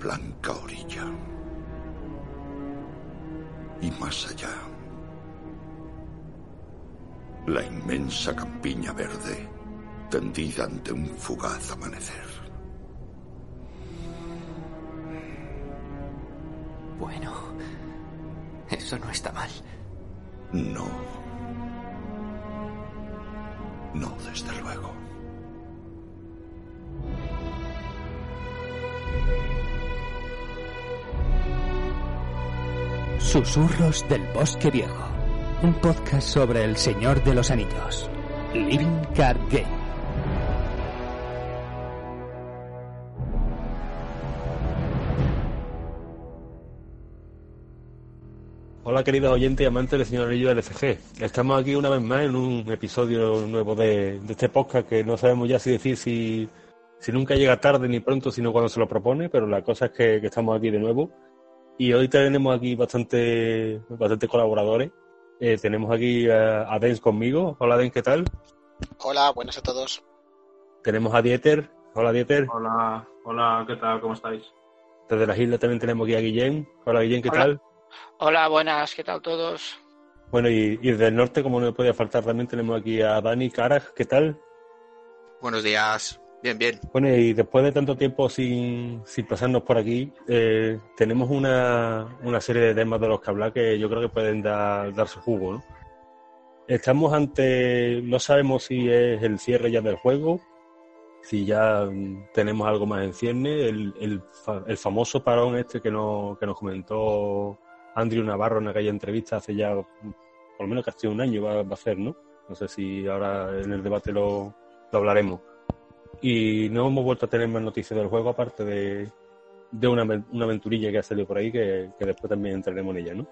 Blanca orilla. Y más allá. La inmensa campiña verde tendida ante un fugaz amanecer. Bueno, eso no está mal. No. No, desde Susurros del Bosque Viejo. Un podcast sobre el Señor de los Anillos. Living Card Game. Hola queridos oyentes y amantes del Señor Anillo LCG. Estamos aquí una vez más en un episodio nuevo de, este podcast que no sabemos ya si decir si, si nunca llega tarde ni pronto, sino cuando se lo propone, pero la cosa es que estamos aquí de nuevo. Y hoy tenemos aquí bastante, bastante colaboradores. Eh, tenemos aquí a, a Dens conmigo. Hola Dens, ¿qué tal? Hola, buenas a todos. Tenemos a Dieter. Hola Dieter. Hola, hola, ¿qué tal? ¿Cómo estáis? Desde las islas también tenemos aquí a Guillén. Hola Guillén, ¿qué Hola. tal? Hola, buenas, ¿qué tal todos? Bueno, y, y desde el norte, como no podía faltar, también tenemos aquí a Dani Caraj. ¿Qué tal? Buenos días. Bien, bien. Bueno, y después de tanto tiempo sin, sin pasarnos por aquí, eh, tenemos una, una serie de temas de los que hablar que yo creo que pueden dar, dar su jugo, ¿no? Estamos ante, no sabemos si es el cierre ya del juego, si ya tenemos algo más en cierne, el, el, el famoso parón este que, no, que nos comentó Andrew Navarro en aquella entrevista hace ya, por lo menos casi un año va, va a ser, ¿no? No sé si ahora en el debate lo, lo hablaremos y no hemos vuelto a tener más noticias del juego aparte de, de una, una aventurilla que ha salido por ahí que, que después también entraremos en ella, ¿no?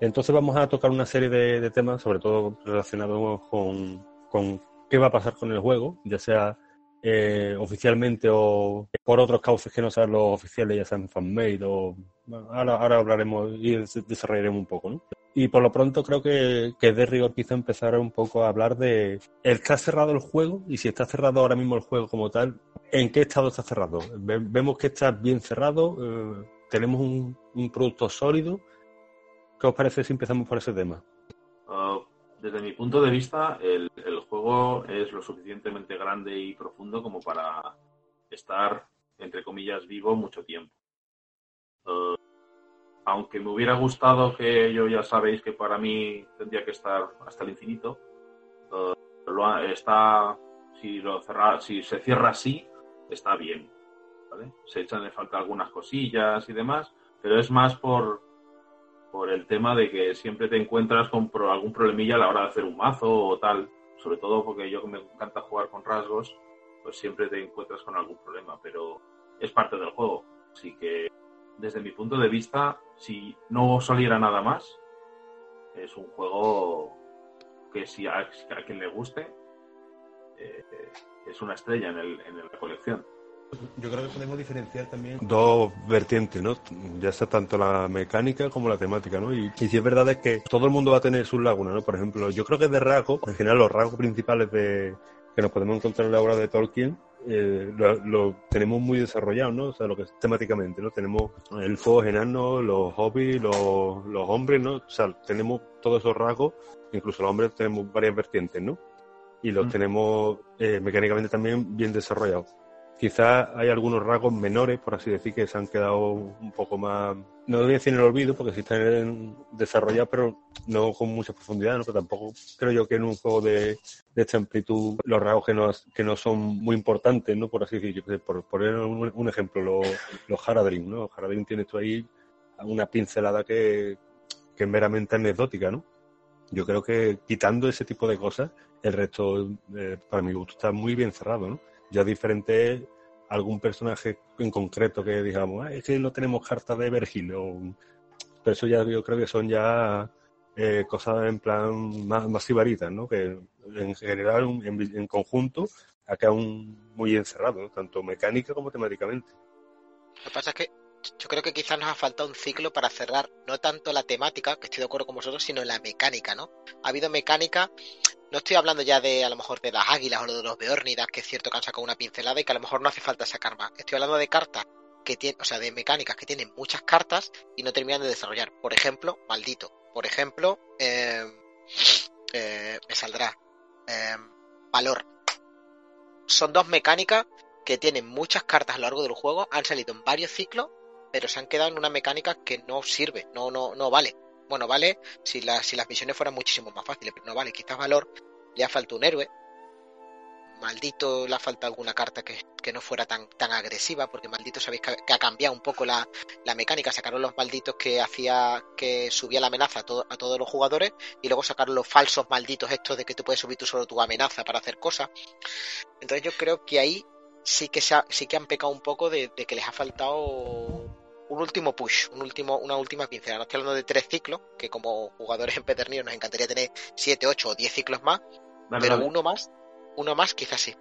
Entonces vamos a tocar una serie de, de temas, sobre todo relacionados con, con qué va a pasar con el juego, ya sea eh, oficialmente o por otros cauces que no sean los oficiales, ya sean fanmade o... ahora, ahora hablaremos y des- desarrollaremos un poco, ¿no? Y por lo pronto creo que, que de rigor quizá empezar un poco a hablar de ¿está cerrado el juego? Y si está cerrado ahora mismo el juego como tal, ¿en qué estado está cerrado? Ve- Vemos que está bien cerrado, eh, tenemos un, un producto sólido. ¿Qué os parece si empezamos por ese tema? Uh, desde mi punto de vista, el, el juego es lo suficientemente grande y profundo como para estar, entre comillas, vivo mucho tiempo. Uh, aunque me hubiera gustado que yo ya sabéis que para mí tendría que estar hasta el infinito, ha- está, si, lo cerra- si se cierra así, está bien. ¿vale? Se echan de falta algunas cosillas y demás, pero es más por, por el tema de que siempre te encuentras con pro- algún problemilla a la hora de hacer un mazo o tal, sobre todo porque yo que me encanta jugar con rasgos, pues siempre te encuentras con algún problema, pero es parte del juego. Así que desde mi punto de vista, si no saliera nada más, es un juego que si a, a quien le guste, eh, es una estrella en, el, en la colección. Yo creo que podemos diferenciar también dos vertientes, ¿no? Ya sea tanto la mecánica como la temática, ¿no? Y, y si es verdad es que todo el mundo va a tener sus lagunas, ¿no? Por ejemplo, yo creo que de rasgo, en general los rasgos principales de que nos podemos encontrar en la obra de Tolkien, eh, lo, lo tenemos muy desarrollado, ¿no? O sea, lo que es temáticamente, ¿no? Tenemos enanos, los hobbits, los, los hombres, ¿no? O sea, tenemos todos esos rasgos, incluso los hombres tenemos varias vertientes, ¿no? Y los Mm. tenemos eh, mecánicamente también bien desarrollados. Quizás hay algunos rasgos menores, por así decir, que se han quedado un poco más, no voy a decir en el olvido, porque sí están desarrollados, pero no con mucha profundidad, ¿no? Pero tampoco creo yo que en un juego de, de esta amplitud los rasgos que no, que no son muy importantes, ¿no? Por así decir, por poner un, ejemplo, los, Haradrim, ¿no? Haradrim tienes tú ahí una pincelada que, que es meramente anecdótica, ¿no? Yo creo que quitando ese tipo de cosas, el resto, eh, para mi gusto, está muy bien cerrado, ¿no? Ya diferente algún personaje en concreto que digamos, es que no tenemos cartas de Vergil, pero eso ya yo creo que son ya eh, cosas en plan más, más ¿no? Que en general, en, conjunto, ha quedado muy encerrado, tanto mecánica como temáticamente. Lo que pasa es que yo creo que quizás nos ha faltado un ciclo para cerrar no tanto la temática, que estoy de acuerdo con vosotros, sino la mecánica, ¿no? Ha habido mecánica, no estoy hablando ya de a lo mejor de las águilas o de los beórnidas, que es cierto que han sacado una pincelada y que a lo mejor no hace falta sacar más. Estoy hablando de cartas que tienen, o sea, de mecánicas que tienen muchas cartas y no terminan de desarrollar. Por ejemplo, maldito. Por ejemplo, eh, eh, me saldrá eh, valor. Son dos mecánicas que tienen muchas cartas a lo largo del juego, han salido en varios ciclos pero se han quedado en una mecánica que no sirve, no, no, no vale. Bueno, vale si, si las misiones fueran muchísimo más fáciles, pero no vale. Quizás valor le ha falta un héroe. Maldito le ha falta alguna carta que, no fuera tan, tan agresiva, porque maldito sabéis que, ha cambiado un poco la, mecánica. Sacaron los malditos que hacía que subía la amenaza a, a, todos los jugadores y luego sacaron los falsos malditos estos de que tú puedes subir tú solo tu amenaza para hacer cosas. Entonces yo creo que ahí sí que, sí que han pecado un poco de que les ha faltado un último push, un último, una última pincelada. No estoy hablando de tres ciclos, que como jugadores empedernidos nos encantaría tener siete, ocho o diez ciclos más, pero uno más, uno más quizás sí.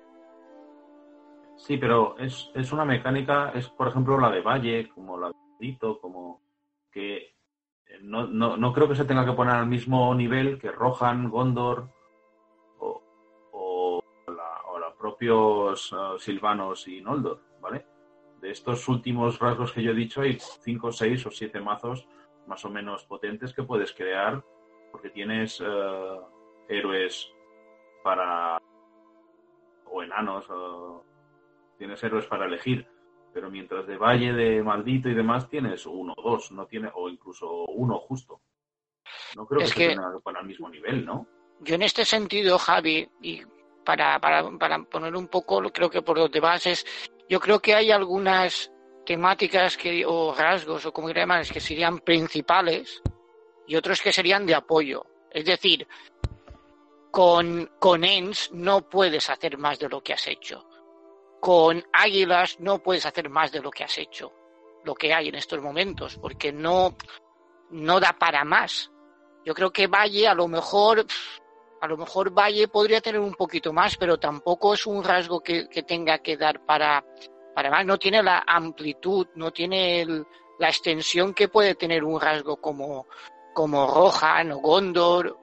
Sí, pero es, es, una mecánica, es por ejemplo la de Valle, como la de Dito, como que no, no, no, creo que se tenga que poner al mismo nivel que Rohan, Gondor o, o, la, o los propios uh, Silvanos y Noldor, ¿vale? De estos últimos rasgos que yo he dicho, hay cinco, seis o siete mazos más o menos potentes que puedes crear, porque tienes eh, héroes para. o enanos, o tienes héroes para elegir. Pero mientras de Valle, de Maldito y demás, tienes uno o dos, no tiene, o incluso uno justo. No creo que, que se para el mismo nivel, ¿no? Yo en este sentido, Javi, y para, para, para poner un poco, creo que por donde vas es yo creo que hay algunas temáticas o rasgos o como llaman que serían principales y otros que serían de apoyo. Es decir, con, con ENS no puedes hacer más de lo que has hecho. Con Águilas no puedes hacer más de lo que has hecho. Lo que hay en estos momentos, porque no, no da para más. Yo creo que Valle a lo mejor a lo mejor Valle podría tener un poquito más, pero tampoco es un rasgo que, tenga que dar para, para más. No tiene la amplitud, no tiene la extensión que puede tener un rasgo como, como Rohan o Gondor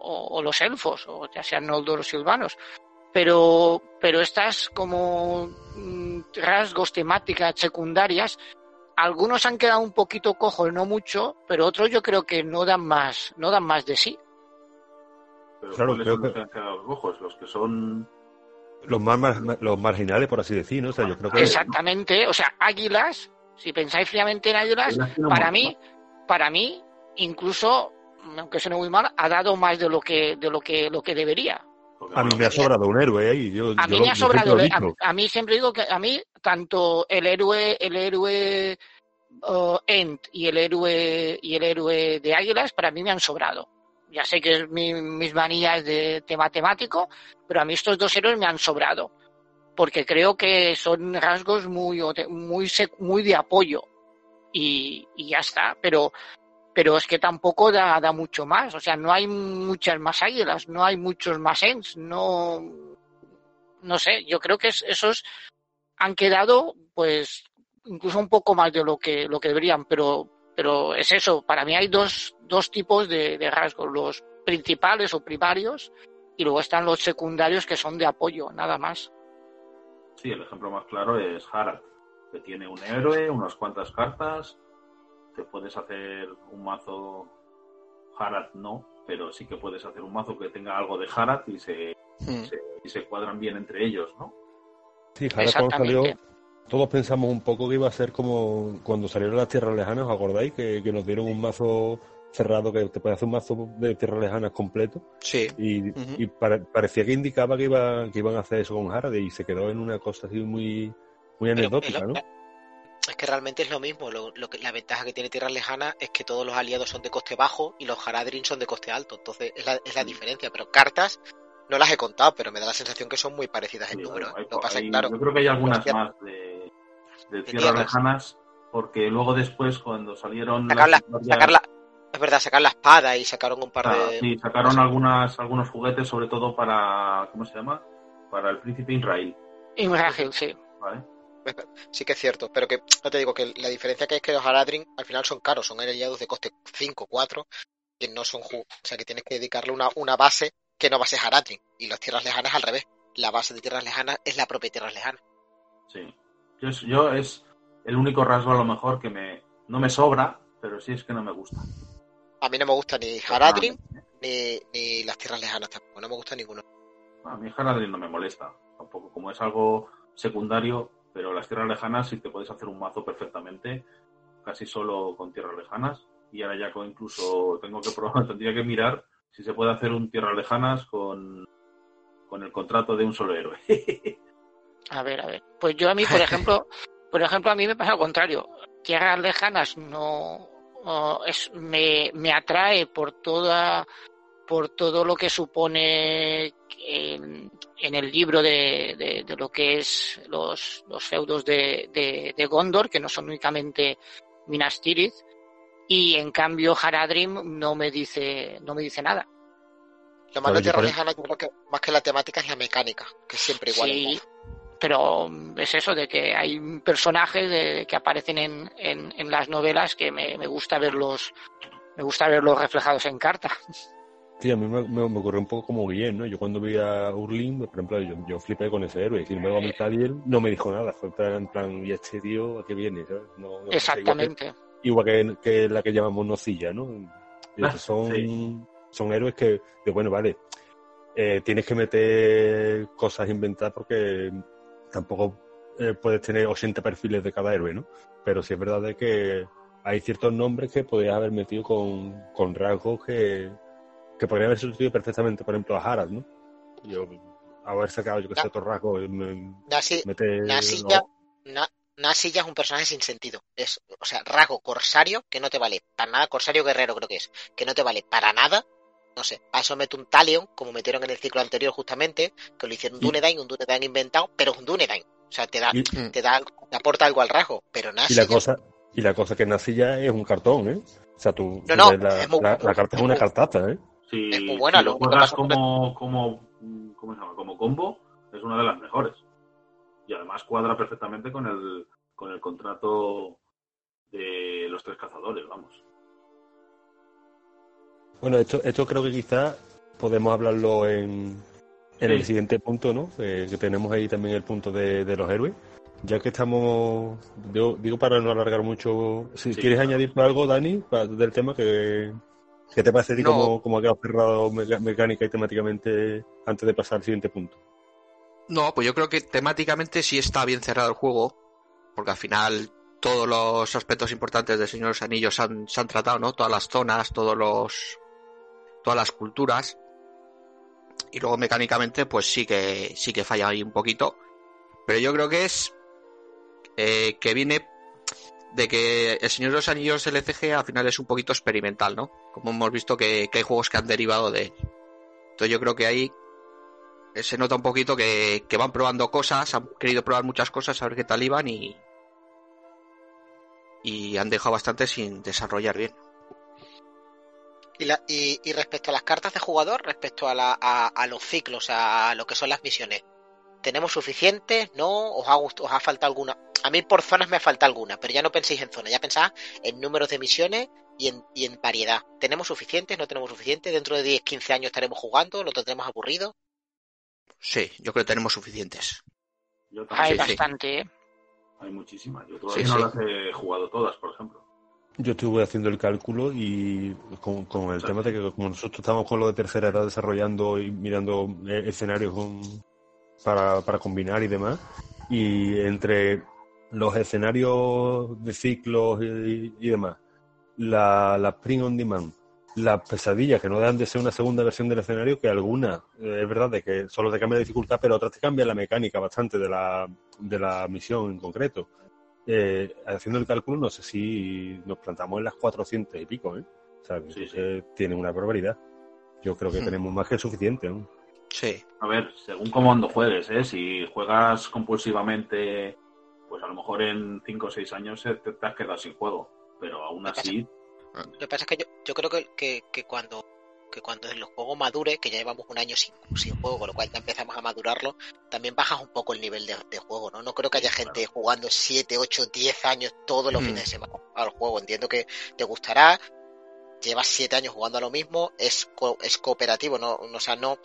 o, los elfos, o ya sean Noldor o Silvanos. Pero, pero estas como mm, rasgos, temáticas secundarias, algunos han quedado un poquito cojos, no mucho, pero otros yo creo que no dan más, no dan más de sí. Pero claro, creo que... los rojos? Los que son los más los marginales, por así decir, ¿no? O sea, yo creo que... Exactamente, o sea, águilas, si pensáis fríamente en águilas, para mí, para mí, incluso, aunque suene muy mal, ha dado más de lo que, de lo que, lo que debería. A mí me ha sobrado un héroe ahí. Yo, a mí me ha sobrado, a, mí siempre digo que a mí, tanto el héroe, el héroe uh, Ent y el héroe y el héroe de águilas, para mí me han sobrado ya sé que es mi, mis manías de, tema temático, pero a mí estos dos héroes me han sobrado, porque creo que son rasgos muy, muy, muy de apoyo. Y, ya está, pero, pero es que tampoco da, da mucho más, o sea, no hay muchas más águilas, no hay muchos más ens, no, no sé, yo creo que esos han quedado, pues, incluso un poco más de lo que, lo que deberían, pero pero es eso, para mí hay dos, dos tipos de, rasgos, los principales o primarios y luego están los secundarios que son de apoyo, nada más. Sí, el ejemplo más claro es Harad, que tiene un héroe, unas cuantas cartas, te puedes hacer un mazo Harad no, pero sí que puedes hacer un mazo que tenga algo de Harad y se, hmm. y se cuadran bien entre ellos, ¿no? Sí, Harad salió todos pensamos un poco que iba a ser como cuando salieron las tierras lejanas, ¿os acordáis? Que, nos dieron un mazo cerrado que te puede hacer un mazo de tierras lejanas completo. Sí. Y, parecía que indicaba que, iba, que iban a hacer eso con Harad y se quedó en una cosa así muy, muy anecdótica, ¿no? Es que realmente es lo mismo. Lo, que, la ventaja que tiene Tierras Lejanas es que todos los aliados son de coste bajo y los Haradrim son de coste alto. Entonces es la, es la diferencia. Pero cartas No las he contado, pero me da la sensación que son muy parecidas en Sí, número. hay- Lo que pasa hay- claro, Yo creo que hay algunas más de, de de tierras tierras. lejanas, porque luego después, cuando salieron. sacar la, historias- sacar la- es verdad, sacar la espada y sacaron un par Ah, de. sí, sacaron algunas, algunos juguetes, sobre todo para. ¿Cómo se llama? Para el príncipe Israel. Imragil, sí. ¿vale? Sí que es cierto, pero que no te digo que la diferencia que es que los Haradrim al final son caros, son aliados de coste 5, 4, que no son o sea que tienes que dedicarle una, una base que no va a ser Haradrim, y las tierras lejanas al revés. La base de tierras lejanas es la propia tierras lejanas. Sí. Yo, es- yo es el único rasgo a lo mejor que me no me sobra, pero sí es que no me gusta. A mí no me gusta ni Haradrim ni, ni las tierras lejanas tampoco, no me gusta ninguno. A mí Haradrim no me molesta, tampoco como es algo secundario, pero las tierras lejanas sí te puedes hacer un mazo perfectamente, casi solo con tierras lejanas. Y ahora ya con incluso tengo que probar, tendría que mirar si se puede hacer un tierras lejanas con, con el contrato de un solo héroe. A ver, a ver. Pues yo a mí, por ejemplo, por ejemplo, a mí me pasa lo contrario. Tierras lejanas no oh, es, me, me atrae por toda por todo lo que supone en, en el libro de, de- de lo que es los, los feudos de, de- de Gondor, que no son únicamente Minas Tirith, y en cambio Haradrim no me dice, no me dice nada. Lo malo de yo creo que más que la temática es la mecánica, que es siempre igual. Sí, pero mm, es eso, de que hay personajes de- que aparecen en, en, en las novelas que me, me gusta verlos, me gusta verlos reflejados en carta. Sí, a mí me, me, me ocurrió un poco como Guillén, ¿no? Yo cuando vi a Urlin, por ejemplo, yo, yo flipé con ese héroe. Sin embargo, a mí Cadiel no me dijo nada. Fue en plan, en plan, ¿y este tío a qué viene? ¿sabes? No, no, Exactamente. Igual que, igual que, que la que llamamos nocilla, ¿no? Y Ah, son, sí. son héroes que, que, bueno, vale, eh, tienes que meter cosas inventadas porque tampoco eh, puedes tener 80 perfiles de cada héroe, ¿no? Pero sí es verdad de que hay ciertos nombres que podrías haber metido con, con rasgos que, que podrían haber sustituido perfectamente, por ejemplo, a Harald, ¿no? Yo, haber sacado, yo que sé, otro rasgo, me- Nasi, meter... Nasilla, Na- Nasilla es un personaje sin sentido. Es, o sea, rasgo corsario que no te vale para nada. Corsario guerrero creo que es. Que no te vale para nada. No sé, a eso mete un Talion, como metieron en el ciclo anterior justamente, que lo hicieron Y- Dunedain, un Dunedain inventado, pero es un Dunedain. O sea, te da, Y, te da, te aporta algo al rasgo, pero y Nasilla, la cosa y la cosa que Nasilla es un cartón, ¿eh? O sea, tú, No, no, la, es muy- la- la carta es es una muy- cartaza, ¿eh? Si, Es muy buena, si lo juegas como, como, ¿cómo se llama? como combo, es una de las mejores. Y además cuadra perfectamente con el, con el contrato de los tres cazadores, vamos. Bueno, esto, esto creo que quizás podemos hablarlo en, en Sí. el siguiente punto, ¿no? Eh, que tenemos ahí también el punto de, de los héroes. Ya que estamos, digo, digo para no alargar mucho, si Sí, quieres claro. añadir algo, Dani, del tema que, que te parece a ti No. como, como ha quedado cerrado mecánica y temáticamente antes de pasar al siguiente punto. No, pues yo creo que temáticamente sí está bien cerrado el juego, porque al final todos los aspectos importantes de Señor de los Anillos se han, se han tratado, ¿no? Todas las zonas, todos los, todas las culturas. Y luego mecánicamente, pues sí que, sí que falla ahí un poquito. Pero yo creo que es eh, que viene de que el Señor de los Anillos LCG al final es un poquito experimental, ¿no? Como hemos visto que, hay juegos que han derivado de él. Entonces yo creo que ahí se nota un poquito que, que van probando cosas, han querido probar muchas cosas, a ver qué tal iban y, y han dejado bastante sin desarrollar bien. Y, la- y, y respecto a las cartas de jugador, respecto a, la, a, a los ciclos, a lo que son las misiones, ¿tenemos suficientes? ¿No? ¿Os ha, gust- os ha faltado alguna? A mí por zonas me falta alguna, pero ya no penséis en zonas, ya pensáis en números de misiones y en, y en variedad. ¿Tenemos suficientes? ¿No tenemos suficientes? ¿Dentro de 10, 15 años estaremos jugando? ¿Lo tendremos aburrido? Sí, yo creo que tenemos suficientes. Yo Hay sí. bastante, ¿eh? hay muchísimas. Yo todavía Sí, no sí. las he jugado todas, por ejemplo. Yo estuve haciendo el cálculo y con, con el tema de que como nosotros estamos con lo de tercera edad desarrollando y mirando eh, escenarios para, para combinar y demás, y entre los escenarios de ciclos y, y demás, la, la print on demand, las pesadillas que no dejan de ser una segunda versión del escenario, que algunas eh, es verdad de que solo te cambia la dificultad, pero otras te cambian la mecánica bastante de la, de la misión en concreto. Eh, haciendo el cálculo, no sé si nos plantamos en las 400 y pico, ¿eh? O sea, que Sí, tiene una barbaridad. Yo creo que Hmm. tenemos más que suficiente. ¿no? Sí. A ver, según cómo ando juegues, ¿eh? Si juegas compulsivamente, pues a lo mejor en 5 o 6 años te, te has quedado sin juego. Pero aún así, Lo que pasa es que yo, yo creo que, que, que cuando que cuando el juego madure, que ya llevamos un año sin, sin juego, con lo cual ya empezamos a madurarlo, también bajas un poco el nivel de, de juego, ¿no? No creo que haya gente jugando 7, 8, 10 años todos los Mm. fines de semana al juego. Entiendo que te gustará, llevas 7 años jugando a lo mismo, es, co- es cooperativo, ¿no? O sea, no,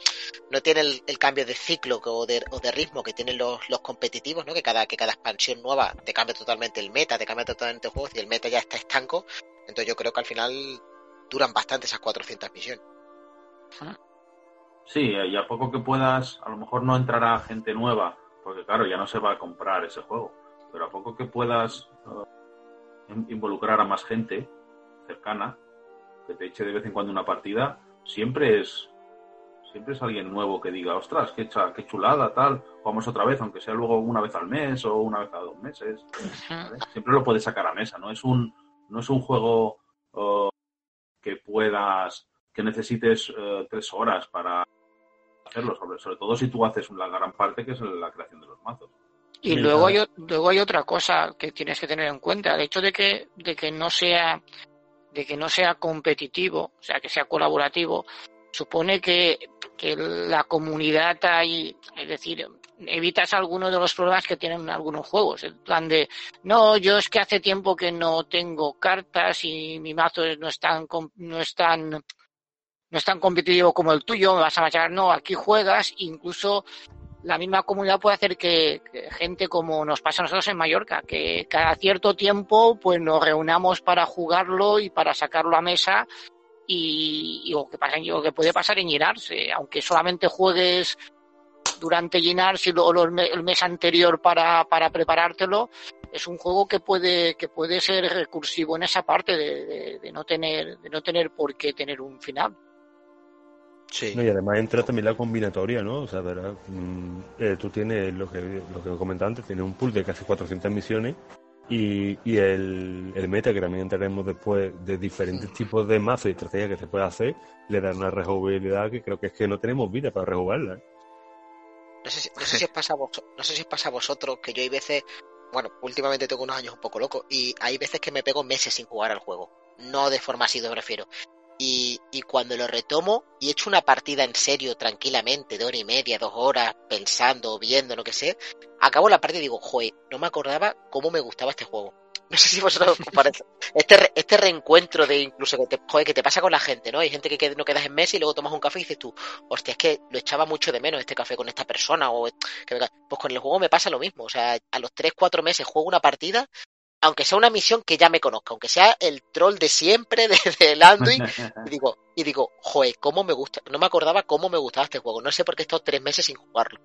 no tiene el, el cambio de ciclo que- o de, o de ritmo que tienen los, los competitivos, ¿no? Que cada, que cada expansión nueva te cambia totalmente el meta, te cambia totalmente el juego, y el meta ya está estanco. Entonces yo creo que al final duran bastante esas 400 misiones. Sí, y a poco que puedas, a lo mejor no entrará gente nueva, porque claro, ya no se va a comprar ese juego. Pero a poco que puedas eh, in- involucrar a más gente cercana, que te eche de vez en cuando una partida, siempre es siempre es alguien nuevo que diga, ostras, qué, cha- qué chulada, tal, jugamos otra vez, aunque sea luego una vez al mes o una vez cada dos meses. ¿vale? Siempre lo puedes sacar a mesa, no es un, no es un juego eh, que puedas, que necesites eh, tres horas para hacerlo, sobre, sobre todo si tú haces la gran parte que es la creación de los mazos. Y luego hay, luego hay otra cosa que tienes que tener en cuenta, el hecho de que, de que no sea, de que no sea competitivo, o sea, que sea colaborativo, supone que, que la comunidad ahí, es decir, evitas algunos de los problemas que tienen algunos juegos. En plan de, no, yo es que hace tiempo que no tengo cartas y mi mazo no es tan, com- no es tan, no es tan competitivo como el tuyo, me vas a machacar. No, aquí juegas, incluso la misma comunidad puede hacer que, gente como nos pasa a nosotros en Mallorca, que cada cierto tiempo pues nos reunamos para jugarlo y para sacarlo a mesa y, y que pasa lo que puede pasar en llenarse, aunque solamente juegues durante llenarse luego el me- el mes anterior para, preparártelo, es un juego que puede, que puede ser recursivo en esa parte de no tener, de no tener por qué tener un final. Sí. No, y además entra también la combinatoria, ¿no? O sea, verás, mm, eh, tú tienes lo que, lo que comentaba antes, tienes un pool de casi 400 misiones y, y el, el meta, que también entraremos después, de diferentes tipos de mazos y estrategias que se puede hacer, le da una rejugabilidad que creo que es que no tenemos vida para rejugarla. ¿eh? No sé, si, no sé si os pasa a vos, no sé si os pasa a vosotros que yo hay veces, bueno, últimamente tengo unos años un poco locos y hay veces que me pego meses sin jugar al juego. No de forma así, me refiero. Y, cuando lo retomo y echo una partida en serio, tranquilamente, de hora y media, dos horas, pensando, viendo, lo que sé, acabo la partida y digo, joder, no me acordaba cómo me gustaba este juego. No sé si vosotros os parece. Este, este reencuentro de incluso que te, joder, que te pasa con la gente, ¿no? Hay gente que no quedas en mes y luego tomas un café y dices tú, hostia, es que lo echaba mucho de menos este café con esta persona o que me pues con el juego me pasa lo mismo, o sea, a los 3 4 meses juego una partida aunque sea una misión que ya me conozca, aunque sea el troll de siempre de, del Anduin, y digo, y digo, joder, cómo me gusta, no me acordaba cómo me gustaba este juego, no sé por qué he estado tres meses sin jugarlo.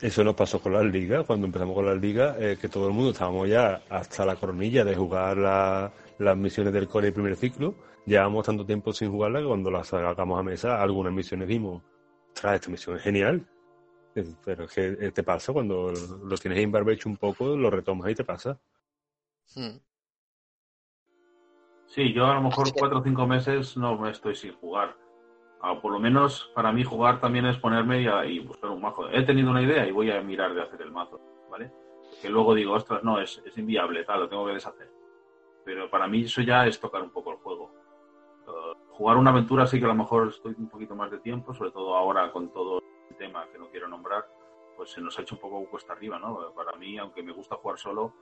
Eso nos pasó con las ligas, cuando empezamos con las ligas, eh, que todo el mundo estábamos ya hasta la coronilla de jugar la- las misiones del core y primer ciclo. Llevábamos tanto tiempo sin jugarla que cuando las sacamos a mesa, algunas misiones dimos, ostras, esta misión es genial. Eh, Pero es que eh, te pasa cuando lo tienes en barbecho un poco, lo retomas y te pasa. Mm. Sí, yo a lo mejor cuatro o cinco meses no me estoy sin jugar. Ah, por lo menos para mí jugar también es ponerme y, buscar un mazo. He tenido una idea y voy a mirar de hacer el mazo, ¿vale? Que luego digo, ostras, no, es, es inviable, tal, lo tengo que deshacer. Pero para mí eso ya es tocar un poco el juego. Eh, jugar una aventura sí que a lo mejor estoy un poquito más de tiempo, sobre todo ahora con todo el tema que no quiero nombrar, pues se nos ha hecho un poco cuesta arriba, ¿no? Para mí, aunque me gusta jugar solo,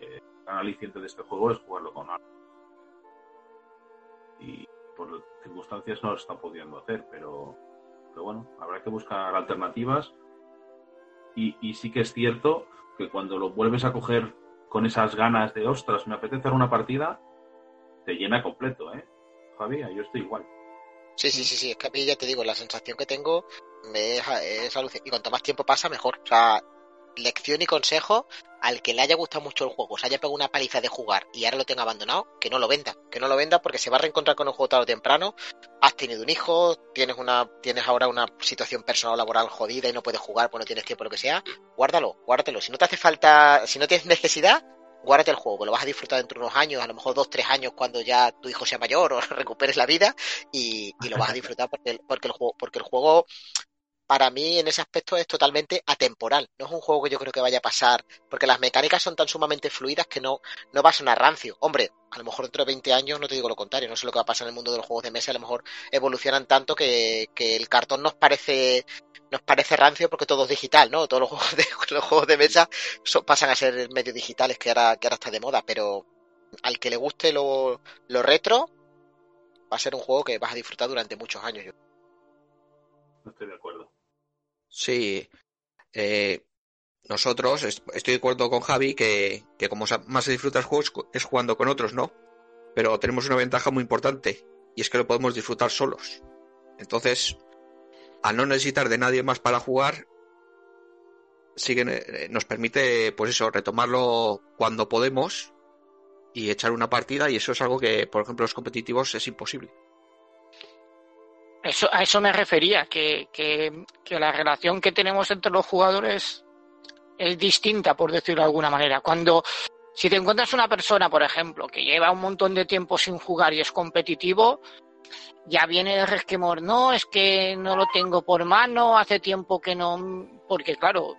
eh, gran aliciente de este juego es jugarlo con alguien y por circunstancias no lo está pudiendo hacer, pero, pero bueno, habrá que buscar alternativas. Y, y sí que es cierto que cuando lo vuelves a coger con esas ganas de ostras, me apetece hacer una partida, te llena completo, ¿eh? Javi, yo estoy igual. Sí, sí, sí, sí, es que a mí ya te digo, la sensación que tengo me es, es alucinante. Y cuanto más tiempo pasa, mejor. O sea, lección y consejo al que le haya gustado mucho el juego, se haya pegado una paliza de jugar y ahora lo tenga abandonado, que no lo venda, que no lo venda porque se va a reencontrar con el juego tarde o temprano. Has tenido un hijo, tienes una, tienes ahora una situación personal laboral jodida y no puedes jugar porque no tienes tiempo, lo que sea. Guárdalo, guárdatelo. Si no te hace falta, si no tienes necesidad, guárdate el juego, lo vas a disfrutar dentro de unos años, a lo mejor dos, tres años cuando ya tu hijo sea mayor o recuperes la vida y, lo vas a disfrutar porque porque el juego, porque el juego para mí en ese aspecto es totalmente atemporal. No es un juego que yo creo que vaya a pasar, porque las mecánicas son tan sumamente fluidas que no, no va a sonar rancio. Hombre, a lo mejor dentro de 20 años no te digo lo contrario, no sé lo que va a pasar en el mundo de los juegos de mesa, a lo mejor evolucionan tanto que, que el cartón nos parece nos parece rancio porque todo es digital, ¿no? Todos los juegos de, los juegos de mesa son- pasan a ser medio digitales que ahora, que ahora está de moda, pero al que le guste lo, lo retro, va a ser un juego que vas a disfrutar durante muchos años. yo No estoy de acuerdo. Sí. Eh, nosotros, est- estoy de acuerdo con Javi que, que como más se disfruta el juego es jugando con otros, ¿no? Pero tenemos una ventaja muy importante y es que lo podemos disfrutar solos. Entonces, al no necesitar de nadie más para jugar, eh, nos permite, pues eso, retomarlo cuando podemos y echar una partida y eso es algo que, por ejemplo, los competitivos es imposible. Eso, a eso me refería, que, que, que la relación que tenemos entre los jugadores es distinta, por decirlo de alguna manera. Cuando, si te encuentras una persona, por ejemplo, que lleva un montón de tiempo sin jugar y es competitivo, ya viene el resquemor, no, es que no lo tengo por mano, hace tiempo que no, porque claro,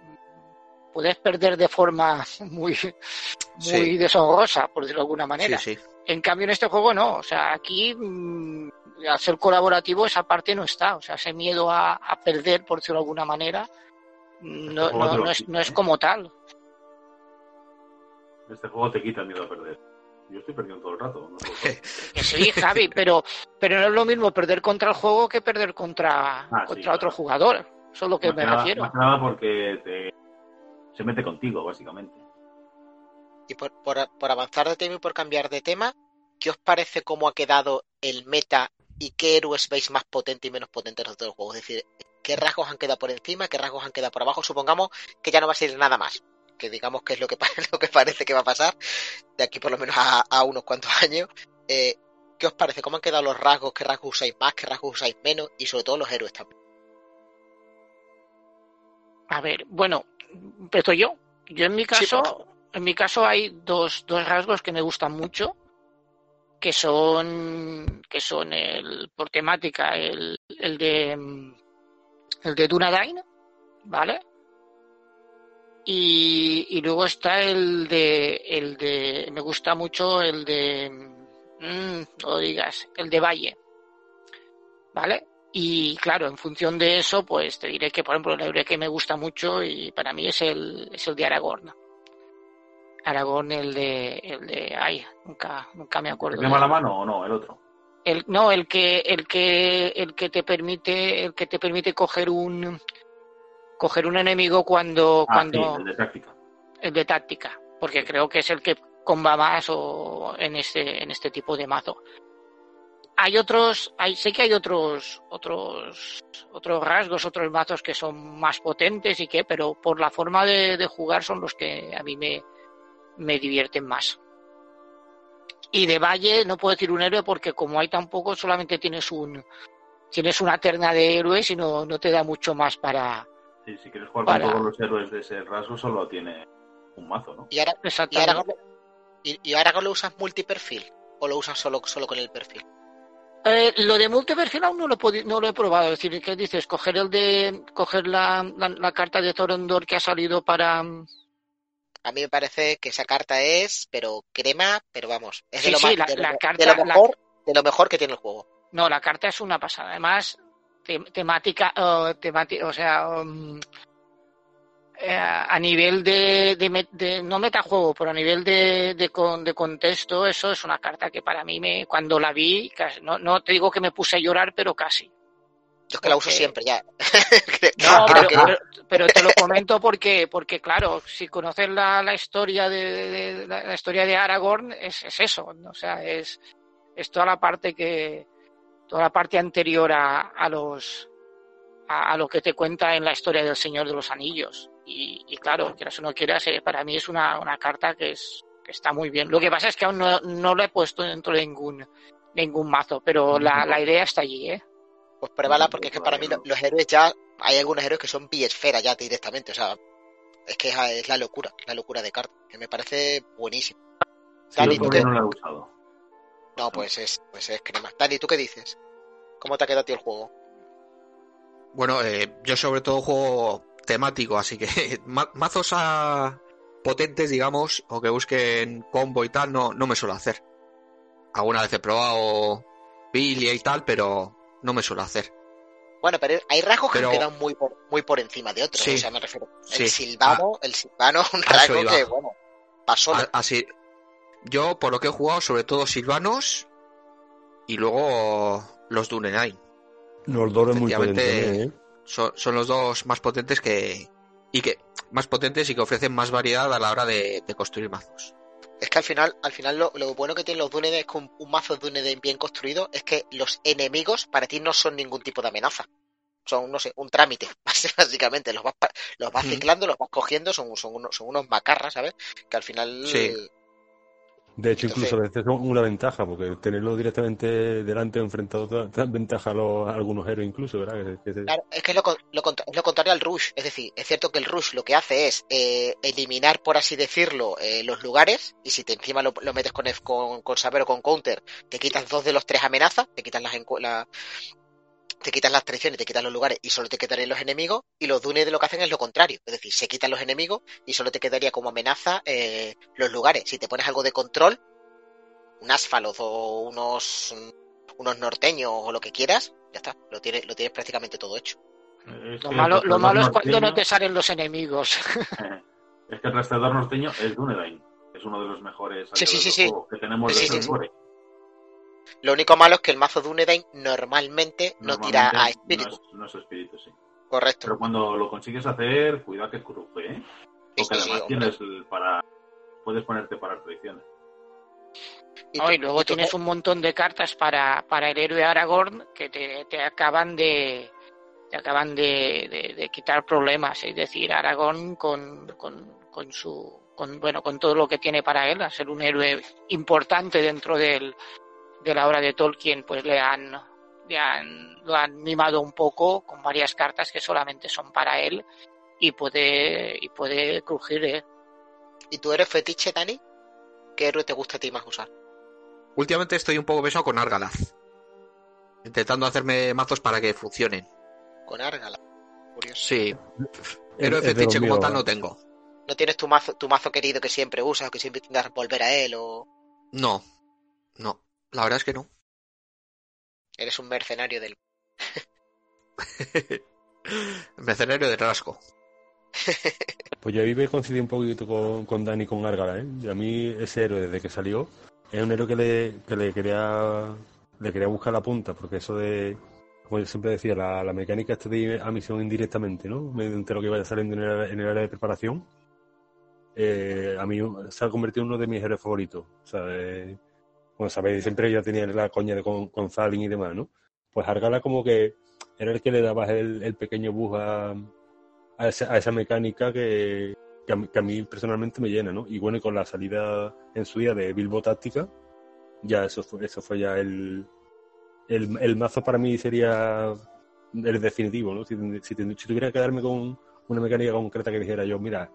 puedes perder de forma muy, muy Sí. deshonrosa, por decirlo de alguna manera. Sí, sí. En cambio, en este juego no. O sea, aquí, mm, al ser colaborativo, esa parte no está. O sea, ese miedo a, a perder, por decirlo de alguna manera, no, Este no, es, quita, no es ¿eh? como tal. Este juego te quita el miedo a perder. Yo estoy perdiendo todo el rato. no sí, Javi, pero, pero no es lo mismo perder contra el juego que perder contra, Ah, sí, contra otro claro. jugador. Eso es lo que Más me nada- refiero. Más nada porque te- se mete contigo, básicamente. Y por, por, por avanzar de tema y por cambiar de tema, ¿qué os parece cómo ha quedado el meta y qué héroes veis más potente y menos potente en los juegos? Es decir, ¿qué rasgos han quedado por encima, qué rasgos han quedado por abajo? Supongamos que ya no va a ser nada más. Que digamos que es lo que, lo que parece que va a pasar de aquí por lo menos a, a unos cuantos años. Eh, ¿Qué os parece? ¿Cómo han quedado los rasgos? ¿Qué rasgos usáis más? ¿Qué rasgos usáis menos? Y sobre todo los héroes también. A ver, bueno, empiezo yo. Yo en mi caso, en mi caso hay dos, dos rasgos que me gustan mucho, que son, que son el, por temática, el, el de, mm, el de Dunedain, ¿vale? Y, y luego está el de, el de, me gusta mucho el de, mm, no digas, el de Valle, ¿vale? Y claro, en función de eso, pues te diré que, por ejemplo, el que me gusta mucho y para mí es el, es el de Aragorn. Aragorn, el de, el de, ay, nunca, nunca me acuerdo. ¿Tiene de- mala mano o no? El otro. el, no, el que, el que, el que te permite, el que te permite coger un, coger un enemigo cuando, Ah, cuando, sí, el de táctica. el de táctica, porque creo que es el que comba más o en este, en este tipo de mazo. Hay otros, hay, sé que hay otros, otros, otros rasgos, otros mazos que son más potentes y que, pero por la forma de, de jugar son los que a mí me, me divierten más. Y de Valle no puedo decir un héroe porque como hay tan poco, solamente tienes un, tienes una terna de héroes y no, no te da mucho más para, Sí, si quieres jugar Para- con todos los héroes de ese rasgo, solo tiene un mazo, ¿no? Y ahora, y y, y Aragorn lo usas multiperfil o lo usas solo, solo con el perfil. Eh, lo de multiperfil aún no lo, he no lo he probado. Es decir, ¿qué dices? Coger el de coger la, la, la carta de Thorondor que ha salido para. A mí me parece que esa carta es, pero crema, pero vamos, es de lo sí, más, la- de lo, la de carta- lo la- mejor, de lo mejor que tiene el juego. No, la carta es una pasada. Además, te- temática, eh, temati- o sea, um, eh, a nivel de, de, met- de- no metajuego, pero a nivel de, de, con- de contexto, eso es una carta que para mí me, cuando la vi, casi- no, no te digo que me puse a llorar, pero casi. Yo es que la uso siempre ya. No, pero, que- pero- pero te lo comento porque, porque claro, si conoces la, la historia de, de- de- la, la historia de Aragorn, es, es eso, ¿no? o sea, es, es toda la parte que, toda la parte anterior a, a los, a, a lo que te cuenta en la historia del Señor de los Anillos. Y, y claro, quieras o no quieras, eh, para mí es una, una carta que es, que está muy bien. Lo que pasa es que aún no, no lo he puesto dentro de ningún, ningún mazo, pero la, la idea está allí, ¿eh? Pues pruébala porque es que para mí lo- los héroes ya, hay algunos héroes que son biesfera ya directamente, o sea, es que es, la locura, la locura de carta, que me parece buenísimo. Dani, yo ¿tú todavía qué? no lo he usado. No, pues es, pues es crema. Dani, ¿tú qué dices? ¿Cómo te ha quedado a ti el juego? Bueno, eh, yo sobre todo juego temático, así que ma- mazos a potentes, digamos, o que busquen combo y tal, no, no me suelo hacer. Alguna vez he probado Billy y tal, pero no me suelo hacer. Bueno, pero hay rasgos Pero- que quedan muy por, muy por encima de otros. Sí. O sea, me refiero. Sí. El silvano, el silvano es un rasgo que, bueno. A- Así, yo por lo que he jugado, sobre todo Silvanos y luego los Dunenine. Los dos es muy ¿eh? Son, son los dos más potentes que. y que. más potentes y que ofrecen más variedad a la hora de, de construir mazos. Es que al final, al final lo, lo bueno que tienen los Dunedain con un, un mazo de Dunedain bien construido es que los enemigos para ti no son ningún tipo de amenaza. Son, no sé, un trámite, básicamente. Los vas, los vas ciclando, los vas cogiendo, son, son, unos, son unos macarras, ¿sabes? Que al final... Sí. De hecho, Entonces- incluso a veces son una ventaja, porque tenerlo directamente delante o enfrentado da- ventaja a, los- a algunos héroes incluso, ¿verdad? Que- que- Claro, es que es lo, lo es lo contrario al rush. Es decir, es cierto que el rush lo que hace es eh, eliminar, por así decirlo, eh, los lugares. Y si te encima lo, lo metes con, con, con saber o con counter, te quitas dos de los tres amenazas, te quitas las, la- te quitas las traiciones, te quitas los lugares y solo te quedarían los enemigos. Y los Dune de lo que hacen es lo contrario. Es decir, se quitan los enemigos y solo te quedaría como amenaza eh, los lugares. Si te pones algo de control, un Asphalt o unos, unos norteños o lo que quieras, ya está. Lo tienes, lo tienes prácticamente todo hecho. Es Lo malo, lo malo es cuando no te salen los enemigos. Es que el rastreador norteño es Dunedain. Es uno de los mejores Sí, sí, sí, que tenemos Sí, de sí, sí. Hellcore. Lo único malo es que el mazo Dunedain normalmente no tira a espíritu. No es, no es espíritu, sí. Correcto. Pero cuando lo consigues hacer, cuidado que cruje, ¿eh? Sí, Porque sí, sí, además hombre. tienes el para... Puedes ponerte para traiciones. Y ¿no? tú- Y luego tienes un montón de cartas para, para el héroe Aragorn que te, te acaban de te acaban de, de- de quitar problemas. Es decir, Aragorn con, con, con su con, bueno con todo lo que tiene para él, a ser un héroe importante dentro del, de la obra de Tolkien, pues le han, le han lo han mimado un poco con varias cartas que solamente son para él y puede y puede crujir ¿eh? ¿Y tú eres fetiche, Dani? ¿Qué héroe te gusta a ti más usar? Últimamente estoy un poco pesado con Argalaz. Intentando hacerme mazos para que funcionen. Con Argala. Curioso. Sí. Héroe fetiche como tal no ¿eh? tengo. ¿No tienes tu mazo, tu mazo querido que siempre usas o que siempre intentas volver a él o No. No. La verdad es que no. eres un mercenario del... Mercenario de rasgo. Pues yo ahí me coincidí un poquito con, con Dani con Árgala, ¿eh? Y a mí ese héroe desde que salió es un héroe que le, que le quería le quería buscar la punta, porque eso de, como yo siempre decía, la, la mecánica esta de ir a misión indirectamente, ¿no? Mediante lo que vaya saliendo en el, en el área de preparación, eh, a mí se ha convertido en uno de mis héroes favoritos. O sea, eh, como sabéis, siempre ya tenía la coña de con, Zalin y demás, ¿no? Pues Argala como que era el que le daba el, pequeño bug a, esa, mecánica que, que, a mí, personalmente me llena, ¿no? Y bueno, y con la salida en su día de Bilbo Táctica, ya eso fue, eso fue ya el, el, mazo para mí sería el definitivo, ¿no? Si, si, si tuviera que darme con una mecánica concreta que dijera yo, mira,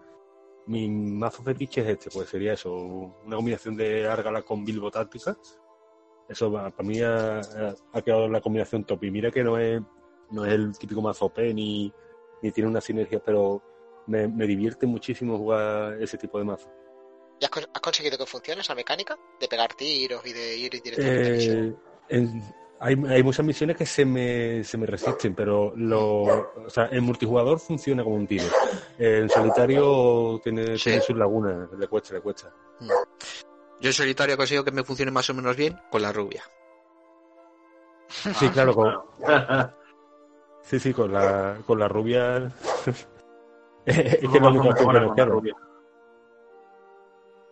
mi mazo fetiche es este, pues sería eso, una combinación de Árgala con Bilbo Táctica. Eso para mí ha, ha- quedado la combinación top. Y mira que no es, no es el típico mazo OP ni, ni tiene una sinergia, pero me, me divierte muchísimo jugar ese tipo de mazo. ¿Ya has, has conseguido que funcione esa mecánica? De pegar tiros y de ir directamente. Eh, en- hay, hay muchas misiones que se me, se me resisten, pero lo, o sea, en multijugador funciona como un tiro. En solitario tiene, Sí. tiene sus lagunas, le cuesta, le cuesta. Yo en solitario he conseguido que me funcione más o menos bien con la rubia. Sí, claro, con, Claro. sí, sí, con la, con la rubia. es que es Todo la mazo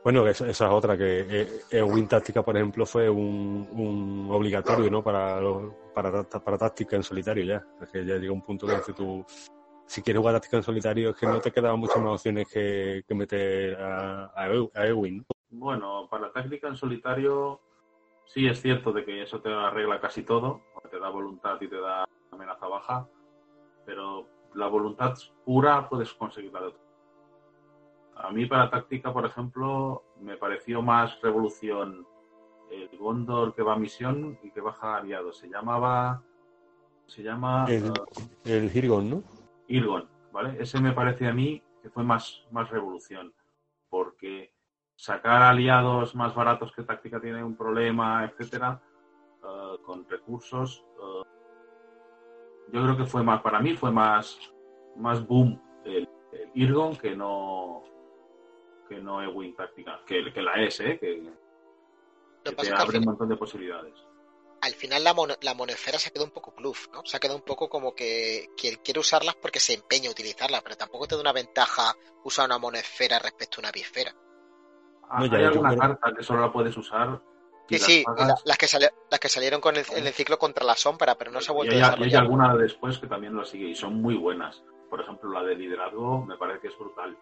Bueno, esa, esa es otra, que eh, Win Táctica, por ejemplo, fue un, un obligatorio, ¿no? Para, los- para, para táctica en solitario ya. Es ya llega un punto que tú, si quieres jugar táctica en solitario, es que no te quedaban muchas más opciones que, que meter a, a, Eu- a Ewin. ¿no? Bueno, para táctica en solitario, sí es cierto de que eso te arregla casi todo, te da voluntad y te da amenaza baja, pero la voluntad pura puedes conseguirla de otro. A mí para táctica, por ejemplo, me pareció más revolución el Gondor que va a misión y que baja aliado. Se llamaba Se llama El, eh, el Hirgon, ¿no? Irgon, ¿vale? Ese me parece a mí que fue más, más revolución, porque sacar aliados más baratos que táctica tiene un problema, etcétera, eh, con recursos, eh, yo creo que fue más, para mí fue más, más boom el, el Irgon que no que no Ewing táctica, que, que la es, ¿eh? que, que que te es que abre un final, montón de posibilidades. al final la, mono- la monosfera se ha quedado un poco bluff, ¿no? Se ha quedado un poco como que quien quiere usarlas porque se empeña a utilizarlas, pero tampoco te da una ventaja usar una monosfera respecto a una bisfera. Ah, No, ya, Hay alguna creo- carta que solo la puedes usar. Sí, si sí, las pagas, la- las, que sali- las que salieron con el, en el ciclo contra la sombra, pero no se ha y vuelto hay, a y hay desarrollar. alguna después que también lo sigue y son muy buenas. Por ejemplo, la de liderazgo me parece que es brutal.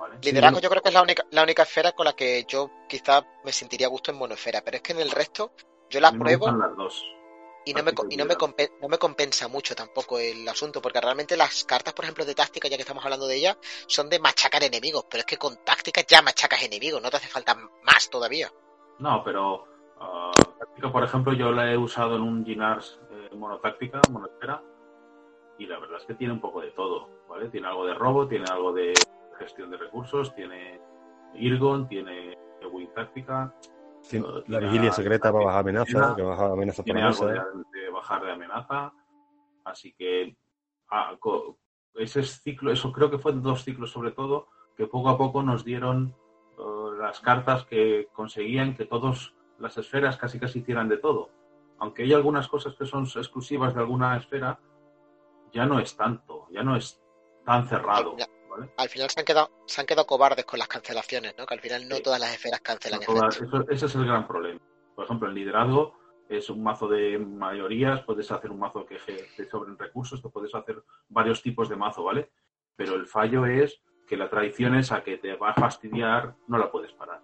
¿Vale? Liderazgo yo creo que es la única, la única esfera con la que yo quizá me sentiría a gusto en monosfera, pero es que en el resto yo las me pruebo gustan las dos. y no me, y no me, no me compensa mucho tampoco el asunto, porque realmente las cartas, por ejemplo, de táctica, ya que estamos hablando de ellas, son de machacar enemigos, pero es que con táctica ya machacas enemigos, no te hace falta más todavía. No, pero ah, táctica, por ejemplo, yo la he usado en un Ginars eh, monotáctica, monosfera, y la verdad es que tiene un poco de todo, ¿vale? Tiene algo de robo, tiene algo de gestión de recursos, tiene Irgon, tiene Ewing táctica, Eh, La tiene vigilia a- secreta para bajar amenaza, que baja amenaza por tiene la algo mesa. de, de bajar de amenaza, así que ah, ese ciclo, eso creo que fue dos ciclos sobre todo, que poco a poco nos dieron eh, las cartas que conseguían que todas las esferas casi casi hicieran de todo. Aunque hay algunas cosas que son exclusivas de alguna esfera, ya no es tanto, ya no es tan cerrado. Ya. ¿Vale? Al final se han quedado, se han quedado cobardes con las cancelaciones, ¿no? Que al final no Sí. todas las esferas cancelan No todas- efectos. eso- ese es el gran problema. Por ejemplo, el liderazgo es un mazo de mayorías, puedes hacer un mazo que te sobren recursos, te puedes hacer varios tipos de mazo, ¿vale? Pero el fallo es que la tradición es a que te va a fastidiar, no la puedes parar.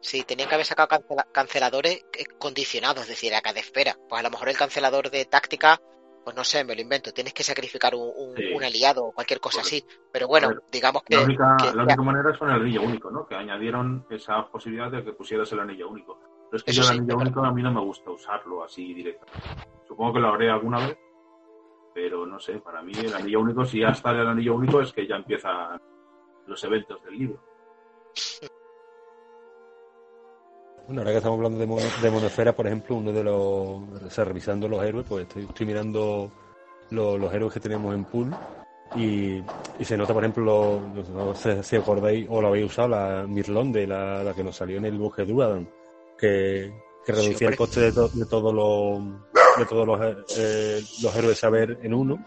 Sí, tenían que haber sacado cancela- canceladores eh, condicionados, es decir, a cada esfera. Pues a lo mejor el cancelador de táctica, pues no sé, me lo invento, tienes que sacrificar un, un- Sí. un aliado o cualquier cosa así. Pero bueno, ver, digamos que, La única, que- la única manera es con el anillo único, ¿no? Que añadieron esa posibilidad de que pusieras el anillo único. Pero es que yo el sí, anillo único a mí no me gusta usarlo así directo. Supongo que lo haré alguna vez, pero no sé, para mí el anillo único, si ya está el anillo único, es que ya empiezan los eventos del libro. Bueno, ahora que estamos hablando de, mono- de monosfera, por ejemplo, uno de los. O sea, revisando los héroes, pues estoy, estoy mirando lo- los héroes que tenemos en pool y, y se nota, por ejemplo, no sé si acordáis o lo habéis usado, la Mirlonde, la, la que nos salió en el bosque de que, que Sí, reducía el coste de, to- de todos los de todos los, eh, los héroes de saber en uno.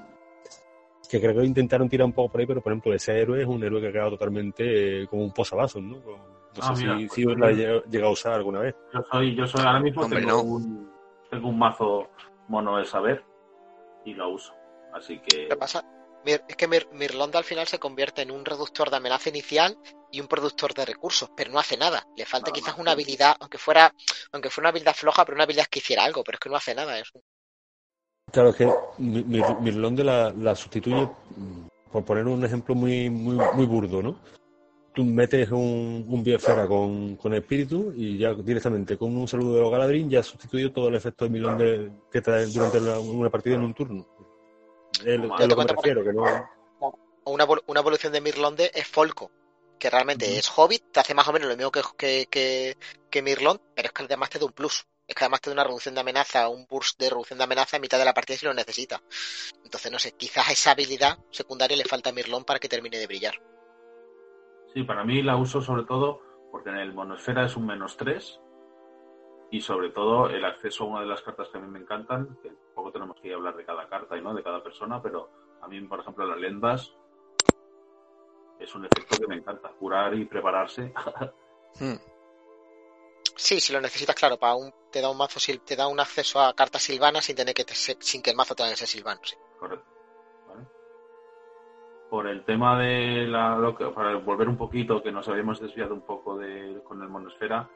Que creo que intentaron tirar un poco por ahí, pero por ejemplo, ese héroe es un héroe que ha quedado totalmente eh, como un posavasos, ¿no? No Ah, sé mira, si, pues si os la he lleg- llegado a usar alguna vez. Yo soy, yo soy ahora mismo Hombre, tengo, no. un, tengo un mazo mono de saber y lo uso. Así que Lo que pasa es que Mir- Mirlonda al final se convierte en un reductor de amenaza inicial y un productor de recursos, pero no hace nada. Le falta Nada quizás más, una sí. habilidad, aunque fuera, aunque fuera una habilidad floja, pero una habilidad que hiciera algo, pero es que no hace nada. Es un- Claro, es que Mi- Mir- Mirlonde la, la sustituye, mm, por poner un ejemplo muy, muy, muy burdo, ¿no? Tú metes un, un biosfera con, con espíritu y ya directamente con un saludo de los Galadrín ya has sustituido todo el efecto de Mirlonde que trae durante la- una partida en un turno. Es lo- es que me refiero, que no... una, una evolución de Mirlonde es Folco, que realmente es Hobbit, te hace más o menos lo mismo que, que, que, que Mirlond, pero es que además te da un plus. Es que además te da una reducción de amenaza, un burst de reducción de amenaza en mitad de la partida si lo necesita. Entonces, no sé, quizás esa habilidad secundaria le falta a Mirlond para que termine de brillar. Sí, para mí la uso sobre todo porque en el monosfera es un menos 3 y sobre todo el acceso a una de las cartas que a mí me encantan, que poco tenemos que hablar de cada carta y no de cada persona, pero a mí, por ejemplo, las lendas es un efecto que me encanta, curar y prepararse. Hmm. Sí, si lo necesitas, claro, para un, te da un mazo, sil- te da un acceso a cartas silvanas sin tener que te- sin que el mazo tenga que ser silvano. sí. Correcto. Por el tema de la. Lo que, para volver un poquito, que nos habíamos desviado un poco de, con el Monosfera,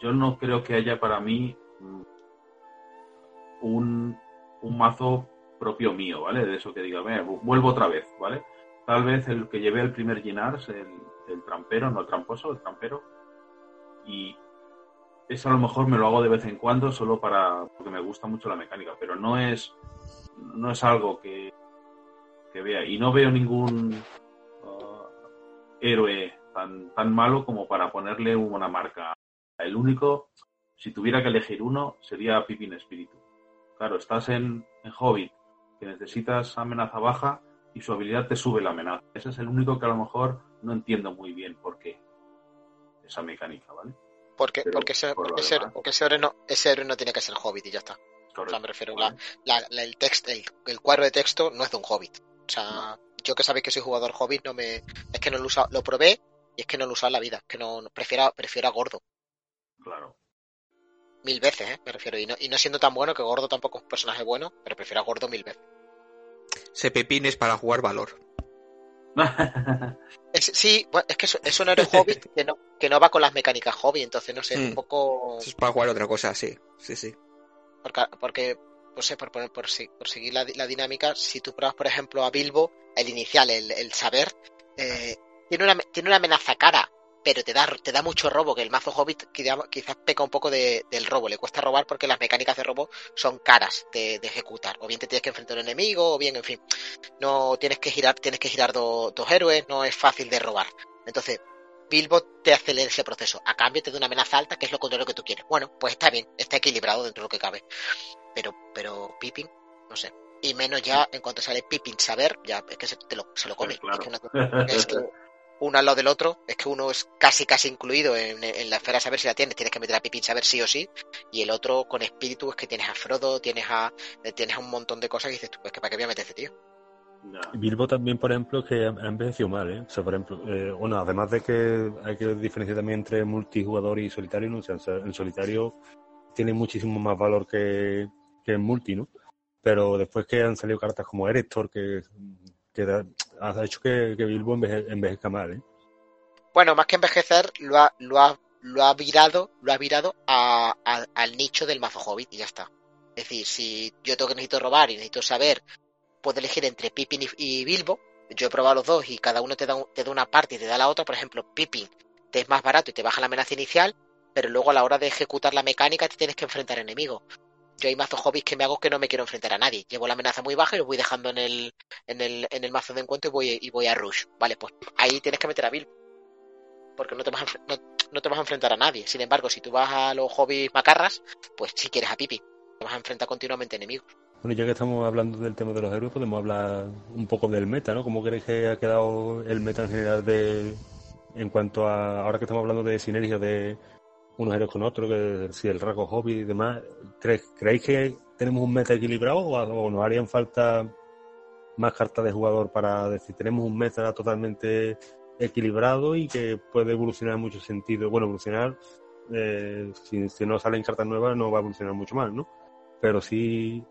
yo no creo que haya para mí mm, un, un mazo propio mío, ¿vale? De eso que diga, "Ve, vuelvo otra vez, ¿vale? Tal vez el que llevé el primer Ginars, el, el trampero, no el tramposo, el trampero, y eso a lo mejor me lo hago de vez en cuando solo para porque me gusta mucho la mecánica, pero no es no es algo que, que vea. Y no veo ningún uh, héroe tan, tan malo como para ponerle una marca. El único, si tuviera que elegir uno, sería Pipin Espíritu. Claro, estás en, en Hobbit, que necesitas amenaza baja y su habilidad te sube la amenaza. Ese es el único que a lo mejor no entiendo muy bien por qué esa mecánica, ¿vale? Porque, Pero porque, ese, por porque ese, demás- porque ese héroe no, ese héroe no tiene que ser hobbit y ya está. O sea, me refiero, Vale. la, la- la- el, text, el, el cuadro de texto no es de un hobbit. O sea, yo que sabéis que soy jugador hobbit, no me, es que no lo he usado, lo probé y es que no lo he usado en la vida. Que no, no- prefiero, prefiero a gordo. Claro. Mil veces, ¿eh? Me refiero. Y no, y no siendo tan bueno, que gordo tampoco es un personaje bueno, pero prefiero a gordo mil veces. Ese pepín es para jugar valor. Es- sí, es que es, es un héroe hobbit que no, que no va con las mecánicas hobbit, entonces no sé, es un Mm. poco. Eso es para jugar otra cosa, sí. Sí, sí. Porque, porque por, poner, por, seguir la, dinámica, si tú pruebas, por ejemplo, a Bilbo, el inicial, el, saber, eh, tiene, una, tiene una amenaza cara, pero te da, te da mucho robo, que el mazo Hobbit quizá- quizás peca un poco de- del robo, le cuesta robar porque las mecánicas de robo son caras de, de ejecutar, o bien te tienes que enfrentar a un enemigo, o bien, en fin, no tienes que girar, tienes que girar do- dos héroes, no es fácil de robar. Entonces, Bilbo te acelera ese proceso, a cambio te da una amenaza alta, que es lo contrario que tú quieres. Bueno, pues está bien, está equilibrado dentro de lo que cabe. Pero pero Pippin no sé. Y menos ya en cuanto sale Pippin saber ya es que se, te lo, se lo come. Claro. es que, una- es que uno al lado del otro es que uno es casi casi incluido en, en la esfera saber si la tienes. Tienes que meter a Pippin saber sí o sí. Y el otro con espíritu es que tienes a Frodo tienes a tienes a un montón de cosas que dices tú pues que para qué voy a meter este tío Bilbo también, por ejemplo, que ha ha envejecido mal, ¿eh? O sea, por ejemplo, eh, bueno, además de que hay que diferenciar también entre multijugador y solitario, ¿no? O sea, o sea, en solitario tiene muchísimo más valor que, que en multi, ¿no? Pero después que han salido cartas como Erector, que, que da- ha hecho que, que Bilbo enveje- envejezca mal, ¿eh? bueno más que envejecer lo ha lo ha lo ha virado lo ha virado a, a- al nicho del mazo hobbit y ya está es decir si yo tengo que necesito robar y necesito saber puedo elegir entre Pippin y, Bilbo. Yo he probado los dos y cada uno te da, un- te da una parte y te da la otra. Por ejemplo, Pippin te es más barato y te baja la amenaza inicial, pero luego a la hora de ejecutar la mecánica te tienes que enfrentar a enemigos. Yo hay mazos hobbies que me hago que no me quiero enfrentar a nadie. Llevo la amenaza muy baja y lo voy dejando en el, en el, en el mazo de encuentro y voy, y voy a Rush. Vale, pues ahí tienes que meter a Bilbo. Porque no te, vas a, no, no te vas a enfrentar a nadie. Sin embargo, si tú vas a los hobbies macarras, pues si quieres a Pippin. Te vas a enfrentar continuamente a enemigos. Bueno, ya que estamos hablando del tema de los héroes, podemos hablar un poco del meta, ¿no? ¿Cómo creéis que ha quedado el meta en general de en cuanto a ahora que estamos hablando de sinergia de unos héroes con otros, que si el rasgo hobby y demás, ¿creéis, que tenemos un meta equilibrado o, o nos harían falta más cartas de jugador para decir tenemos un meta totalmente equilibrado y que puede evolucionar en muchos sentidos? Bueno, evolucionar, eh, si, si no salen cartas nuevas no va a evolucionar mucho más, ¿no? Pero sí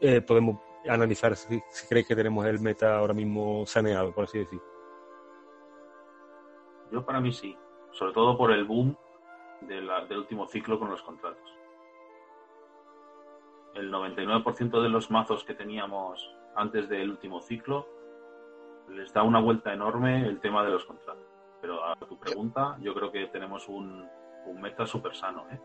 eh, podemos analizar si, si creéis que tenemos el meta ahora mismo saneado, por así decir. Yo para mí sí, sobre todo por el boom de del último ciclo con los contratos. El 99% de los mazos que teníamos antes del último ciclo les da una vuelta enorme el tema de los contratos. Pero a tu pregunta, yo creo que tenemos un, un meta súper sano. ¿eh?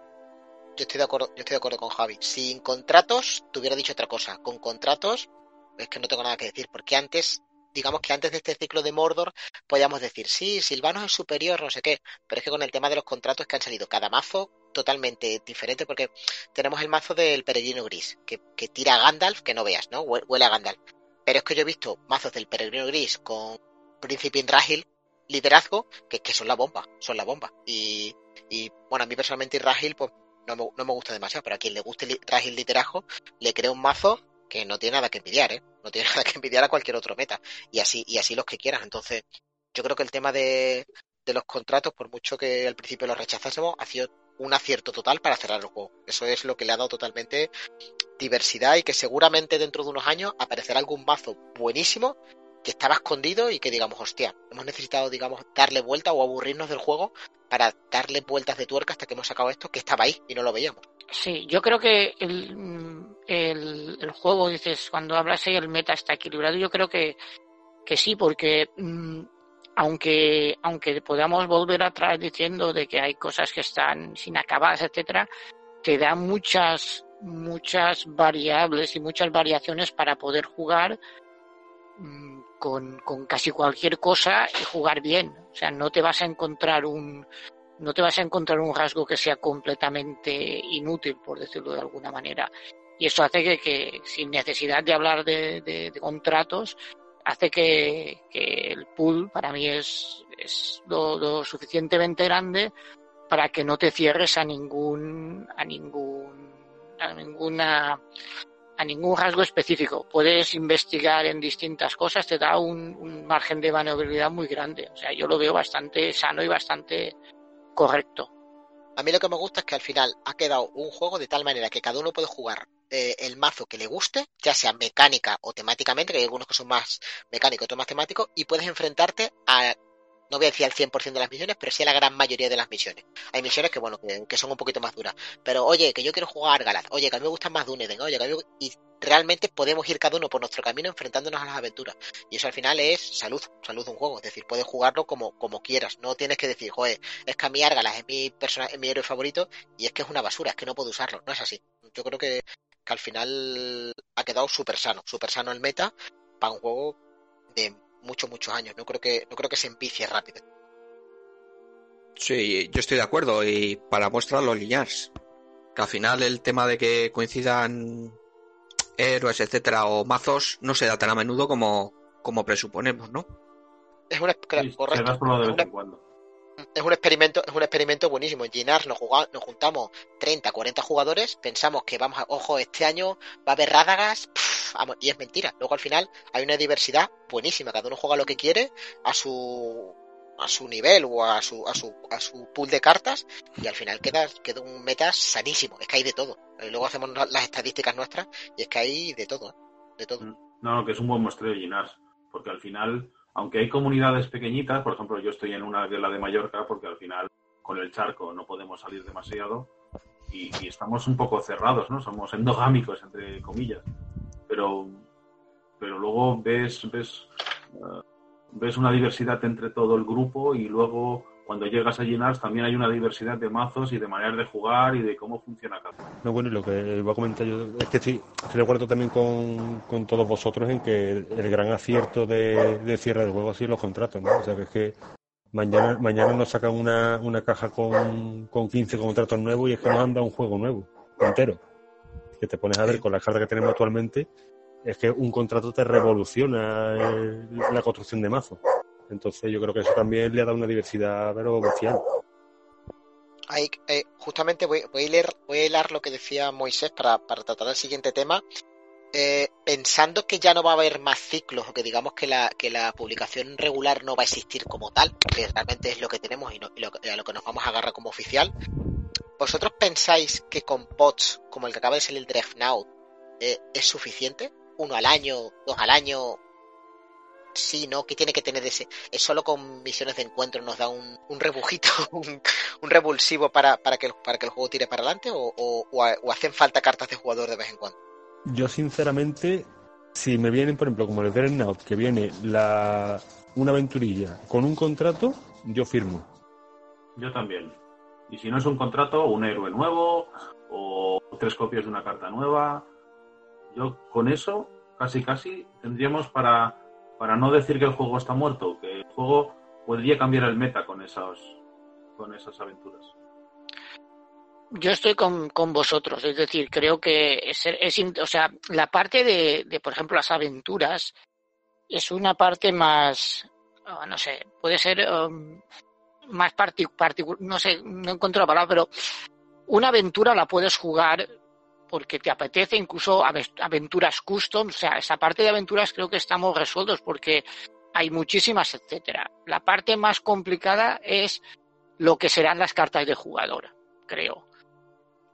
Yo estoy de acuerdo, yo estoy de acuerdo con Javi. Sin contratos, te hubiera dicho otra cosa. Con contratos, es que no tengo nada que decir, porque antes, digamos que antes de este ciclo de Mordor, podíamos decir, sí, Silvanos es superior, no sé qué, pero es que con el tema de los contratos que han salido cada mazo totalmente diferente, porque tenemos el mazo del peregrino gris, que, tira a Gandalf, que no veas, ¿no? Hue- Huele a Gandalf. Pero es que yo he visto mazos del peregrino gris con Príncipe Inrahil, liderazgo, que, son la bomba, son la bomba. Y, y bueno, a mí personalmente Inrahil, pues no me, no me gusta demasiado, pero a quien le guste li- Ragil Liderazgo, le crea un mazo que no tiene nada que envidiar, ¿eh? No tiene nada que envidiar a cualquier otro meta. Y así, y así los que quieras. Entonces, yo creo que el tema de, de los contratos, por mucho que al principio los rechazásemos, ha sido un acierto total para cerrar el juego. Eso es lo que le ha dado totalmente diversidad y que seguramente dentro de unos años aparecerá algún mazo buenísimo que estaba escondido y que digamos, hostia, hemos necesitado, digamos, darle vuelta o aburrirnos del juego para darle vueltas de tuerca hasta que hemos sacado esto que estaba ahí y no lo veíamos. Sí, yo creo que el, el juego, dices, cuando hablas ahí el meta está equilibrado, yo creo que, que sí, porque mm, aunque, aunque podamos volver atrás diciendo de que hay cosas que están sin acabar, etcétera, te da muchas muchas variables y muchas variaciones para poder jugar mm, con, con, casi cualquier cosa y jugar bien. O sea, no te vas a encontrar un no te vas a encontrar un rasgo que sea completamente inútil, por decirlo de alguna manera. Y eso hace que, que sin necesidad de hablar de, de, de contratos, hace que, que, el pool para mí es, es lo, lo, suficientemente grande para que no te cierres a ningún a ningún a ninguna a ningún rasgo específico. Puedes investigar en distintas cosas, te da un, margen de maniobrabilidad muy grande. O sea, yo lo veo bastante sano y bastante correcto. A mí lo que me gusta es que al final ha quedado un juego de tal manera que cada uno puede jugar eh, el mazo que le guste, ya sea mecánica o temáticamente, que hay algunos que son más mecánicos, otros más temáticos, y puedes enfrentarte a no voy a decir al 100% de las misiones, pero sí a la gran mayoría de las misiones. Hay misiones que, bueno, que, son un poquito más duras. Pero, oye, que yo quiero jugar Galaz, oye, que a mí me gustan más Dunedin, oye, que a mí... Y realmente podemos ir cada uno por nuestro camino enfrentándonos a las aventuras. Y eso al final es salud, salud de un juego. Es decir, puedes jugarlo como, como quieras. No tienes que decir, joder, es que a mí Argalas es mi, persona, es mi héroe favorito y es que es una basura, es que no puedo usarlo. No es así. Yo creo que, que al final ha quedado súper sano, súper sano el meta para un juego de muchos, muchos años. No creo que, no creo que se empicie rápido. Sí, yo estoy de acuerdo. Y para mostrar los linears, que al final el tema de que coincidan héroes, etcétera, o mazos, no se da tan a menudo como, como presuponemos, ¿no? Es un, sí, correcto. de vez en cuando. Es un experimento, es un experimento buenísimo. En Ginars nos, jugamos, nos juntamos 30, 40 jugadores, pensamos que vamos a, ojo, este año va a haber rádagas, y es mentira. Luego al final hay una diversidad buenísima, cada uno juega lo que quiere a su a su nivel o a su, a su, a su pool de cartas y al final queda, queda un meta sanísimo. Es que hay de todo. Y luego hacemos las estadísticas nuestras y es que hay de todo. ¿eh? De todo. No, no, que es un buen muestreo de Ginars, porque al final aunque hay comunidades pequeñitas, por ejemplo, yo estoy en una de la de Mallorca, porque al final con el charco no podemos salir demasiado y, estamos un poco cerrados, ¿no? Somos endogámicos, entre comillas. Pero, pero luego ves, ves, uh, ves una diversidad entre todo el grupo y luego cuando llegas a Ginars también hay una diversidad de mazos y de maneras de jugar y de cómo funciona cada. No, bueno, y lo que voy a comentar yo es que sí, estoy de acuerdo también con, con todos vosotros en que el, gran acierto de, de, cierre del juego ha sido los contratos, ¿no? O sea, que es que mañana, mañana nos sacan una, una caja con, con 15 contratos nuevos y es que nos anda un juego nuevo, entero. Que te pones a ver con la carta que tenemos actualmente, es que un contrato te revoluciona la construcción de mazos. Entonces yo creo que eso también le ha dado una diversidad pero bestial. Ahí, eh, justamente voy, a leer, voy a leer lo que decía Moisés para, para tratar el siguiente tema. Eh, pensando que ya no va a haber más ciclos o que digamos que la, que la publicación regular no va a existir como tal, que realmente es lo que tenemos y, lo, a lo que nos vamos a agarrar como oficial, ¿vosotros pensáis que con pods como el que acaba de salir el Dreadnought eh, es suficiente? ¿Uno al año, dos al año, sí, ¿no? Que tiene que tener ese. Es solo con misiones de encuentro nos da un, un rebujito, un, un, revulsivo para, para, que, para que el juego tire para adelante o, o, o, hacen falta cartas de jugador de vez en cuando. Yo, sinceramente, si me vienen, por ejemplo, como el Dreadnought, que viene la una aventurilla con un contrato, yo firmo. Yo también. Y si no es un contrato, un héroe nuevo o tres copias de una carta nueva. Yo con eso casi casi tendríamos para para no decir que el juego está muerto, que el juego podría cambiar el meta con esas, con esas aventuras. Yo estoy con, con vosotros, es decir, creo que es, es, o sea, la parte de, de, por ejemplo, las aventuras es una parte más, oh, no sé, puede ser um, más particular, no sé, no encuentro la palabra, pero una aventura la puedes jugar porque te apetece, incluso aventuras custom, o sea, esa parte de aventuras creo que estamos resueltos porque hay muchísimas, etcétera. La parte más complicada es lo que serán las cartas de jugador, creo.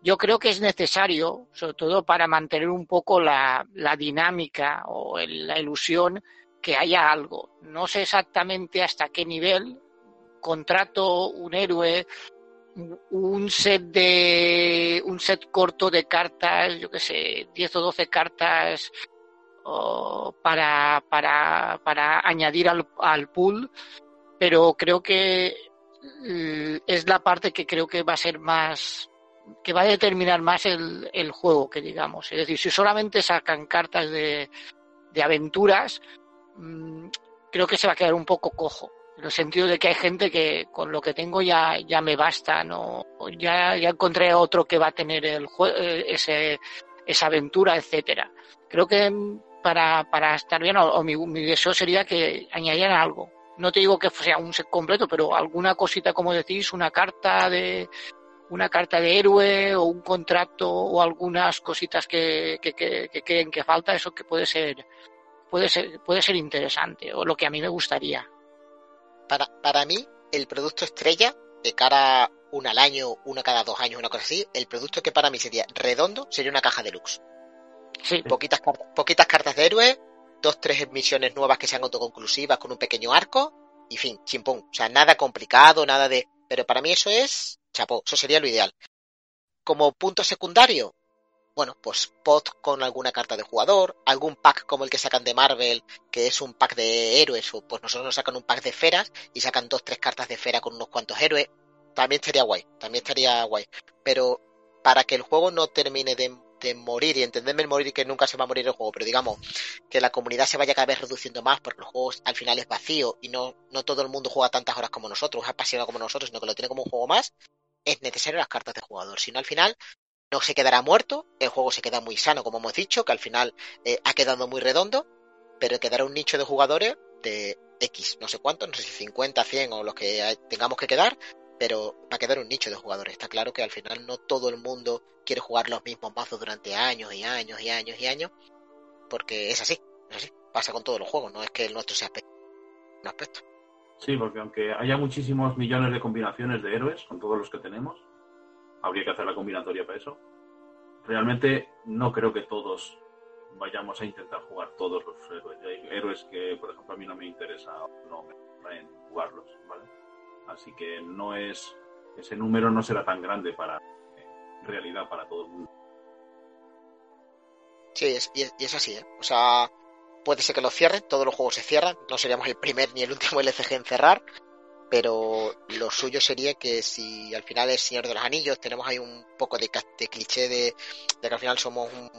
Yo creo que es necesario, sobre todo para mantener un poco la, la dinámica o la ilusión, que haya algo. No sé exactamente hasta qué nivel, contrato un héroe, un set de un set corto de cartas, yo que sé, 10 o 12 cartas para, para, para añadir al, al pool, pero creo que es la parte que creo que va a ser más que va a determinar más el, el juego que digamos. Es decir, si solamente sacan cartas de, de aventuras, mmm, creo que se va a quedar un poco cojo. En el sentido de que hay gente que con lo que tengo ya, ya me basta, no, ya, ya encontré otro que va a tener el eh, ese, esa aventura, etcétera. Creo que para, para estar bien, o, mi, deseo sería que añadieran algo. No te digo que sea un set completo, pero alguna cosita, como decís, una carta de, una carta de héroe o un contrato o algunas cositas que, que, que, que creen que falta, eso que puede ser, puede ser, puede ser interesante o lo que a mí me gustaría. Para, para mí, el producto estrella, de cara una al año, una cada dos años, una cosa así, el producto que para mí sería redondo sería una caja deluxe. Sí. Poquitas, cartas, poquitas cartas de héroe, dos, tres misiones nuevas que sean autoconclusivas con un pequeño arco, y fin, chimpón. O sea, nada complicado, nada de. Pero para mí eso es chapó, eso sería lo ideal. Como punto secundario, bueno, pues pot con alguna carta de jugador, algún pack como el que sacan de Marvel, que es un pack de héroes, o pues nosotros nos sacan un pack de esferas y sacan dos, tres cartas de esfera con unos cuantos héroes. También estaría guay, también estaría guay. Pero para que el juego no termine de, de morir, y entenderme el morir y que nunca se va a morir el juego, pero digamos que la comunidad se vaya cada vez reduciendo más porque el juego al final es vacío y no, no todo el mundo juega tantas horas como nosotros, es apasionado como nosotros, sino que lo tiene como un juego más, es necesario las cartas de jugador. Si no, al final no se quedará muerto, el juego se queda muy sano, como hemos dicho, que al final eh, ha quedado muy redondo, pero quedará un nicho de jugadores de X, no sé cuánto, no sé si 50, 100 o los que tengamos que quedar, pero va a quedar un nicho de jugadores. Está claro que al final no todo el mundo quiere jugar los mismos mazos durante años y años y años y años, porque es así, es así, pasa con todos los juegos, no es que el nuestro sea un aspecto. Sí, porque aunque haya muchísimos millones de combinaciones de héroes con todos los que tenemos, habría que hacer la combinatoria para eso. Realmente no creo que todos vayamos a intentar jugar todos los héroes. Hay héroes que, por ejemplo, a mí no me interesa no me traen jugarlos, ¿vale? Así que no es ese número no será tan grande para en realidad para todo el mundo. Sí, es, y, es, y es así, ¿eh? O sea, puede ser que lo cierren, todos los juegos se cierran, no seríamos el primer ni el último LCG en cerrar, pero lo suyo sería que si al final es Señor de los Anillos, tenemos ahí un poco de, cliché de, que al final somos un,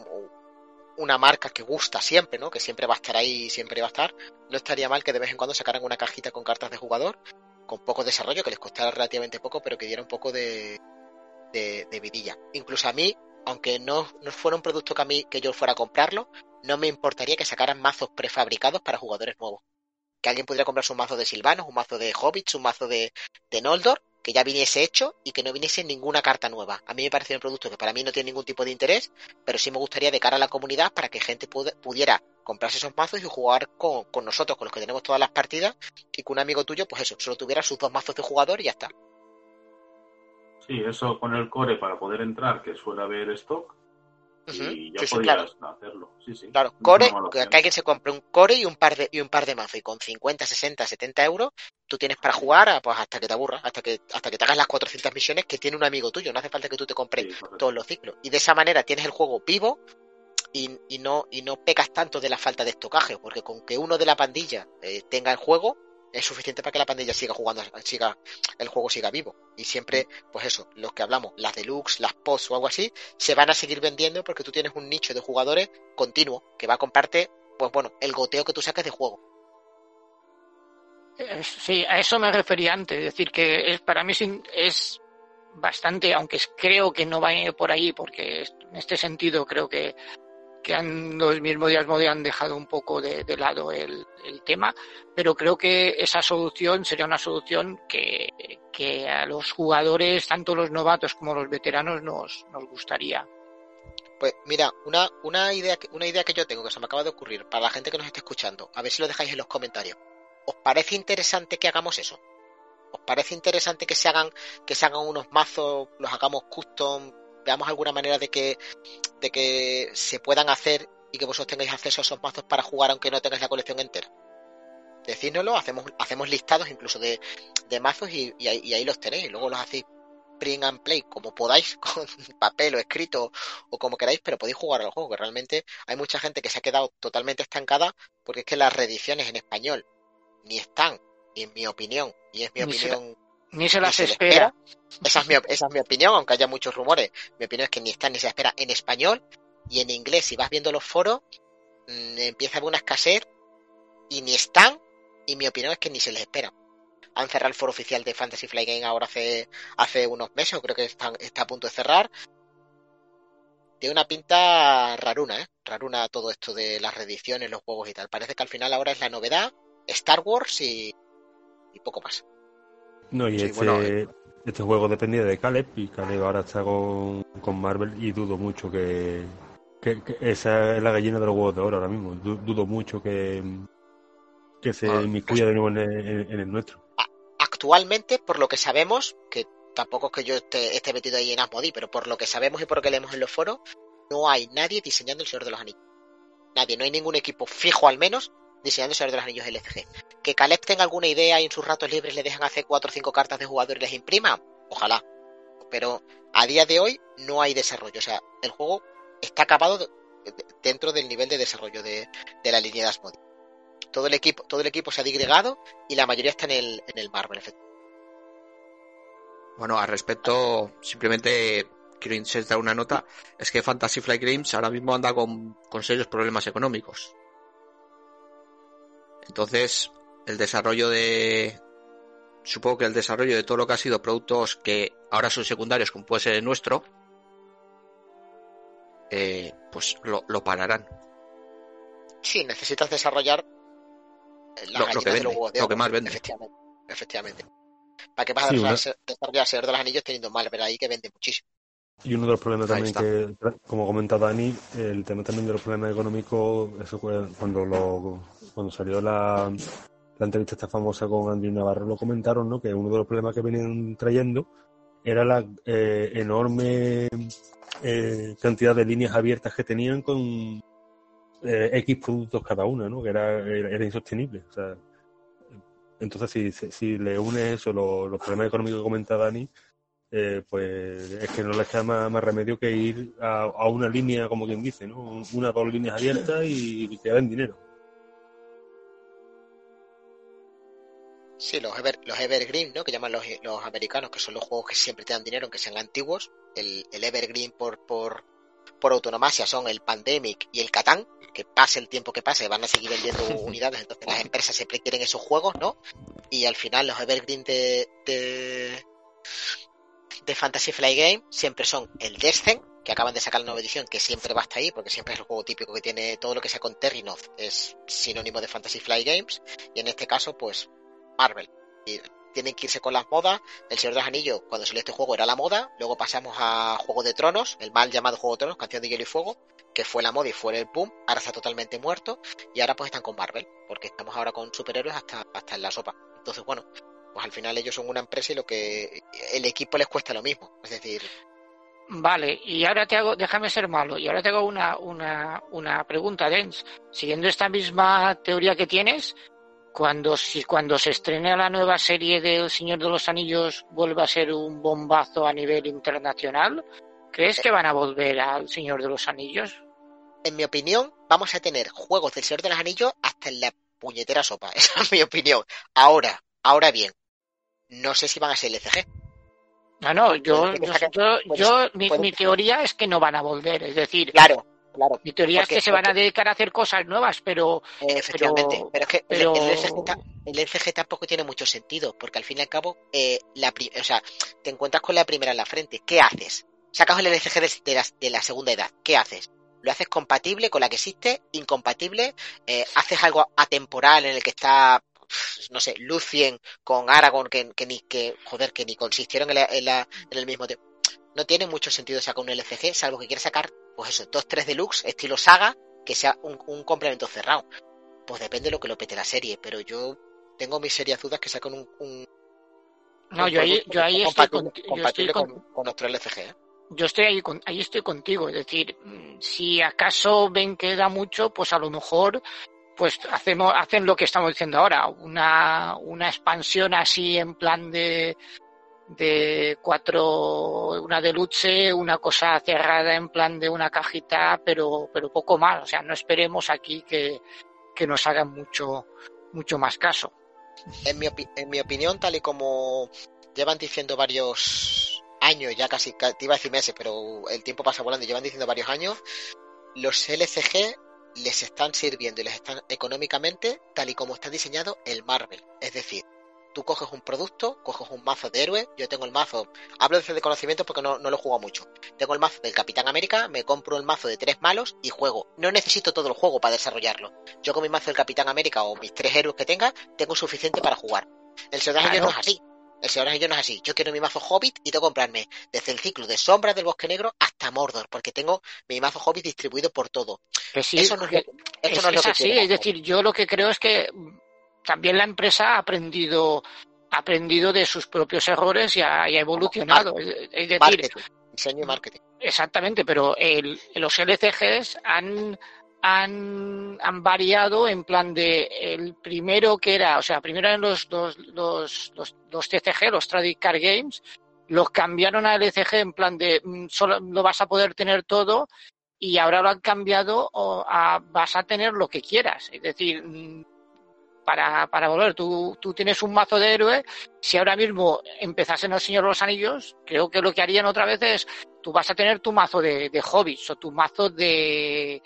una marca que gusta siempre, ¿no? Que siempre va a estar ahí, siempre va a estar. No estaría mal que de vez en cuando sacaran una cajita con cartas de jugador, con poco desarrollo, que les costara relativamente poco, pero que diera un poco de vidilla. Incluso a mí, aunque no, no fuera un producto que a mí que yo fuera a comprarlo, no me importaría que sacaran mazos prefabricados para jugadores nuevos. Que alguien pudiera comprarse un mazo de Silvanos, un mazo de Hobbits, un mazo de, de Noldor, que ya viniese hecho y que no viniese ninguna carta nueva. A mí me parece un producto que para mí no tiene ningún tipo de interés, pero sí me gustaría de cara a la comunidad para que gente pudiera comprarse esos mazos y jugar con, con, nosotros, con los que tenemos todas las partidas, y que un amigo tuyo, pues eso, solo tuviera sus dos mazos de jugador y ya está. Sí, eso con el core para poder entrar, que suele haber stock, Uh -huh. y ya sí, claro. hacerlo. Sí, sí. Claro, core, que alguien se compre un core y un par de y un par de mazos y con 50, 60, 70 euros tú tienes para jugar a, pues hasta que te aburras, hasta que hasta que te hagas las 400 misiones que tiene un amigo tuyo, no hace falta que tú te compres todos los ciclos. Y de esa manera tienes el juego vivo y, y no y no pecas tanto de la falta de estocaje, porque con que uno de la pandilla eh, tenga el juego es suficiente para que la pandilla siga jugando, siga el juego siga vivo. Y siempre, pues eso, los que hablamos, las deluxe, las post o algo así, se van a seguir vendiendo porque tú tienes un nicho de jugadores continuo que va a comprarte, pues bueno, el goteo que tú saques de juego. Eh, Sí, a eso me refería antes, es decir, que es, para mí es, bastante, aunque creo que no va por ahí, porque en este sentido creo que, que han, los mismos días Modi han dejado un poco de, lado el, el tema, pero creo que esa solución sería una solución que, que a los jugadores, tanto los novatos como los veteranos, nos, nos gustaría. Pues mira, una, una, idea, una idea que yo tengo que se me acaba de ocurrir para la gente que nos esté escuchando, a ver si lo dejáis en los comentarios. ¿Os parece interesante que hagamos eso? ¿Os parece interesante que se hagan, que se hagan unos mazos, los hagamos custom, veamos alguna manera de que, de que se puedan hacer y que vosotros tengáis acceso a esos mazos para jugar aunque no tengáis la colección entera? Decídnoslo, hacemos, hacemos listados incluso de, de mazos y, y ahí, y ahí los tenéis, luego los hacéis print and play como podáis, con papel o escrito o como queráis, pero podéis jugar al juego, que realmente hay mucha gente que se ha quedado totalmente estancada porque es que las reediciones en español ni están, en mi opinión, y es mi Ni opinión Ni se las se espera. Esa es, mi, esa es mi opinión, aunque haya muchos rumores. Mi opinión es que ni está ni se espera en español y en inglés. Si vas viendo los foros, mm, empieza a haber una escasez y ni están. Y mi opinión es que ni se les espera. Han cerrado el foro oficial de Fantasy Flight Game ahora hace, hace unos meses, o creo que están- está a punto de cerrar. Tiene una pinta raruna, ¿eh? Raruna todo esto de las reediciones, los juegos y tal. Parece que al final ahora es la novedad, Star Wars y, y poco más. No, y Sí, este, bueno, eh. este juego dependía de Caleb y Caleb ahora está con, con Marvel y dudo mucho que, que- que esa es la gallina de los huevos de oro ahora mismo. Du- dudo mucho que, que se Ah, inmiscuya de nuevo en el, en- en el nuestro. actualmente, por lo que sabemos, que tampoco es que yo esté, esté metido ahí en Asmodee, pero por lo que sabemos y por lo que leemos en los foros, no hay nadie diseñando el Señor de los Anillos. Nadie, no hay ningún equipo fijo al menos diseñando Señor de los Anillos LCG. Que Caleb tenga alguna idea y en sus ratos libres le dejan hacer cuatro o cinco cartas de jugador y les imprima, ojalá. Pero a día de hoy no hay desarrollo, o sea, el juego está acabado de- de- dentro del nivel de desarrollo de, de la línea de Asmodee. Todo el equipo, todo el equipo se ha digregado y la mayoría está en el, en el Marvel. Bueno, al respecto, simplemente quiero insertar una nota. Es que Fantasy Flight Games ahora mismo anda con, con serios problemas económicos. Entonces, el desarrollo de... Supongo que el desarrollo de todo lo que ha sido productos que ahora son secundarios, como puede ser el nuestro, eh, pues lo, lo pararán. Sí, necesitas desarrollar Lo- las lo que de vende, los de lo que más vende. Efectivamente, efectivamente. ¿Para qué vas a desarrollar, desarrollar Señor de los Anillos teniendo Marvel ahí que vende muchísimo? Y uno de los problemas también que, como comenta Dani, el tema también de los problemas económicos, eso fue cuando lo, cuando salió la, la entrevista esta famosa con Andrew Navarro, lo comentaron, ¿no? Que uno de los problemas que venían trayendo era la eh, enorme eh, cantidad de líneas abiertas que tenían con eh, X productos cada una, ¿no? Que era, era, era insostenible. O sea, entonces, si, si, si le unes eso, lo- los problemas económicos que comenta Dani, eh, pues es que no les queda más, más remedio que ir a, a una línea, como quien dice, ¿no? Una o dos líneas abiertas y, que den dinero. Sí, los, ever, los Evergreen, ¿no? Que llaman los, los americanos, que son los juegos que siempre te dan dinero, aunque sean antiguos. El, el Evergreen por, por, por autonomasia son el Pandemic y el Catán, que pase el tiempo que pase, van a seguir vendiendo unidades, entonces las empresas siempre quieren esos juegos, ¿no? Y al final los Evergreen de, de, de Fantasy Flight Game siempre son el Descent, que acaban de sacar la nueva edición, que siempre va hasta ahí, porque siempre es el juego típico que tiene todo lo que sea con Terrinoth, es sinónimo de Fantasy Flight Games, y en este caso, pues, Marvel. Y tienen que irse con las modas. El Señor de los Anillos, cuando salió este juego, era la moda. Luego pasamos a Juego de Tronos, el mal llamado Juego de Tronos, Canción de Hielo y Fuego, que fue la moda y fue el boom. Ahora está totalmente muerto. Y ahora pues están con Marvel, porque estamos ahora con superhéroes hasta, hasta en la sopa. Entonces, bueno, pues al final ellos son una empresa y lo que el equipo les cuesta lo mismo. Es decir, Vale, y ahora te hago, déjame ser malo, y ahora te hago una, una, una pregunta, Dens. Siguiendo esta misma teoría que tienes, cuando, si, cuando se estrene la nueva serie del Señor de los Anillos vuelva a ser un bombazo a nivel internacional, ¿crees que van a volver al Señor de los Anillos? en mi opinión, vamos a tener juegos del Señor de los Anillos hasta en la puñetera sopa. Esa es mi opinión. Ahora, ahora bien, no sé si van a ser LCG. No, no, yo, que yo, mi, mi teoría es que no van a volver, es decir, Claro, claro. mi teoría porque- es que se van a dedicar a hacer cosas nuevas, pero Eh, efectivamente, Pero- pero, es que el- pero- el, LCG, ta- el LCG tampoco tiene mucho sentido, porque al fin y al cabo, eh, la o sea, te encuentras con la primera en la frente. ¿Qué haces? Sacas el LCG de, de la, de la segunda edad. ¿Qué haces? ¿Lo haces compatible con la que existe? ¿Incompatible? Eh, ¿Haces algo atemporal en el que está, no sé, Lucien con Aragorn que, que ni que, joder, que ni consistieron en, la- en, la- en el mismo tiempo? No tiene mucho sentido sacar un LCG, salvo que quieras sacar, pues eso, dos, tres deluxe, estilo saga, que sea un, un complemento cerrado. Pues depende de lo que lo pete la serie, pero yo tengo mis serias dudas que saquen un, un no, yo ahí, yo ahí estoy, compatible, conti- yo estoy con- con, con nuestro LCG. ¿eh? yo estoy ahí, con, ahí estoy contigo, es decir, mm, si acaso ven que da mucho, pues a lo mejor pues hacemos, hacen lo que estamos diciendo ahora, una, una expansión así en plan de de cuatro, una deluxe, una cosa cerrada en plan de una cajita, pero, pero poco más. O sea, no esperemos aquí que, que nos hagan mucho, mucho más caso. En mi, en mi opinión, tal y como llevan diciendo varios años, ya casi, te iba a decir meses, pero el tiempo pasa volando, llevan diciendo varios años, los LCG les están sirviendo y les están económicamente tal y como está diseñado el Marvel. Es decir, tú coges un producto, coges un mazo de héroe, yo tengo el mazo, hablo de conocimiento porque no, no lo juego mucho, tengo el mazo del Capitán América, me compro el mazo de tres malos y juego. No necesito todo el juego para desarrollarlo. Yo con mi mazo del Capitán América o mis tres héroes que tenga, tengo suficiente para jugar. El de no es así. El Señor de no es así. Yo quiero mi mazo Hobbit y tengo que comprarme desde el ciclo de sombras del Bosque Negro hasta Mordor, porque tengo mi mazo Hobbit distribuido por todo. eso no es, así. Es decir, yo lo que creo es que también la empresa ha aprendido ha aprendido de sus propios errores y ha, evolucionado. Es, decir, diseño y marketing. Exactamente, pero el, los LCGs han, han, han, variado en plan de el primero que era, o sea, primero eran los, los, los, los, TCG, los Trading Card Games, los cambiaron a LCG en plan de mm, solo lo vas a poder tener todo y ahora lo han cambiado a vas a tener lo que quieras. Es decir, mm, para, para volver. Tú, tú tienes un mazo de héroe. Si ahora mismo empezase en el Señor de los Anillos, creo que lo que harían otra vez es, tú vas a tener tu mazo de, de hobbits o tu mazo de,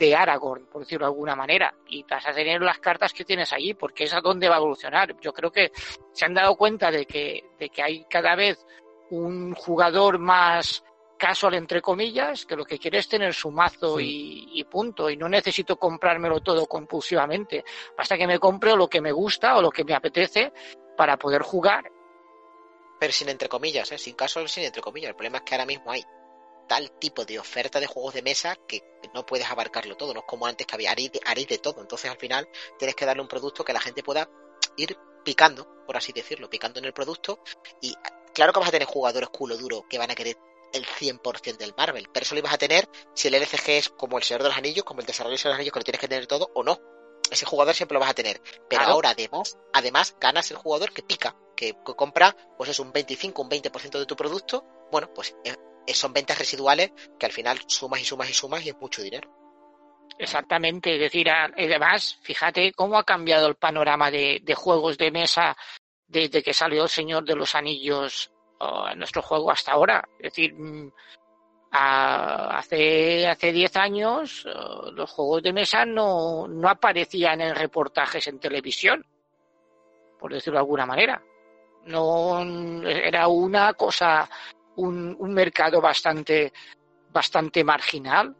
de Aragorn, por decirlo de alguna manera, y vas a tener las cartas que tienes allí, porque es a donde va a evolucionar. Yo creo que se han dado cuenta de que, de que hay cada vez un jugador más casual entre comillas, que lo que quiere es tener su mazo y, punto, y no necesito comprármelo todo compulsivamente. Basta que me compre lo que me gusta o lo que me apetece para poder jugar. Pero sin entre comillas, ¿eh? sin casual, sin entre comillas. El problema es que ahora mismo hay tal tipo de oferta de juegos de mesa que no puedes abarcarlo todo, no es como antes que había haréis de, de todo. Entonces al final tienes que darle un producto que la gente pueda ir picando, por así decirlo, picando en el producto y claro que vas a tener jugadores culo duro que van a querer el 100% del Marvel. Pero eso lo ibas a tener si el LCG es como el Señor de los Anillos, como el desarrollo de los Anillos, que lo tienes que tener todo o no. Ese jugador siempre lo vas a tener. Pero ahora además, además ganas el jugador que pica, que, compra, pues es un 25, un 20% de tu producto. Bueno, pues eh, son ventas residuales que al final sumas y sumas y sumas y es mucho dinero. Exactamente, es decir, además, fíjate cómo ha cambiado el panorama de, de juegos de mesa desde que salió el Señor de los Anillos en nuestro juego hasta ahora. Es decir, mm, hace hace 10 años los juegos de mesa no, no aparecían en reportajes en televisión, por decirlo de alguna manera. No era una cosa, un, un mercado bastante bastante marginal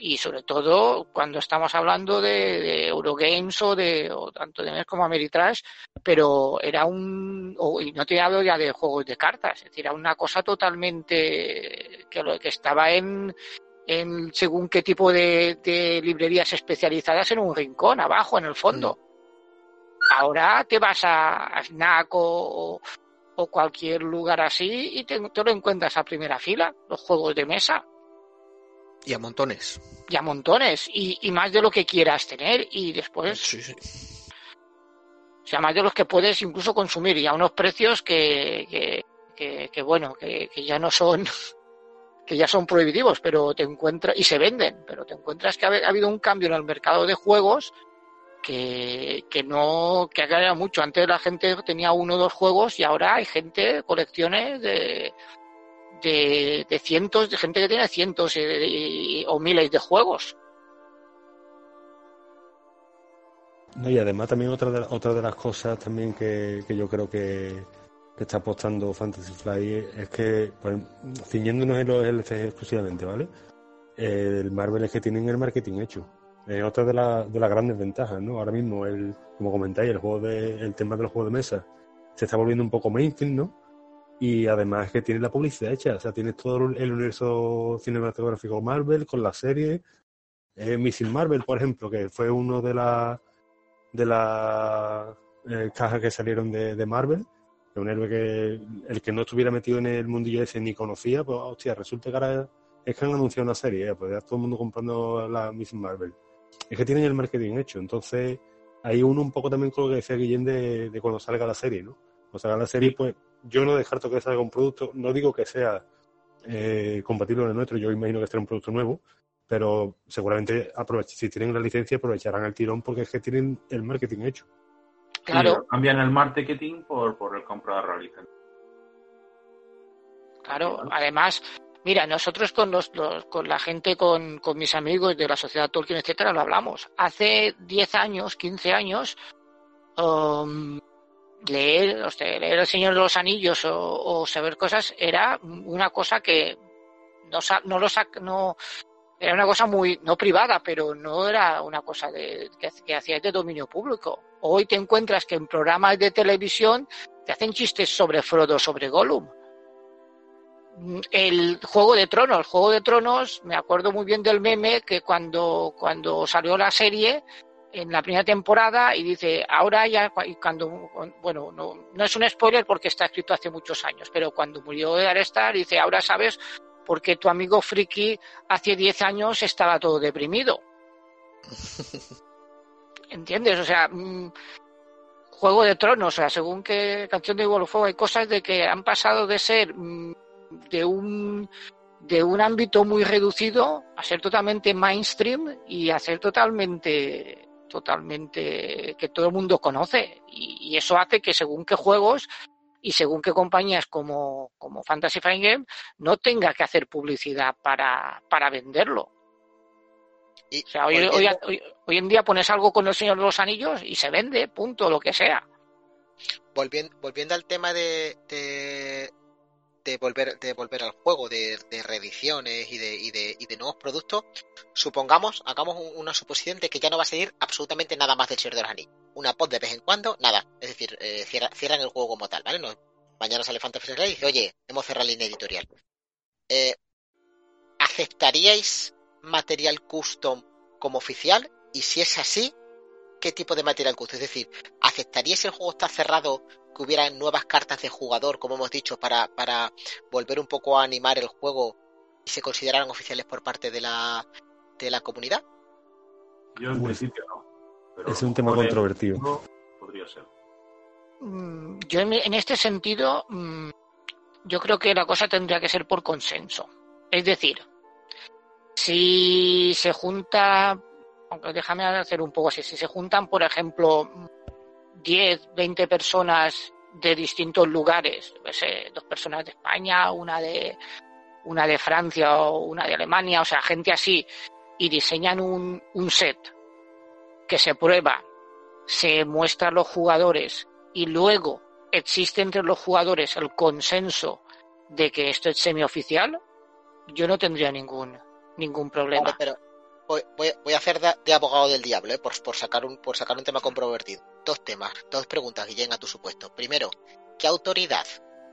y sobre todo cuando estamos hablando de, Eurogames o de o tanto de MES como Ameritrash, pero era un y no te hablo ya de juegos de cartas, es decir, era una cosa totalmente que lo que estaba en en según qué tipo de, librerías especializadas en un rincón abajo en el fondo. Mm. Ahora te vas a, Snack o, o, cualquier lugar así y te, te lo encuentras a primera fila, los juegos de mesa y a montones. Y a montones. Y, más de lo que quieras tener. Y después. Sí, sí. O sea, más de los que puedes incluso consumir. Y a unos precios que, que, bueno, que, ya no son. que ya son prohibitivos, pero te encuentras. y se venden. Pero te encuentras que ha, habido un cambio en el mercado de juegos que, que no que ha mucho. Antes la gente tenía uno o dos juegos y ahora hay gente, colecciones de, de, cientos, de gente que tiene cientos o miles de juegos. y además también otra de, otra de las cosas también que, yo creo que, está apostando Fantasy Fly es que, pues, ciñéndonos en los LCG exclusivamente, ¿vale? el Marvel es que tienen el marketing hecho. Es otra de, de las grandes ventajas, ¿no? Ahora mismo, el, como comentáis, el juego de, el tema de los juegos de mesa se está volviendo un poco mainstream, ¿no? y además que tiene la publicidad hecha, o sea, tienes todo el universo cinematográfico Marvel con la serie, eh, Missing Marvel, por ejemplo, que fue uno de las de las eh, cajas que salieron de, Marvel, un héroe que el que no estuviera metido en el mundillo ese ni conocía, pues hostia, resulta que ahora es que han anunciado una serie, eh, pues ya todo el mundo comprando la Missing Marvel. Es que tienen el marketing hecho, entonces hay uno un poco también con lo que decía Guillén de, de cuando salga la serie, ¿no? Cuando salga la serie, pues yo no descarto que salga un producto, no digo que sea eh, compatible con el nuestro, yo imagino que será un producto nuevo, pero seguramente si tienen la licencia aprovecharán el tirón porque es que tienen el marketing hecho. Claro. cambian el marketing por, por el compra de la licencia. Claro, además, mira, nosotros con los, con la gente, con, mis amigos de la sociedad Tolkien, etcétera, lo hablamos. Hace 10 años, 15 años, um, leer, o sea, leer El Señor de los Anillos o, saber cosas era una cosa que no, no lo no era una cosa muy no privada, pero no era una cosa de, que, que hacías de dominio público. Hoy te encuentras que en programas de televisión te hacen chistes sobre Frodo, sobre Gollum. Mm, El Juego de Tronos, el Juego de Tronos, me acuerdo muy bien del meme que cuando, cuando salió la serie, en la primera temporada, y dice, ahora ya, cuando, bueno, no, no es un spoiler porque está escrito hace muchos años, pero cuando murió Arestar, dice, ahora sabes por qué tu amigo Friki hace 10 años estaba todo deprimido. ¿Entiendes? O sea, mm, Juego de Tronos, o sea, según qué canción de Igual Fuego, hay cosas de que han pasado de ser mm, de un de un ámbito muy reducido a ser totalmente mainstream y a ser totalmente totalmente que todo el mundo conoce y, y eso hace que según qué juegos y según qué compañías como, como Fantasy Fine Game no tenga que hacer publicidad para, para venderlo. Y O sea, hoy, hoy, hoy- hoy en día pones algo con el Señor de los Anillos y se vende, punto, lo que sea. volviendo, volviendo al tema de, de, de volver, de volver al juego, de, de reediciones y de, y, de, y de nuevos productos, supongamos, hagamos un- una suposición de que ya no va a salir absolutamente nada más del Señor de los Anillos. Una pod de vez en cuando, nada. Es decir, eh, cierra- cierran el juego como tal, ¿vale? No, mañana sale Fantasy Flight y dice, oye, hemos cerrado la línea editorial. Eh, ¿Aceptaríais material custom como oficial? Y si es así, ¿qué tipo de material custom? Es decir, ¿aceptaríais si el juego está cerrado que hubiera nuevas cartas de jugador, como hemos dicho, para, para volver un poco a animar el juego y se consideraran oficiales por parte de la, de la comunidad? Yo en Pues, principio no. Pero Es un tema controvertido. futuro Podría ser. Mm, Yo en, en este sentido, mm, yo creo que la cosa tendría que ser por consenso. Es decir, si se junta, déjame hacer un poco así, si se juntan, por ejemplo, 10, 20 personas de distintos lugares, dos personas de España, una de una de Francia o una de Alemania, o sea, gente así, y diseñan un, un set que se prueba, se muestra a los jugadores y luego existe entre los jugadores el consenso de que esto es semioficial, yo no tendría ningún ningún problema. Pero voy, a hacer de, abogado del diablo, ¿eh? por, por sacar un, por sacar un tema controvertido. Dos temas, dos preguntas, Guillén, a tu supuesto. Primero, ¿qué autoridad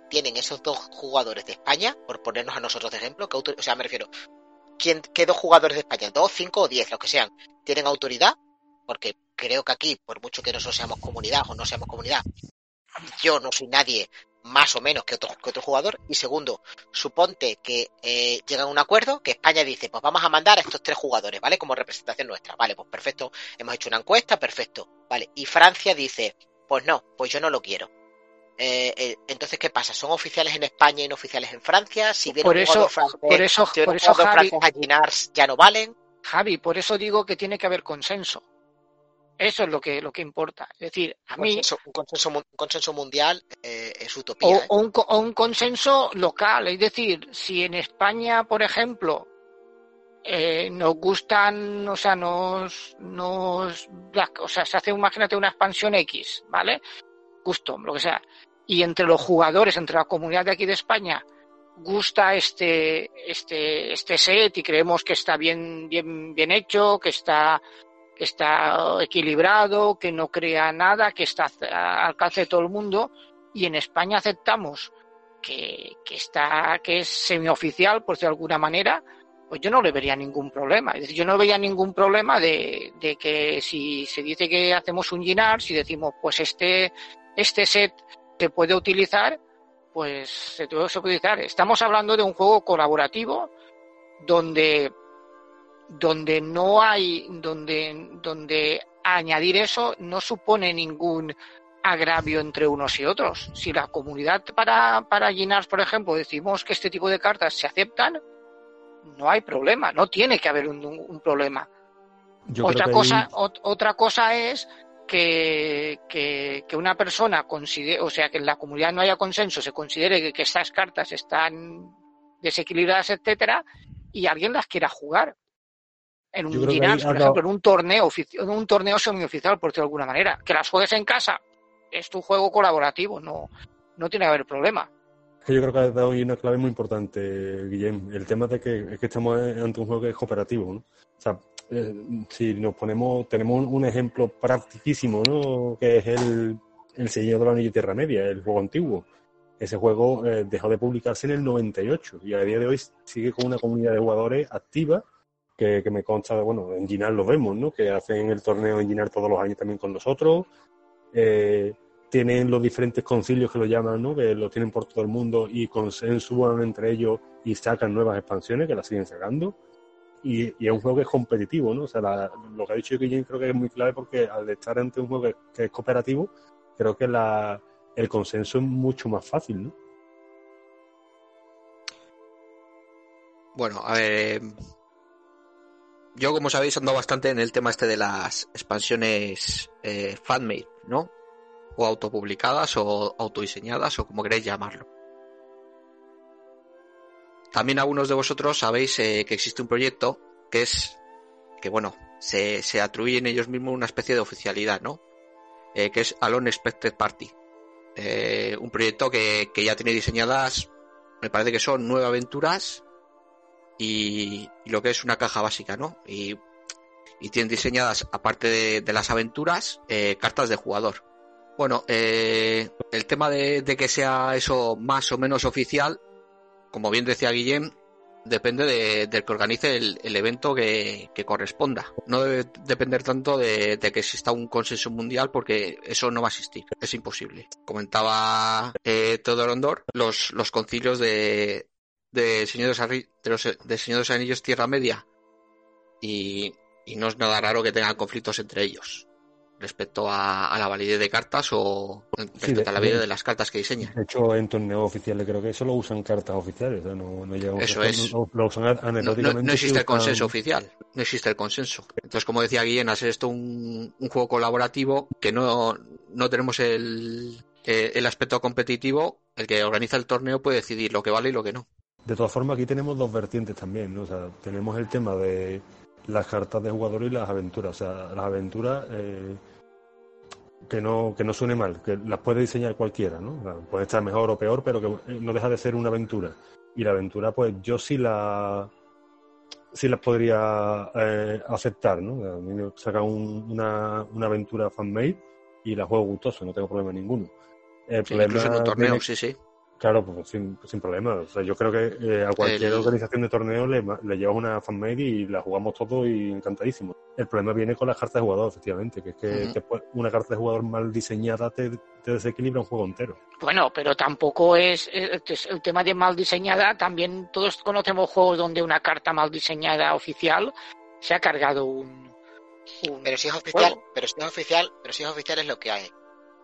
tienen esos dos jugadores de España? Por ponernos a nosotros de ejemplo. ¿qué o sea, me refiero, ¿quién, ¿qué dos jugadores de España? ¿Dos, cinco o diez, los que sean? ¿Tienen autoridad? Porque creo que aquí, por mucho que nosotros seamos comunidad o no seamos comunidad, yo no soy nadie más o menos que otro, que otro jugador. Y segundo, suponte que eh, llegan a un acuerdo, que España dice, pues vamos a mandar a estos tres jugadores, ¿vale? Como representación nuestra. Vale, pues perfecto, hemos hecho una encuesta, perfecto. Vale, y Francia dice, pues no, pues yo no lo quiero. Eh, eh, entonces, ¿qué pasa? ¿Son oficiales en España y no oficiales en Francia? Si viene Por eso, francés, por eso, si por eso, Javi, a Ginars, ya no valen. Javi, por eso digo que tiene que haber consenso. Eso es lo que, lo que importa. Es decir, a Un mí, consenso, un consenso, mu- un consenso mundial eh, es o, utopía. ¿eh? o un, o un consenso local. Es decir, si en España, por ejemplo, eh, nos gustan, o sea, nos, nos, o sea, se hace, imagínate, una expansión X, ¿vale? Custom, lo que sea. Y entre los jugadores, entre la comunidad de aquí de España, gusta este, este, este set y creemos que está bien, bien, bien hecho, que está, está equilibrado, que no crea nada, que está al alcance de todo el mundo, y en España aceptamos que, que está, que es semioficial, por de alguna manera, pues yo no le vería ningún problema. Es decir, yo no vería ningún problema de, de que si se dice que hacemos un Ginar, si decimos, pues este, este set se puede utilizar, pues se puede utilizar. Estamos hablando de un juego colaborativo donde, donde no hay, donde, donde añadir eso no supone ningún agravio entre unos y otros. Si la comunidad para, para Ginars, por ejemplo, decimos que este tipo de cartas se aceptan, no hay problema, no tiene que haber un, un problema. Yo otra cosa, otra cosa es que, que, que una persona considere, o sea, que en la comunidad no haya consenso, se considere que, que estas cartas están desequilibradas, etcétera, y alguien las quiera jugar. En un ahí por ejemplo, en un torneo en un torneo semioficial, por decirlo de alguna manera. Que las juegues en casa, es tu juego colaborativo, no, no tiene que haber problema. Que yo creo que has dado una clave muy importante, Guillem. El tema de que, es que estamos ante un juego que es cooperativo, ¿no? O sea, eh, si nos ponemos, tenemos un, un ejemplo practicísimo, ¿no? Que es el, el Señor de la Anillo Tierra Media, el juego antiguo. Ese juego eh, dejó de publicarse en el 98 y a día de hoy sigue con una comunidad de jugadores activa que, me consta, bueno, en Ginar lo vemos, ¿no? Que hacen el torneo en Ginar todos los años también con nosotros. Eh, tienen los diferentes concilios que lo llaman, ¿no? Que lo tienen por todo el mundo y consensuan entre ellos y sacan nuevas expansiones que las siguen sacando. Y, y es un juego que es competitivo, ¿no? O sea, lo que ha dicho Guillén creo que es muy clave porque al estar ante un juego que, que es cooperativo, creo que la, el consenso es mucho más fácil, ¿no? Bueno, a ver. Yo, como sabéis, ando bastante en el tema este de las expansiones eh, fanmade, ¿no? O autopublicadas o autodiseñadas o como queréis llamarlo. También algunos de vosotros sabéis eh, que existe un proyecto que es que, bueno, se, se atribuyen ellos mismos una especie de oficialidad, ¿no? Eh, que es Alone Expected Party. Eh, un proyecto que, que ya tiene diseñadas, me parece que son nueve aventuras y, y lo que es una caja básica, ¿no? Y, y tienen diseñadas, aparte de, de las aventuras, eh, cartas de jugador. Bueno, eh, el tema de, de que sea eso más o menos oficial, como bien decía Guillem, depende de- del que organice el, evento que, corresponda. No debe depender tanto de, de que exista un consenso mundial porque eso no va a existir, es imposible. Comentaba eh, Teodoro los concilios de, de Señor de, los de Señor de los Anillos Tierra Media y, y no es nada raro que tengan conflictos entre ellos respecto a, a la validez de cartas o respecto de- a la validez de- las cartas que diseñan. De hecho, en torneos oficiales creo que solo usan cartas oficiales, sea, no, no llegamos Eso a- es. Lo, lo usan No, no- no existe el consenso usan- oficial, no existe el consenso. Entonces, como decía Guillén, hacer esto un, un juego colaborativo que no, no tenemos el, eh, el aspecto competitivo, el que organiza el torneo puede decidir lo que vale y lo que no. De todas formas, aquí tenemos dos vertientes también, ¿no? O sea, tenemos el tema de las cartas de jugador y las aventuras. O sea, las aventuras eh, que no que no suene mal, que las puede diseñar cualquiera, ¿no? O sea, puede estar mejor o peor, pero que no deja de ser una aventura. Y la aventura, pues yo sí la sí las podría eh, aceptar, ¿no? A mí me saca un- una, una aventura fan-made y la juego gustoso, no tengo problema ninguno. El Sí, incluso en un torneo, sí, sí. Claro, pues sin, sin problema. O sea, yo creo que eh, a cualquier El- organización de torneo le, le llevas una fanmade y la jugamos todos y encantadísimo. El problema viene con las cartas de jugador, efectivamente, que es que te puede- una carta de jugador mal diseñada te, te desequilibra un juego entero. Bueno, pero tampoco es, es el tema de mal diseñada. También todos conocemos juegos donde una carta mal diseñada oficial se ha cargado un. un Pero si es oficial, juego. pero si es oficial, pero si es oficial es lo que hay.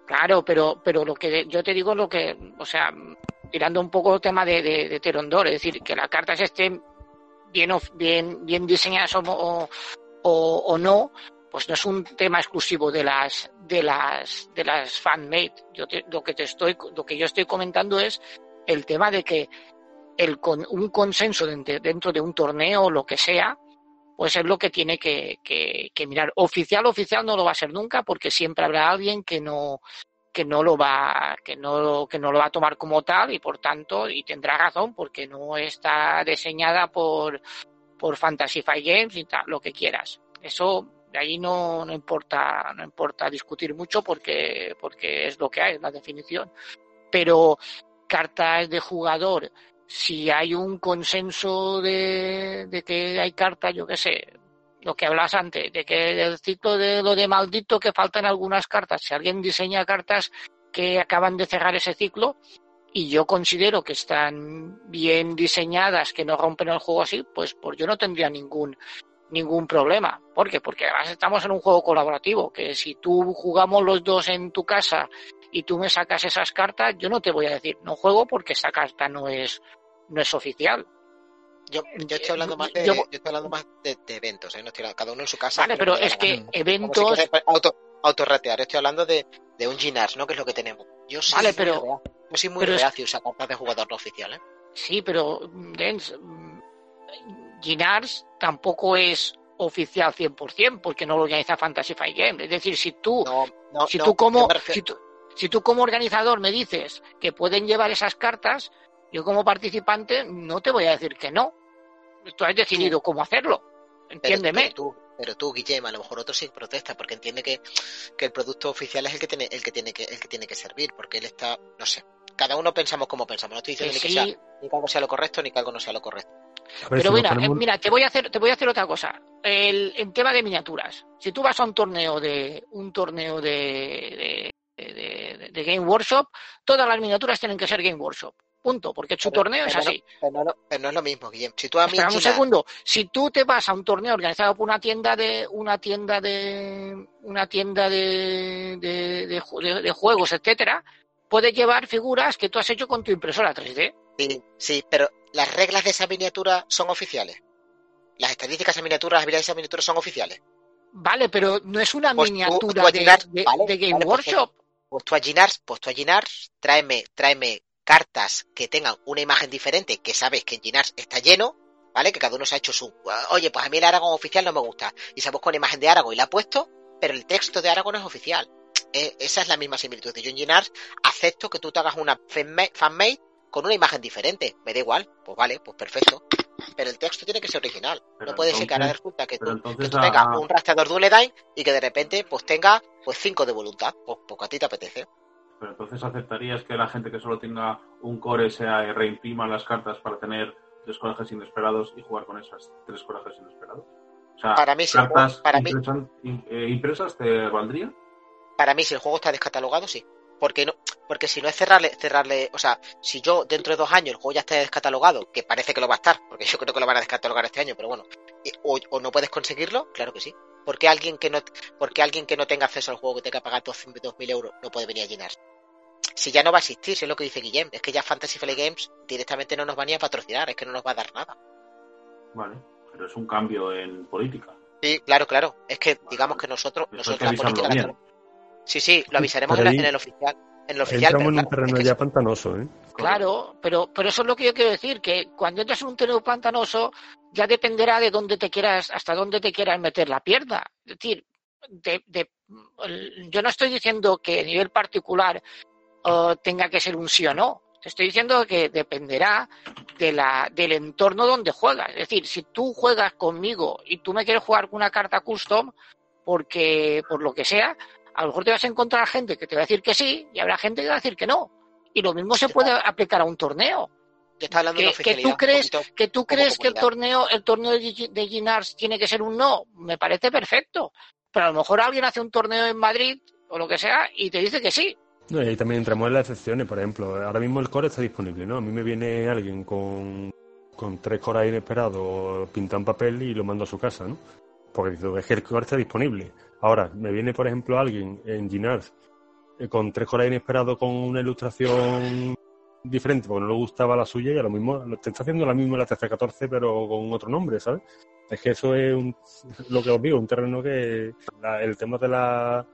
Claro, pero, pero lo que yo te digo lo que, o sea, tirando un poco el tema de, Terondor, es decir, que las cartas estén bien, bien, bien diseñadas o, o, o- no, pues no es un tema exclusivo de las, de las, de las fanmade. Yo te- lo que te estoy, lo que yo estoy comentando es el tema de que el con, un consenso dentro de un torneo o lo que sea, pues es lo que tiene que, mirar. Oficial, oficial no lo va a ser nunca, porque siempre habrá alguien que no, que no lo va, que no, lo va a tomar como tal, y por tanto, y tendrá razón, porque no está diseñada por, Fantasy Five Games y tal, lo que quieras. Eso de ahí no, no importa, no importa discutir mucho porque, porque es lo que hay, es la definición. Pero cartas de jugador, si hay un consenso de, de que hay cartas, yo qué sé, lo que hablas antes, de que el ciclo de lo de maldito que faltan algunas cartas, si alguien diseña cartas que acaban de cerrar ese ciclo y yo considero que están bien diseñadas, que no rompen el juego así, pues, pues yo no tendría ningún ningún problema. ¿Por qué? Porque además estamos en un juego colaborativo, que si tú jugamos los dos en tu casa y tú me sacas esas cartas, yo no te voy a decir no juego porque esa carta no es no es oficial. Yo, yo estoy hablando más de, Yo- yo estoy hablando más de, de eventos, ¿eh? No estoy cada uno en su casa. Vale, pero es que. Como si eventos auto- autorratear, estoy hablando de, de un Ginars, ¿no? Que es lo que tenemos. Yo soy Vale, pero- reacio, yo soy muy pero es- reacio a cartas de jugador no oficial, ¿eh? Sí, pero Dens, mm, Ginars tampoco es oficial 100% porque no lo organiza Fantasy Fight Game. Es decir, si tú, No, no, si no, tú como me refiero- si tú, si tú como organizador me dices que pueden llevar esas cartas, yo como participante no te voy a decir que no. Tú has decidido cómo hacerlo. Entiéndeme. Pero, tú, pero tú, Guillem, a lo mejor otro sí protesta porque entiende que, que el producto oficial es el que tiene, el que tiene que, el que tiene que servir, porque él está, no sé. Cada uno pensamos como pensamos. No estoy Que diciendo ni que, sea, ni que algo sea lo correcto ni que algo no sea lo correcto. Ver, Pero si mira, eh, mira, te voy a hacer, te voy a hacer otra cosa. El, en tema de miniaturas, si tú vas a un torneo de, un torneo de, de, de- de Game Workshop, todas las miniaturas tienen que ser Game Workshop. Punto, porque su Pero- torneo es no- así. Pero no, pero no es lo mismo, Guillem. Si tú a mí Espera un segundo. Si tú te vas a un torneo organizado por una tienda de, una tienda de, una tienda de, de, de ju- de- de juegos, etcétera, puedes llevar figuras que tú has hecho con tu impresora 3D. Sí, sí, pero las reglas de esa miniatura son oficiales. Las estadísticas de esa miniatura, las habilidades de esa miniatura son oficiales. Vale, pero no es una Pues miniatura tú de, Ginars- de- vale, de Game vale, Workshop. Pues tú a Ginars, pues tú a Ginars, tráeme, tráeme cartas que tengan una imagen diferente, que sabes que en Ginars está lleno, ¿vale? Que cada uno se ha hecho su... Oye, pues a mí el Aragón oficial no me gusta. Y se busca una imagen de Aragón y la ha puesto, pero el texto de Aragón es oficial. Eh, esa es la misma similitud. Yo en Ginars acepto que tú te hagas una fanma- fanmade con una imagen diferente. Me da igual. Pues vale, pues perfecto. Pero el texto tiene que ser original. Pero no puede ser que ahora resulta que tú, que tú a- tengas un rastreador Dunedain y que de repente pues tenga pues cinco de voluntad. Pues, pues que a ti te apetece. Pero entonces aceptarías que la gente que solo tenga un core sea reimprima las cartas para tener tres corajes inesperados y jugar con esas tres corajes inesperados. O sea, Para mí sí, cartas para mí- impresan- im- eh, impresas te valdría. Para mí, si el juego está descatalogado, sí. Porque no, porque si no es cerrarle, cerrarle, o sea, si yo dentro de dos años el juego ya está descatalogado, que parece que lo va a estar, porque yo creo que lo van a descatalogar este año, pero bueno, y- o, o no puedes conseguirlo, claro que sí. Porque alguien que no, porque alguien que no tenga acceso al juego, que tenga que pagar 2.000 euros, no puede venir a llenar. Si ya no va a existir, si es lo que dice Guillem, es que ya Fantasy Flight Games directamente no nos va ni a patrocinar, es que no nos va a dar nada. Vale, pero es un cambio en política. Sí, claro, claro. Es que digamos que nosotros, Eso hay que nosotros la política la Sí, sí, lo avisaremos en, la- ahí en el oficial. En el oficial, Entramos pero en un claro, terreno es que ya pantanoso, ¿eh? Claro, pero, pero eso es lo que yo quiero decir, que cuando entras en un terreno pantanoso, ya dependerá de dónde te quieras, hasta dónde te quieras meter la pierna. Es decir, de, de- yo no estoy diciendo que a nivel particular tenga que ser un sí o no. Te estoy diciendo que dependerá de la, del entorno donde juegas. Es decir, si tú juegas conmigo y tú me quieres jugar con una carta custom, porque por lo que sea, a lo mejor te vas a encontrar gente que te va a decir que sí y habrá gente que va a decir que no. Y lo mismo se puede aplicar a un torneo. Yo estaba hablando de Que, una que tú crees, un poquito- que tú crees que el torneo, el torneo de Gi- de Ginars tiene que ser un no, me parece perfecto. Pero a lo mejor alguien hace un torneo en Madrid o lo que sea y te dice que sí. No, y ahí también entramos en las excepciones, por ejemplo, ahora mismo el core está disponible, ¿no? A mí me viene alguien con, con tres cores inesperados pintado en papel y lo mando a su casa, ¿no? Porque dice, es que el core está disponible. Ahora, me viene, por ejemplo, alguien en Ginars eh, con tres cores inesperados con una ilustración diferente porque no le gustaba la suya y a lo mismo te está haciendo la misma la TC14 pero con otro nombre, ¿sabes? Es que eso es un- lo que os digo, un terreno que el tema de la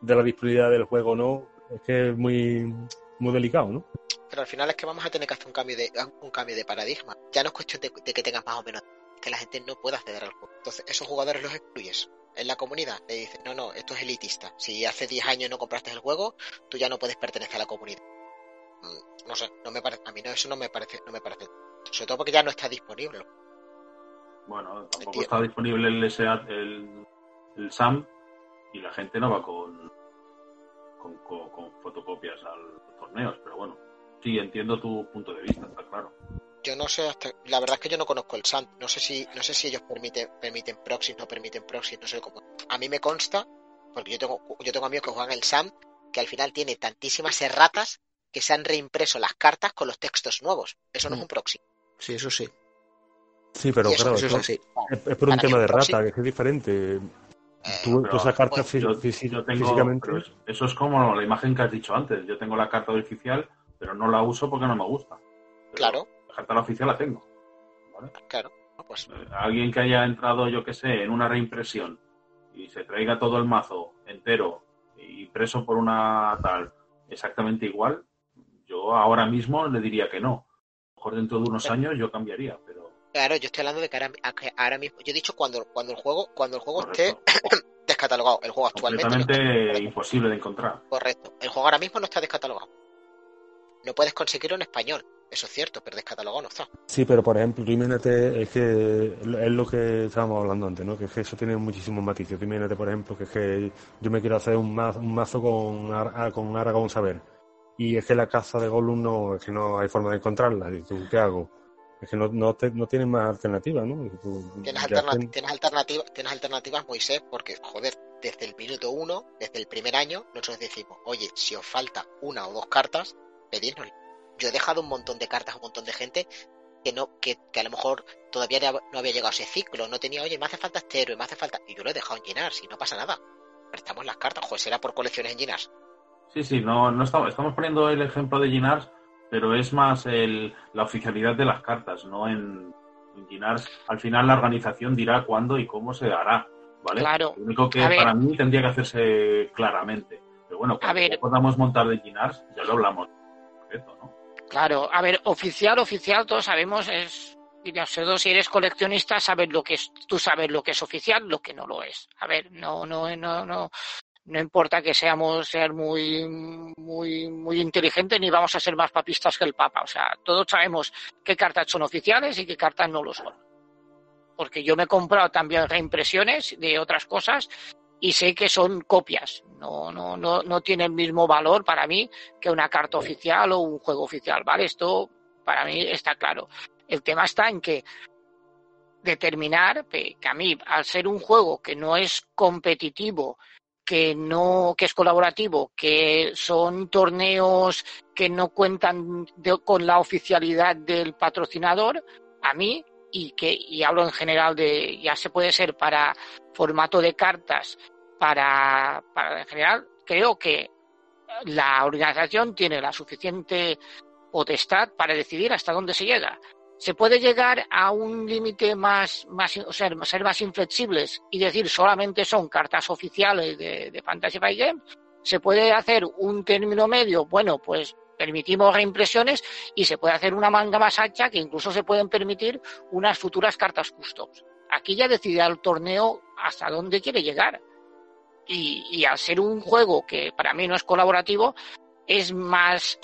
de la disponibilidad del juego no es que es muy muy delicado, ¿no? Pero al final es que vamos a tener que hacer un cambio de un cambio de paradigma. Ya no es cuestión de, de que tengas más o menos, que la gente no pueda acceder al juego. Entonces, esos jugadores los excluyes. En la comunidad le dices, no, no, esto es elitista. Si hace 10 años no compraste el juego, tú ya no puedes pertenecer a la comunidad. Mm, No sé, no me parece, a mí no, eso no me parece, no me parece. Sobre todo porque ya no está disponible. Bueno, tampoco Tío. está disponible el, SA el, el SAM y la gente no va con, con, con- con fotocopias a los torneos, pero bueno, sí, entiendo tu punto de vista, está claro. Yo no sé hasta, la verdad es que yo no conozco el SAM, no sé si, no sé si ellos permiten, permiten proxies, no permiten proxies, no sé cómo. A mí me consta, porque yo tengo, yo tengo amigos que juegan el SAM, que al final tiene tantísimas erratas que se han reimpreso las cartas con los textos nuevos. Eso no es Mm. un proxy. Sí, eso sí. Sí, pero eso- claro, Eso es así. es, es por un tema de proxy- rata, que es diferente. Eh, Tú, Pero, tú esa carta pues, yo, tengo, físicamente. pero eso es como la imagen que has dicho antes. Yo tengo la carta oficial, pero no la uso porque no me gusta. Pero Claro, La carta oficial la tengo. ¿vale? claro. No, Pues Eh, Alguien que haya entrado, yo que sé, en una reimpresión y se traiga todo el mazo entero impreso por una tal exactamente igual, yo ahora mismo le diría que no. A lo mejor dentro de unos años yo cambiaría, pero Claro, yo estoy hablando de que ahora, ahora mismo. Yo he dicho cuando, cuando el juego, cuando el juego Correcto. esté descatalogado. El juego actualmente. no completamente descatalogado. imposible de encontrar. Correcto. El juego ahora mismo no está descatalogado. No puedes conseguirlo en español. Eso es cierto, pero descatalogado no está. Sí, pero por ejemplo, tú imagínate, es que es lo que estábamos hablando antes, ¿no? Que es que eso tiene muchísimos matices. Tú imagínate, por ejemplo, que es que yo me quiero hacer un mazo, un mazo con, Ar- ah, con Aragón Saber. Y es que la caza de Gollum no, es que no hay forma de encontrarla. ¿Y tú qué hago? Es que no, no, te, no tienes más alternativa, ¿no? Tienes, ya alterna- ten- tienes, alternativas, tienes alternativas, Moisés, porque, joder, desde el minuto uno, desde el primer año, nosotros decimos, oye, si os falta una o dos cartas, pedidnos. Yo he dejado un montón de cartas a un montón de gente que no, que, que a lo mejor todavía no había llegado a ese ciclo, no tenía, oye, me hace falta este héroe, me hace falta. Y yo lo he dejado en llenar, si no pasa nada. Prestamos las cartas, joder, será por colecciones en llenas. Sí, sí, no, no estamos, estamos poniendo el ejemplo de Ginars, pero es más el, la oficialidad de las cartas, no en, en Ginars. Al final la organización dirá cuándo y cómo se hará, ¿vale? Claro. Lo único que ver. para mí tendría que hacerse claramente. Pero bueno, cuando ver. podamos montar de Ginars, ya lo hablamos. ¿no? Claro, a ver, oficial, oficial, todos sabemos es. y no sé, si eres coleccionista, sabes lo que es, tú sabes lo que es oficial, lo que no lo es. A ver, no, no, no, no, no importa que seamos ser muy, muy, muy inteligentes ni vamos a ser más papistas que el Papa. O sea, todos sabemos qué cartas son oficiales y qué cartas no lo son. Porque yo me he comprado también reimpresiones de otras cosas y sé que son copias. No, no, no, no tiene el mismo valor para mí que una carta oficial o un juego oficial, ¿vale? Esto para mí está claro. El tema está en que determinar que a mí, al ser un juego que no es competitivo, que no, que es colaborativo, que son torneos que no cuentan de- con la oficialidad del patrocinador, a mí, y que, y hablo en general de, ya se puede ser para formato de cartas, para, para en general, creo que la organización tiene la suficiente potestad para decidir hasta dónde se llega. Se puede llegar a un límite más, más, o sea, ser más inflexibles y decir solamente son cartas oficiales de, Fantasy Flight Games. Se puede hacer un término medio, bueno, pues permitimos reimpresiones y se puede hacer una manga más ancha que incluso se pueden permitir unas futuras cartas customs. Aquí ya decidirá el torneo hasta dónde quiere llegar. Y, y al ser un juego que para mí no es colaborativo, es más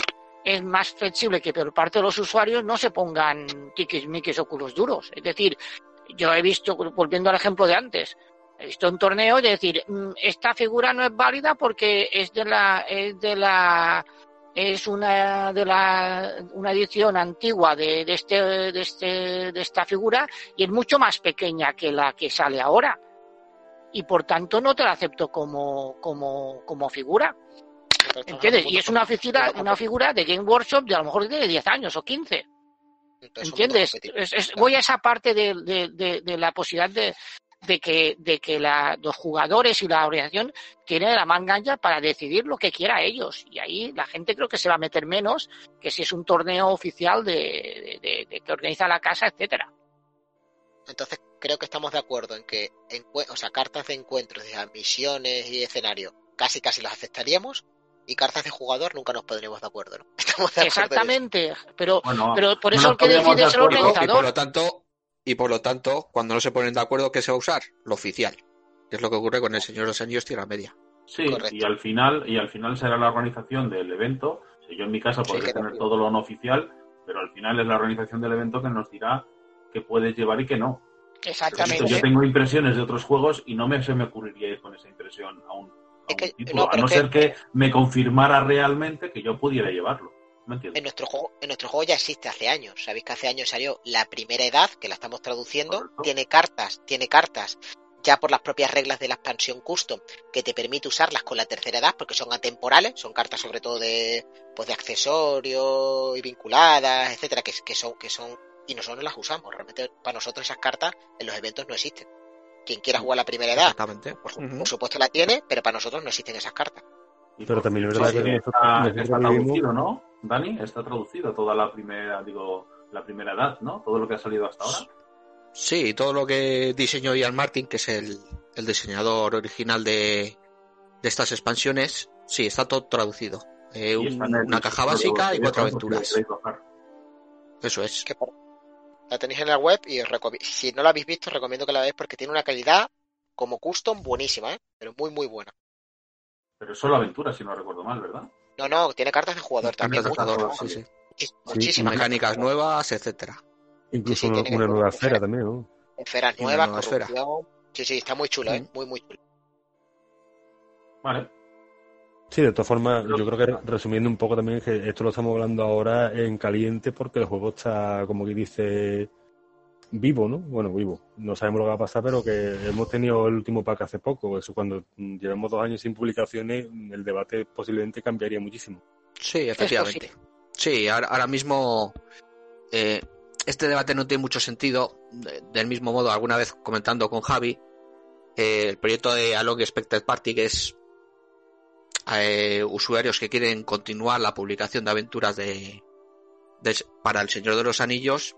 es más flexible que por parte de los usuarios no se pongan tiquismiquis o culos duros. Es decir, yo he visto, volviendo al ejemplo de antes, he visto un torneo de decir, "Mm, esta figura no es válida porque es de la, es de la, es una de la, una edición antigua de, de este, de este, de esta figura y es mucho más pequeña que la que sale ahora. Y por tanto no te la acepto como, como, como figura. ¿Entiendes? Y es una figura, una figura de Game Workshop de a lo mejor de 10 años o 15. ¿Entiendes? Es- es- voy a esa parte de, de- de- de la posibilidad de, de que, de que la- los jugadores y la organización tienen la manga ancha para decidir lo que quiera ellos. Y ahí la gente creo que se va a meter menos que si es un torneo oficial de, de- de- de que organiza la casa, etcétera. Entonces creo que estamos de acuerdo en que encue- o sea, cartas de encuentros, de misiones y escenario, casi casi las aceptaríamos y cartas de jugador nunca nos pondríamos de acuerdo, ¿no? Estamos de acuerdo en. Exactamente. Pero, Bueno, pero por eso el que decide de es el Y por organizador. lo tanto, y por lo tanto, cuando no se ponen de acuerdo, ¿qué se va a usar? Lo oficial. Que es lo que ocurre con el Señor de los Anillos Tierra Media. Sí, Correcto. y al final, y al final será la organización del evento. Yo en mi casa Sí, podré que tener todo lo no oficial, pero al final es la organización del evento que nos dirá qué puedes llevar y qué no. Exactamente. Yo tengo impresiones de otros juegos y no me se me ocurriría ir con esa impresión a un, a un que- título, no, a no ser que me confirmara realmente que yo pudiera llevarlo. En nuestro juego, en nuestro juego ya existe hace años. Sabéis que hace años salió la primera edad, que la estamos traduciendo. Correcto. Tiene cartas, tiene cartas ya por las propias reglas de la expansión custom, que te permite usarlas con la tercera edad, porque son atemporales, son cartas sobre todo de, pues de accesorios y vinculadas, etcétera, que, que son, que son, y nosotros no las usamos. Realmente para nosotros esas cartas en los eventos no existen. Quien quiera jugar la primera edad, Exactamente. por, Ujú. por supuesto la tiene, pero para nosotros no existen esas cartas. Y Pero también es verdad que nosotros- está, está traducido, ¿no? Dani, está traducido toda la primera, digo, la primera edad, ¿no? Todo lo que ha salido hasta ahora. Sí, todo lo que diseñó Ian Martin, que es el, el diseñador original de, de estas expansiones, sí, está todo traducido. Eh, un- una caja básica y de cuatro aventuras. Eso es. que por- la tenéis en la web y os recomi- si no la habéis visto, os recomiendo que la veáis porque tiene una calidad como custom buenísima, ¿eh? pero muy, muy buena. Pero es solo aventura, si no recuerdo mal, ¿verdad? No, no, tiene cartas de jugador también. Cartas de jugador, sí, sí. muchis- Sí, muchísimas Mecánicas nuevas, etcétera. Incluso Sí, sí, una, nueva esfera también, ¿no? Esferas nuevas, nueva esfera. Sí, sí, está muy chulo, ¿eh? Muy, muy chulo. Vale. Sí, de todas formas, yo creo que resumiendo un poco también que esto lo estamos hablando ahora en caliente porque el juego está, como que dice, vivo, ¿no? Bueno, vivo. No sabemos lo que va a pasar, pero que hemos tenido el último pack hace poco. Eso cuando llevamos dos años sin publicaciones, el debate posiblemente cambiaría muchísimo. Sí, efectivamente. Sí, ahora, ahora mismo eh, este debate no tiene mucho sentido. De- Del mismo modo, alguna vez comentando con Javi, eh, el proyecto de Along Expected Party, que es eh, usuarios que quieren continuar la publicación de aventuras de, de- para el Señor de los Anillos,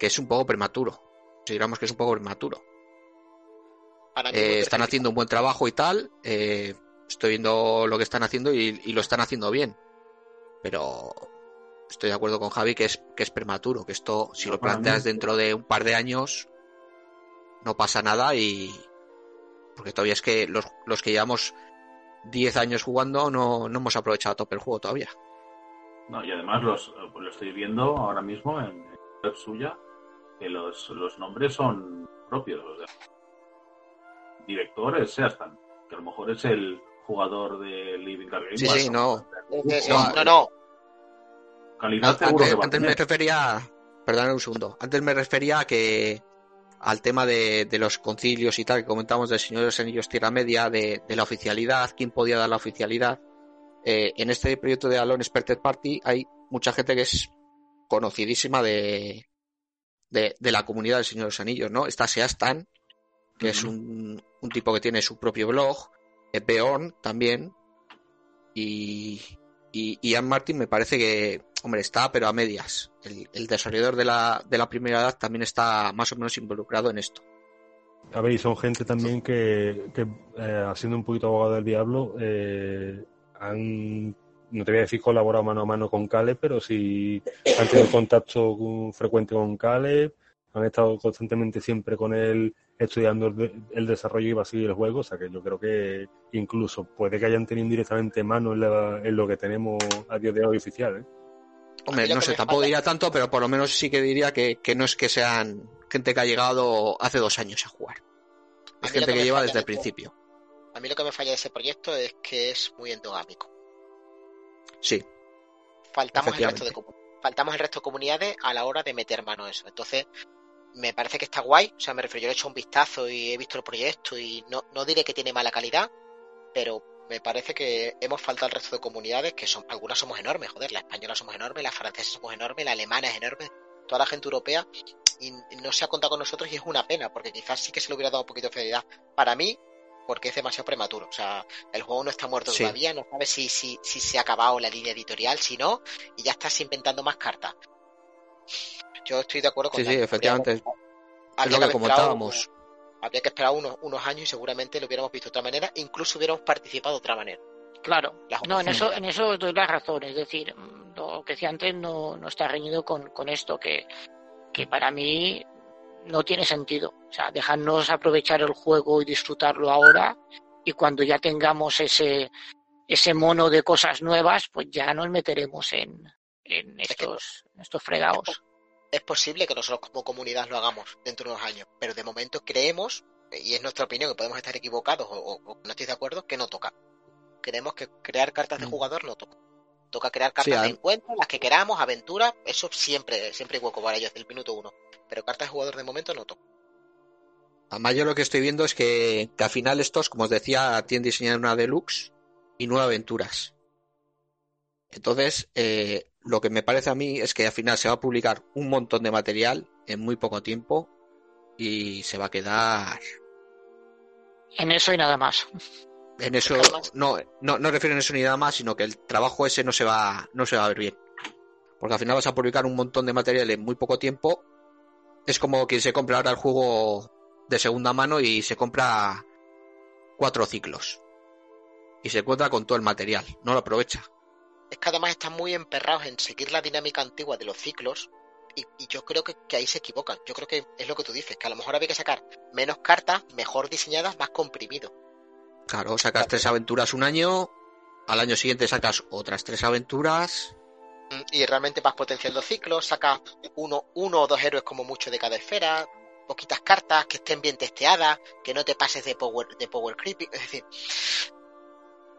que es un poco prematuro. Consideramos que es un poco prematuro. Eh, están haciendo un buen trabajo y tal. eh, estoy viendo lo que están haciendo y, y lo están haciendo bien. Pero estoy de acuerdo con Javi que es, que es prematuro, que esto, si No, lo planteas dentro de un par de años, no pasa nada y. Porque todavía es que los, los que llevamos 10 años jugando no, no hemos aprovechado a tope el juego todavía. No, y además los, lo estoy viendo ahora mismo en en la web suya, que los, los nombres son propios. O sea, director es Seastan, que a lo mejor es el jugador de Living Card Game. Sí, sí, no. Eh, No, no, no, no. Calidad seguro Antes, que antes me refería, perdón un segundo, antes me refería a que al tema de, de los concilios y tal que comentamos del Señor de los Anillos Tierra Media, de, de la oficialidad, quién podía dar la oficialidad. Eh, en este proyecto de Alone Expected Party hay mucha gente que es conocidísima de, de, de la comunidad del Señor de los Anillos, ¿no? Está Seastan, que es un, un tipo que tiene su propio blog, eh, Beorn también, y, y Ian Martin me parece que, hombre, está, pero a medias. El, el desarrollador de la, de la primera edad también está más o menos involucrado en esto. A ver, y son gente también que, que eh, haciendo un poquito abogado del diablo, eh, han, no te voy a decir colaborado mano a mano con Caleb, pero sí han tenido contacto con- frecuente con Caleb, han estado constantemente siempre con él estudiando el, de- el desarrollo y va a seguir el juego, o sea que yo creo que incluso puede que hayan tenido indirectamente mano en, la- en lo que tenemos a día de hoy oficial, ¿eh? Hombre, no sé, tampoco diría tanto, pero por lo menos sí que diría que, que no es que sean gente que ha llegado hace dos años a jugar. Es gente que que me lleva desde el principio. A mí lo que me falla de ese proyecto es que es muy endogámico. Sí, Faltamos el, resto de Efectivamente. comu- faltamos el resto de comunidades a la hora de meter mano a eso. Entonces, me parece que está guay. O sea, me refiero, yo le he hecho un vistazo y he visto el proyecto y no, no diré que tiene mala calidad, pero me parece que hemos faltado al resto de comunidades, que son, algunas somos enormes, joder, la española somos enormes, la francesa somos enormes, la alemana es enorme, toda la gente europea, y no se ha contado con nosotros y es una pena, porque quizás sí que se le hubiera dado un poquito de fidelidad. Para mí, porque es demasiado prematuro. O sea, el juego no está muerto Sí. todavía, no sabes si, si, si se ha acabado la línea editorial, si no, y ya estás inventando más cartas. Yo estoy de acuerdo con sí, sí, efectivamente. Es lo que comentábamos. habría que esperar unos, unos años y seguramente lo hubiéramos visto de otra manera, incluso hubiéramos participado de otra manera. Claro, no, en eso, en eso doy la razón. Es decir, mm, lo que decía antes no, no está reñido con, con esto, que, que para mí no tiene sentido. O sea, dejarnos aprovechar el juego y disfrutarlo ahora, y cuando ya tengamos ese, ese mono de cosas nuevas, pues ya nos meteremos en, en estos, en estos fregados. Es posible que nosotros como comunidad lo hagamos dentro de unos años, pero de momento creemos, y es nuestra opinión, que podemos estar equivocados o, no estoy de acuerdo, que no toca. Creemos que crear cartas de Mm. jugador no toca. Toca crear Sí, cartas de encuentro, las que queramos, aventuras, eso siempre, siempre hay hueco para ellos desde el minuto uno. Pero cartas de jugador de momento no toca. Además, yo lo que estoy viendo es que, que al final estos, como os decía, tienen diseñado una deluxe y nueve aventuras. Entonces, eh, lo que me parece a mí es que al final se va a publicar un montón de material en muy poco tiempo y se va a quedar En eso y nada más. en eso. No, no, no refiero en eso ni nada más, sino que el trabajo ese no se va, no se va a ver bien. Porque al final vas a publicar un montón de material en muy poco tiempo. Es como quien se compra ahora el juego de segunda mano y se compra cuatro ciclos. y se encuentra con todo el material, no lo aprovecha. Es que además están muy emperrados en seguir la dinámica antigua de los ciclos y, y yo creo que, que ahí se equivocan. Yo creo que es lo que tú dices, que a lo mejor había que sacar menos cartas, mejor diseñadas, más comprimido. Claro, sacas tres aventuras un año, al año siguiente sacas otras tres aventuras. Y realmente vas potenciando ciclos, sacas uno, uno o dos héroes como mucho de cada esfera, poquitas cartas que estén bien testeadas, que no te pases de power, de power creepy, es decir,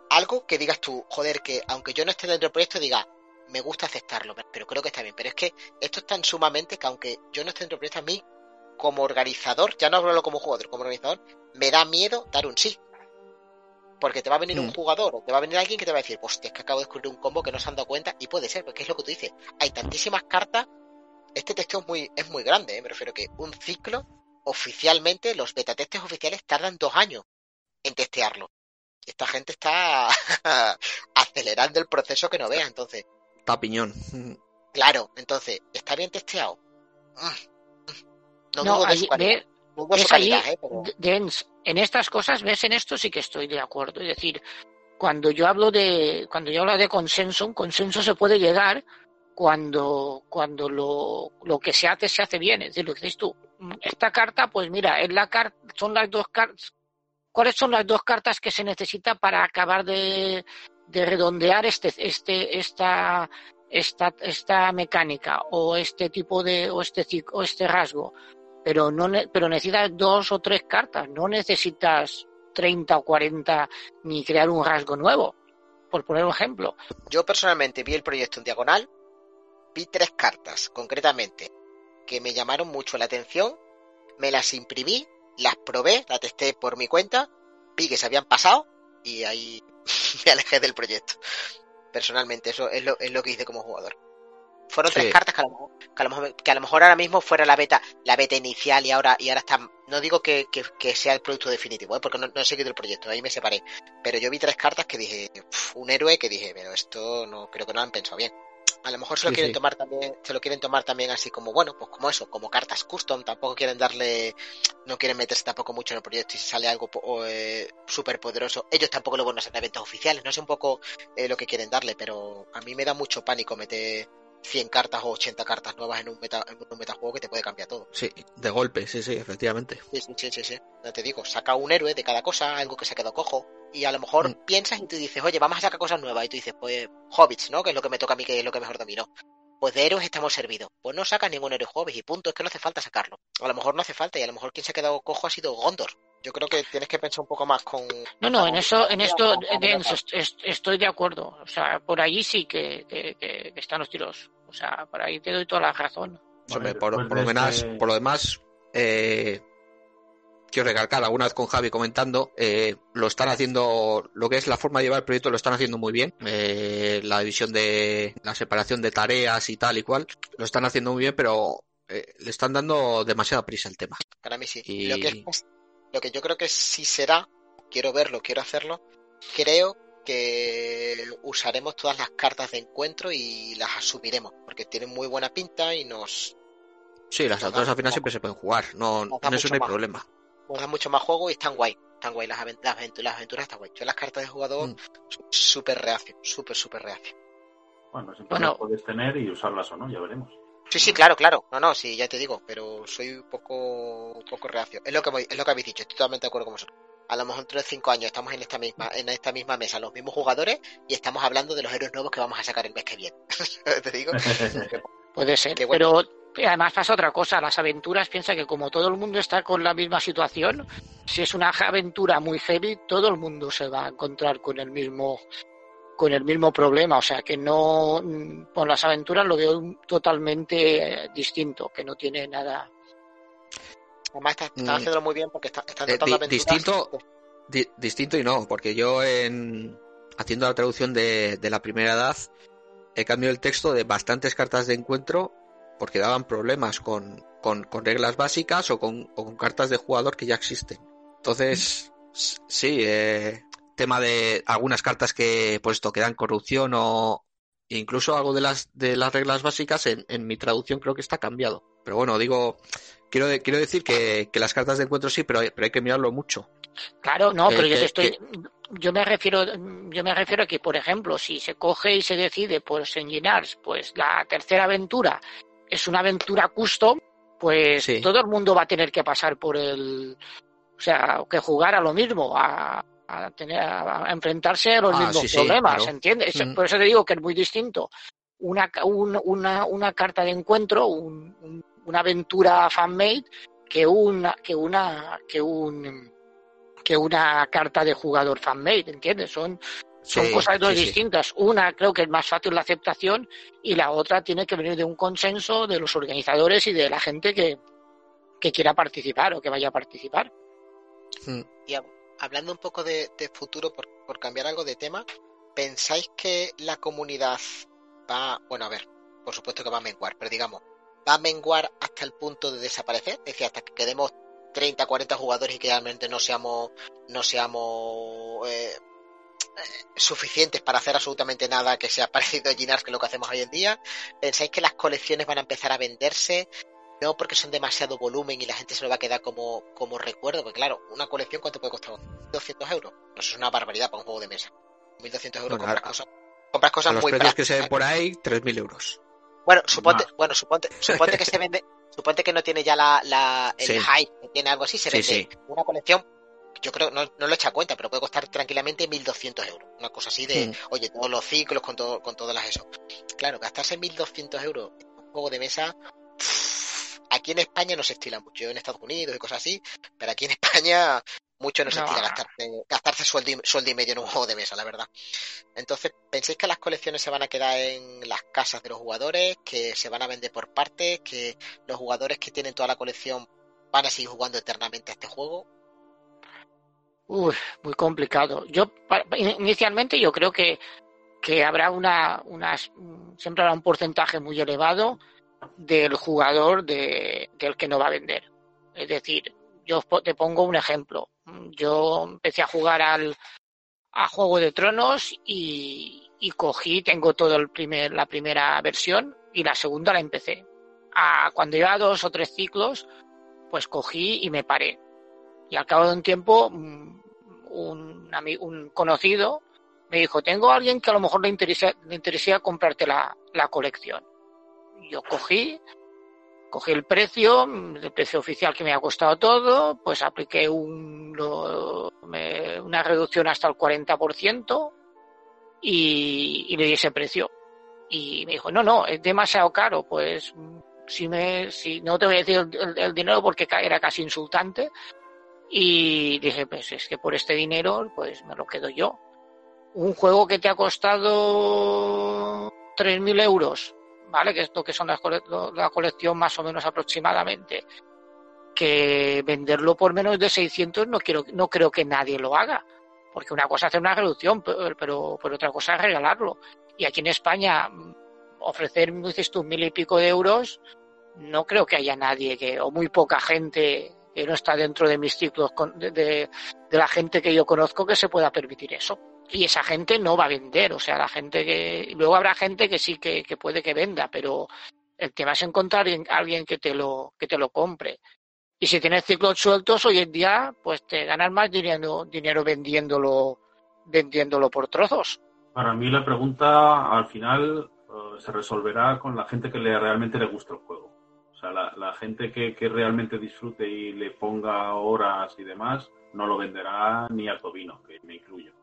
algo que digas tú, joder, que aunque yo no esté dentro del proyecto, diga, me gusta aceptarlo, pero creo que está bien. Pero es que esto es tan sumamente que aunque yo no esté dentro del proyecto, a mí, como organizador, ya no hablo como jugador, como organizador, me da miedo dar un sí. Porque te va a venir un Mm. jugador o te va a venir alguien que te va a decir, hostia, es que acabo de descubrir un combo que no se han dado cuenta y puede ser, porque es lo que tú dices. Hay tantísimas cartas, este texto es muy, es muy grande, ¿eh? me refiero que un ciclo, oficialmente, los beta testes oficiales tardan dos años en testearlo. Esta gente está acelerando el proceso que no vea, entonces, Papiñón. claro, entonces, ¿está bien testeado? Mm, mm. No, No, dudo de allí- su calidad. ve- de su ves allí, calidad, ¿eh? Pero- Dens, en estas cosas, ves, en esto sí que estoy de acuerdo. Es decir, cuando yo hablo de, cuando yo hablo de consenso, un consenso se puede llegar cuando, cuando lo, lo que se hace, se hace bien. Es decir, lo que dices tú, esta carta, pues mira, es la carta, son las dos cartas, ¿cuáles son las dos cartas que se necesita para acabar de, de redondear este, este, esta, esta, esta mecánica o este tipo de, o este, o este rasgo? Pero no pero necesitas dos o tres cartas, no necesitas 30 o 40 ni crear un rasgo nuevo, por poner un ejemplo. Yo personalmente vi el proyecto en diagonal, vi tres cartas, concretamente, que me llamaron mucho la atención, me las imprimí, las probé, las testé por mi cuenta, vi que se habían pasado y ahí me alejé del proyecto. Personalmente, eso es lo, es lo que hice como jugador. Fueron tres Sí. cartas que a, lo mejor, que, a lo mejor, que a lo mejor ahora mismo fuera la beta, la beta inicial y ahora, y ahora está. No digo que, que- que sea el producto definitivo, ¿eh? porque no, no he seguido el proyecto, ahí me separé. Pero yo vi tres cartas que dije, "Uf, un héroe que dije, pero esto no creo que no lo han pensado bien. A lo mejor se lo Sí, quieren sí. tomar también, se lo quieren tomar también así como bueno, pues como eso, como cartas custom, tampoco quieren darle, no quieren meterse tampoco mucho en el proyecto y si sale algo eh, súper poderoso, ellos tampoco lo van a hacer en eventos oficiales, no sé un poco eh, lo que quieren darle, pero a mí me da mucho pánico meter 100 cartas o 80 cartas nuevas en un meta, en un metajuego que te puede cambiar todo. Sí, de golpe, sí, sí, efectivamente. Sí, sí, sí, sí. Ya te digo, saca un héroe de cada cosa, algo que se quedó cojo. Y a lo mejor Mm. piensas y tú dices, oye, vamos a sacar cosas nuevas. Y tú dices, pues, hobbits, ¿no? Que es lo que me toca a mí, que es lo que mejor domino. Pues de héroes estamos servidos. Pues no sacas ningún héroe hobbit y punto, es que no hace falta sacarlo. A lo mejor no hace falta y a lo mejor quien se ha quedado cojo ha sido Gondor. Yo creo que tienes que pensar un poco más con... No, no, en eso, en esto, estoy de acuerdo. O sea, por allí sí que, que- que- que están los tiros. O sea, por ahí te doy toda la razón. Hombre, Vale, por, lo menos, por lo demás, eh, quiero recalcar, alguna vez con Javi comentando, eh, lo están haciendo, lo que es la forma de llevar el proyecto lo están haciendo muy bien. Eh, la división de, la separación de tareas y tal y cual, lo están haciendo muy bien, pero eh, le están dando demasiada prisa al tema. Para mí sí. Y- Lo, que es- lo que yo creo que sí será, quiero verlo, quiero hacerlo, creo que usaremos todas las cartas de encuentro y las asumiremos, porque tienen muy buena pinta y nos, Sí, las da- al final siempre se pueden jugar, no, no hay más. problema. Dan mucho más juego y están guay. Están guay las, aven- las, aventu- las aventuras, están guay. Yo las cartas de jugador Mm. son súper reacio, súper, súper reacio. Bueno, siempre Bueno. las puedes tener y usarlas o no, ya veremos. Sí, sí, claro, claro. No, no, sí, ya te digo, pero soy un poco, un poco reacio. Es lo que voy- es lo que habéis dicho, estoy totalmente de acuerdo con vosotros. A lo mejor dentro de cinco años estamos en esta misma, en esta misma mesa, los mismos jugadores, y estamos hablando de los héroes nuevos que vamos a sacar el mes que viene. te digo. Puede ser, bueno. pero además pasa otra cosa, las aventuras piensa que como todo el mundo está con la misma situación, si es una aventura muy heavy, todo el mundo se va a encontrar con el mismo con el mismo problema, o sea que no con las aventuras lo veo totalmente eh, distinto, que no tiene nada. Además, está- están Mm. haciéndolo muy bien porque está- están Eh, tratando di- aventuras. distinto, di- distinto y no, porque yo en haciendo la traducción de, de la primera edad he cambiado el texto de bastantes cartas de encuentro porque daban problemas con, con, con reglas básicas o con, o con cartas de jugador que ya existen. Entonces, sí, eh, tema de algunas cartas que pues esto que dan corrupción o incluso algo de las de las reglas básicas en, en mi traducción creo que está cambiado. Pero bueno, digo, quiero, quiero decir que, que las cartas de encuentro sí, pero hay, pero hay que mirarlo mucho. Claro, no, pero yo te estoy, yo me refiero, yo me refiero a que, por ejemplo, si se coge y se decide, pues en Ginars, pues la tercera aventura es una aventura custom, pues Sí. todo el mundo va a tener que pasar por el, o sea, que jugar a lo mismo, a, a tener, a, enfrentarse a los Ah, mismos sí, problemas, claro. ¿entiendes? Ujú. Por eso te digo que es muy distinto una, un- una, una carta de encuentro, un- un- una aventura fan-made, que una, que una, que un, que una carta de jugador fan-made, ¿entiendes? Son, son Sí, cosas dos sí, sí. distintas. Una creo que es más fácil la aceptación y la otra tiene que venir de un consenso de los organizadores y de la gente que, que quiera participar o que vaya a participar. Mm. Y hab- hablando un poco de, de futuro, por, por cambiar algo de tema, ¿pensáis que la comunidad va, bueno, a ver, por supuesto que va a menguar, pero digamos, va a menguar hasta el punto de desaparecer? Es decir, hasta que quedemos 30, 40 jugadores y que realmente no seamos, no seamos eh, suficientes para hacer absolutamente nada que sea parecido a Ginars que es lo que hacemos hoy en día. ¿Pensáis que las colecciones van a empezar a venderse? No porque son demasiado volumen y la gente se lo va a quedar como, como recuerdo, porque claro, una colección ¿cuánto puede costar? 200 euros. Eso es una barbaridad para un juego de mesa. 1200 euros Bueno, compras a- cosas, compras A cosas los muy precios que se ven por ahí, 3.000 euros. Bueno, suponte, bueno, suponte, suponte que se vende, suponte que no tiene ya la, la el Sí. hype, que tiene algo así, se Sí, vende sí. una colección, yo creo, no, no lo he hecho a cuenta, pero puede costar tranquilamente 1200 euros. Una cosa así de, Mm. oye, todos los ciclos con todo, con todas las eso. Claro, gastarse 1200 euros en un juego de mesa, aquí en España no se estila mucho, en Estados Unidos y cosas así, pero aquí en España mucho no se No. estila gastarse, gastarse sueldo y, sueldo y medio en un juego de mesa, la verdad. Entonces, ¿pensáis que las colecciones se van a quedar en las casas de los jugadores, que se van a vender por partes, que los jugadores que tienen toda la colección van a seguir jugando eternamente a este juego? Uy, muy complicado. Yo inicialmente yo creo que, que habrá una, unas, siempre habrá un porcentaje muy elevado del jugador de, del que no va a vender. Es decir, yo te pongo un ejemplo. Yo empecé a jugar al a Juego de Tronos y, y cogí, tengo todo el primer, la primera versión y la segunda la empecé. A, cuando iba dos o tres ciclos, pues cogí y me paré. Y al cabo de un tiempo, mm, un, un conocido me dijo, tengo a alguien que a lo mejor le interesa, le interesaría comprarte la, la colección. Yo cogí, cogí el precio, el precio oficial que me ha costado todo, pues apliqué un, una reducción hasta el 40% y, y le di ese precio. Y me dijo, no, no, es demasiado caro, pues si, me, si no te voy a decir el, dinero porque era casi insultante. Y dije, pues es que por este dinero, pues me lo quedo yo. Un juego que te ha costado 3.000 euros, ¿vale? Que es lo que son las cole- la colección más o menos aproximadamente. Que venderlo por menos de 600 no, quiero, no creo que nadie lo haga. Porque una cosa es hacer una reducción, pero, pero, pero otra cosa es regalarlo. Y aquí en España, mm, ofrecer, dices tú, mil y pico de euros, no creo que haya nadie que, o muy poca gente que no está dentro de mis ciclos con- de, de- la gente que yo conozco que se pueda permitir eso. Y esa gente no va a vender, o sea, la gente que. Luego habrá gente que sí que, que puede que venda, pero el tema es encontrar alguien- alguien que te lo, que te lo compre. Y si tienes ciclos sueltos hoy en día, pues te ganas más dinero, dinero vendiéndolo, vendiéndolo por trozos. Para mí la pregunta al final eh, se resolverá con la gente que le, realmente le gusta el juego. Sea, la, la gente que, que realmente disfrute y le ponga horas y demás, no lo venderá ni a Tobino, que me incluyo.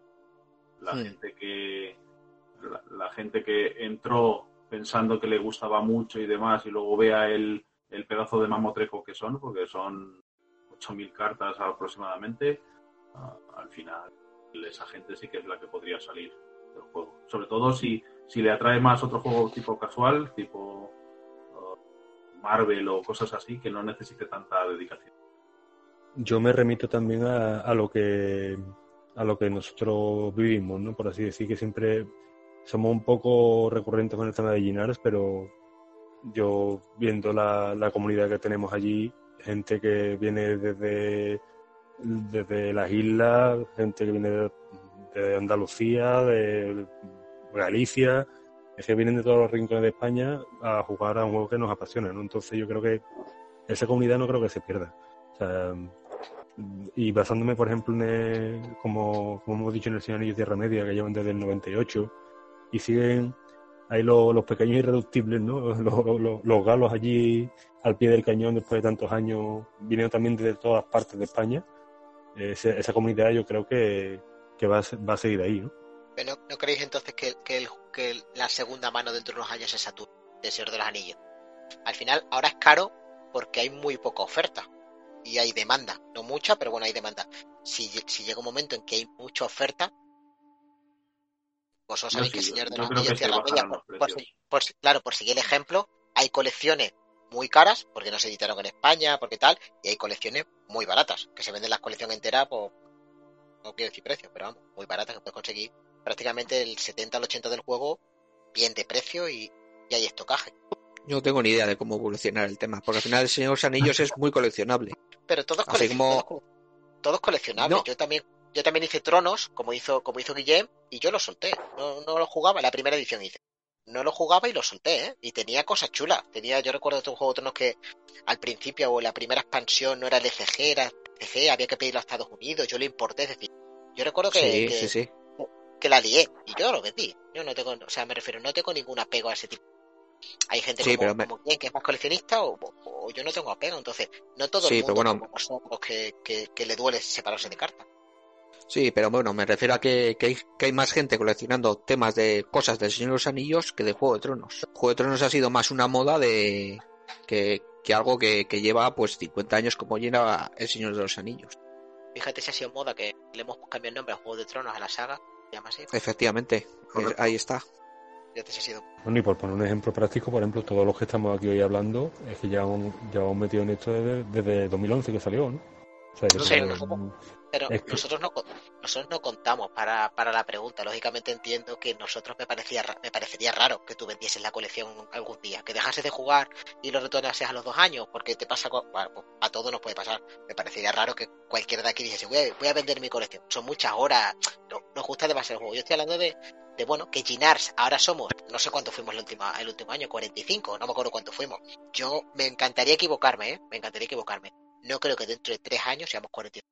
La gente que la, la gente que entró pensando que le gustaba mucho y demás y luego vea el, el pedazo de mamotreco que son, porque son 8.000 cartas aproximadamente, ah, al final esa gente sí que es la que podría salir del juego. Sobre todo si, si le atrae más otro juego tipo casual, tipo uh, Marvel o cosas así, que no necesite tanta dedicación. Yo me remito también a, lo que a lo que nosotros vivimos, ¿no? Por así decir, que siempre somos un poco recurrentes con el tema de Ginars, pero yo viendo la, la comunidad que tenemos allí, gente que viene desde, desde las islas, gente que viene de Andalucía, de Galicia, es que vienen de todos los rincones de España a jugar a un juego que nos apasiona, ¿no? Entonces yo creo que esa comunidad no creo que se pierda. Y basándome, por ejemplo, en el- como, como hemos dicho en el Señor Anillo Tierra Media, que llevan desde el 98, y siguen ahí los, los pequeños irreductibles, ¿no? Los, los- los galos allí al pie del cañón después de tantos años, viniendo también de todas partes de España. Ese- esa comunidad yo creo que, que va, a, va a seguir ahí, ¿no? Pero ¿no, no creéis entonces que, que, el- que el- la segunda mano dentro de unos años es Saturno, de Señor de los Anillos? Al final, ahora es caro porque hay muy poca oferta y hay demanda. No mucha, pero bueno, hay demanda. Si, lle- si llega un momento en que hay mucha oferta, vosotros Yo sabéis que sí, Señor de los Anillos se los por, por precios. por claro, por seguir el ejemplo, hay colecciones muy caras porque no se editaron en España, porque tal, y hay colecciones muy baratas, que se venden las colecciones enteras por, no quiero decir precio, pero vamos, muy baratas que puedes conseguir prácticamente el 70 al 80 del juego bien de precio y, y hay estocaje. Yo no tengo ni idea de cómo evolucionar el tema, porque al final el Señor de los Anillos es muy coleccionable. Pero todos Así colec- como- todos, coleccionables. No. Yo también yo también hice Tronos, como hizo como hizo Guillem, y yo lo solté. No, no lo jugaba, la primera edición hice. No lo jugaba y lo solté, ¿eh? Y tenía cosas chulas. Tenía, yo recuerdo un juego de Tronos que al principio o la primera expansión no era LCG, era CG, había que pedirlo a Estados Unidos, yo lo importé, es decir, yo recuerdo que, Sí, que, sí, sí. Que la lié y yo lo vendí. Yo no tengo, o sea, me refiero, no tengo ningún apego a ese tipo. Hay gente Sí, como, pero me- como que es más coleccionista o, o- o yo no tengo apego, entonces no todo Sí, el pero mundo bueno- como nosotros que, que, que le duele separarse de cartas. Sí, pero bueno, me refiero a que, que, hay, que hay más gente coleccionando temas de cosas del Señor de los Anillos que de Juego de Tronos. Juego de Tronos ha sido más una moda de que, que algo que, que lleva pues 50 años como lleva el Señor de los Anillos. Fíjate si ha sido moda que le hemos cambiado el nombre a Juego de Tronos a la saga, llama así. Efectivamente, eh, ahí está. Fíjate si ha sido. Bueno, y por poner un ejemplo práctico, por ejemplo, todos los que estamos aquí hoy hablando, es que llevamos, llevamos metido en esto desde, desde 2011 que salió, ¿no? O sea, Pero Es que- nosotros no nosotros no contamos para, para la pregunta. Lógicamente entiendo que nosotros me parecía me parecería raro que tú vendieses la colección algún día, que dejases de jugar y lo retornases a los dos años, porque te pasa bueno, pues, a todos nos puede pasar. Me parecería raro que cualquiera de aquí dijese voy a, voy a vender mi colección. Son muchas horas, no, nos gusta demasiado el juego. Yo estoy hablando de, de bueno, que Ginars ahora somos, no sé cuánto fuimos el último, el último año, 45, no me acuerdo cuánto fuimos. Yo me encantaría equivocarme, ¿eh? Me encantaría equivocarme. No creo que dentro de tres años seamos 45.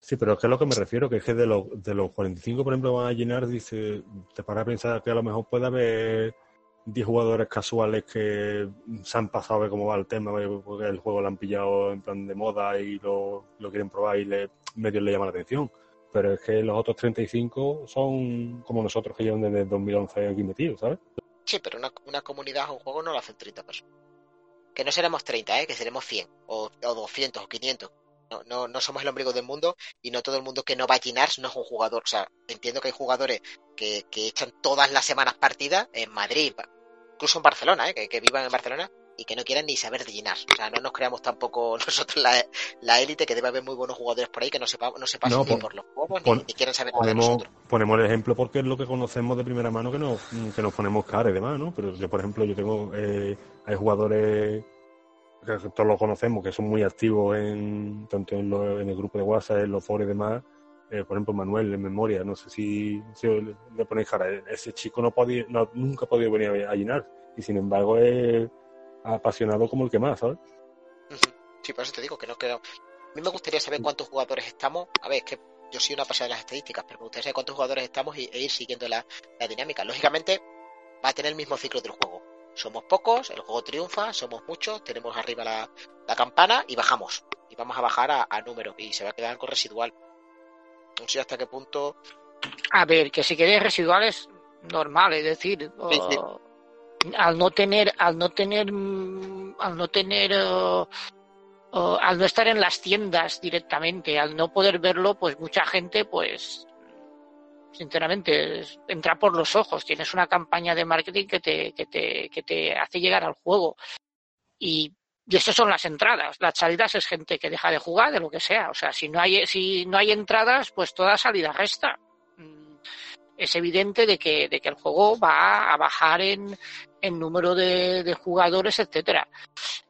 Sí, pero es que es lo que me refiero, que es que de los, de los 45, por ejemplo, van a llenar, dice, te para a pensar que a lo mejor puede haber 10 jugadores casuales que se han pasado a ver cómo va el tema, porque el juego lo han pillado en plan de moda y lo, lo quieren probar y le, medio le llama la atención. Pero es que los otros 35 son como nosotros que llevan desde 2011 aquí metidos, ¿sabes? Sí, pero una, una comunidad o un juego no lo hacen 30 personas. Que no seremos 30, ¿eh? que seremos 100, o, o 200, o 500. No, no, no somos el ombligo del mundo y no todo el mundo que no va a Ginars no es un jugador. O sea, entiendo que hay jugadores que, que echan todas las semanas partidas en Madrid, incluso en Barcelona, ¿eh? que, que vivan en Barcelona y que no quieran ni saber de Ginars. O sea, no nos creamos tampoco nosotros la, la élite, que debe haber muy buenos jugadores por ahí que no, sepa, no se pasen No, ni por los juegos pon- ni, ni quieran saber nada de Ponemos, nosotros. ponemos el ejemplo porque es lo que conocemos de primera mano que nos, que nos ponemos cara y demás, ¿no? Pero yo, por ejemplo, yo tengo, eh, hay jugadores que todos los conocemos, que son muy activos en tanto en, lo- en el grupo de WhatsApp, en los foros y demás. Eh, por ejemplo, Manuel, en memoria, no sé si, si le, ponéis cara. Ese chico no podía, no, nunca ha podido venir a, llenar y sin embargo es apasionado como el que más, ¿sabes? Sí, por eso te digo que no creo. A mí me gustaría saber cuántos jugadores estamos. A ver, es que yo soy una pasada de las estadísticas, pero me gustaría saber cuántos jugadores estamos y, e ir siguiendo la, la dinámica. Lógicamente, va a tener el mismo ciclo del juego. Somos pocos, el juego triunfa, somos muchos, tenemos arriba la, la campana y bajamos. Y vamos a bajar a, a número y se va a quedar algo residual. No sé hasta qué punto. A ver, que si queréis residuales, normal, es decir, Sí, sí. al no tener, al no tener, mm, al no tener, oh, oh, al no estar en las tiendas directamente, al no poder verlo, pues mucha gente, pues, sinceramente, entra por los ojos. Tienes una campaña de marketing que te, que te, que te hace llegar al juego. Y, y eso son las entradas. Las salidas es gente que deja de jugar, de lo que sea. O sea, si no hay, si no hay entradas, pues toda salida resta. Mm, Es evidente de que, de que el juego va a bajar en, en número de, de jugadores, etcétera.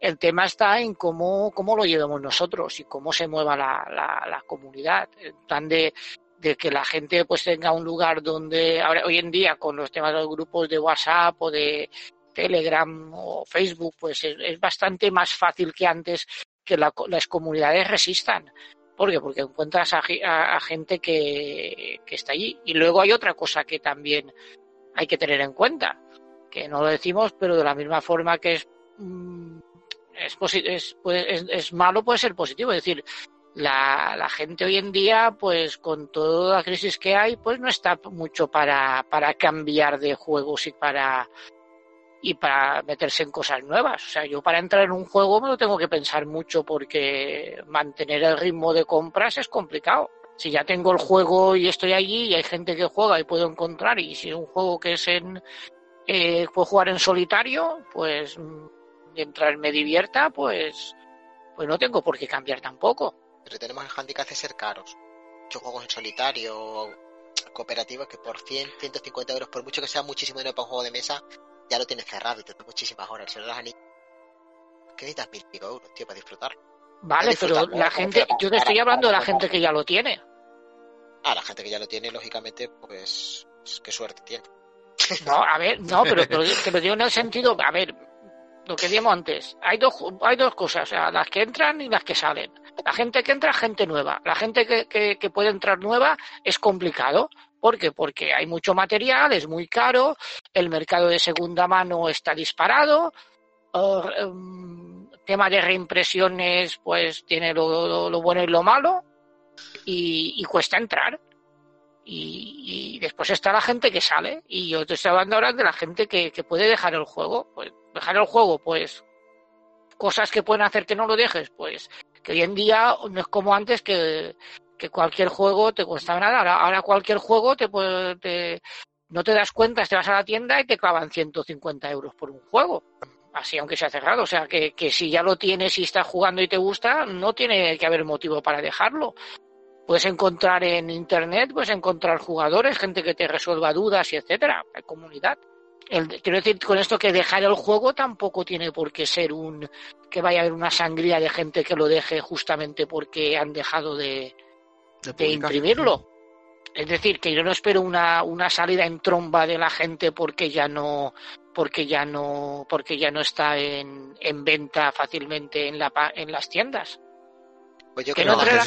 El tema está en cómo, cómo lo llevamos nosotros y cómo se mueva la, la, la comunidad. En plan de, de que la gente pues tenga un lugar donde ahora hoy en día con los temas de los grupos de WhatsApp o de Telegram o Facebook pues es, bastante más fácil que antes que la- las comunidades resistan ¿Por qué? Porque encuentras a, gente que, que está allí. Y luego hay otra cosa que también hay que tener en cuenta, que no lo decimos, pero de la misma forma que es, mm, es, es, es malo, puede ser positivo. Es decir, la, gente hoy en día, pues con toda la crisis que hay, pues no está mucho para, para cambiar de juegos y para y para meterse en cosas nuevas. O sea, yo para entrar en un juego me lo tengo que pensar mucho porque mantener el ritmo de compras es complicado. Si ya tengo el juego y estoy allí y hay gente que juega y puedo encontrar, y si es un juego que es en eh, puedo jugar en solitario, pues mientras me divierta, pues pues no tengo por qué cambiar tampoco. Pero tenemos el handicap de ser caros. Muchos juegos en solitario, cooperativos que por 100, 150 euros, por mucho que sea muchísimo dinero para un juego de mesa, ya lo tienes cerrado y te da muchísimas horas. El Señor de los Anillos, ¿qué necesitas mil pico euros, tío, para disfrutar? Vale, pero la gente, yo te estoy hablando de la gente que ya lo tiene. Ah, la gente que ya lo tiene, lógicamente, pues, pues qué suerte tiene. No, a ver, no, pero, pero te lo digo en el sentido, a ver, lo que decíamos antes, hay dos, hay dos cosas, o sea, las que entran y las que salen. La gente que entra, gente nueva. La gente que, puede entrar nueva es complicado. ¿Por qué? Porque hay mucho material, es muy caro, el mercado de segunda mano está disparado, uh, um, tema de reimpresiones, pues tiene lo, bueno y lo malo, y, cuesta entrar. Y, y, después está la gente que sale, y yo te estoy hablando ahora de la gente que, que puede dejar el juego. Pues dejar el juego, pues cosas que pueden hacer que no lo dejes, pues que hoy en día no es como antes que, que cualquier juego te cuesta nada. Ahora, ahora cualquier juego te, no te das cuenta, te vas a la tienda y te clavan 150 euros por un juego. Así, aunque sea cerrado. O sea, que, que si ya lo tienes y estás jugando y te gusta, no tiene que haber motivo para dejarlo. Puedes encontrar en internet, puedes encontrar jugadores, gente que te resuelva dudas y etcétera. Hay comunidad. El, quiero decir con esto que dejar el juego tampoco tiene por qué ser un que vaya a haber una sangría de gente que lo deje justamente porque han dejado de, de, de imprimirlo. Es decir, que yo no espero una, una salida en tromba de la gente porque ya no porque ya no porque ya no está en, en venta fácilmente en la en las tiendas. Pues yo que, creo no que la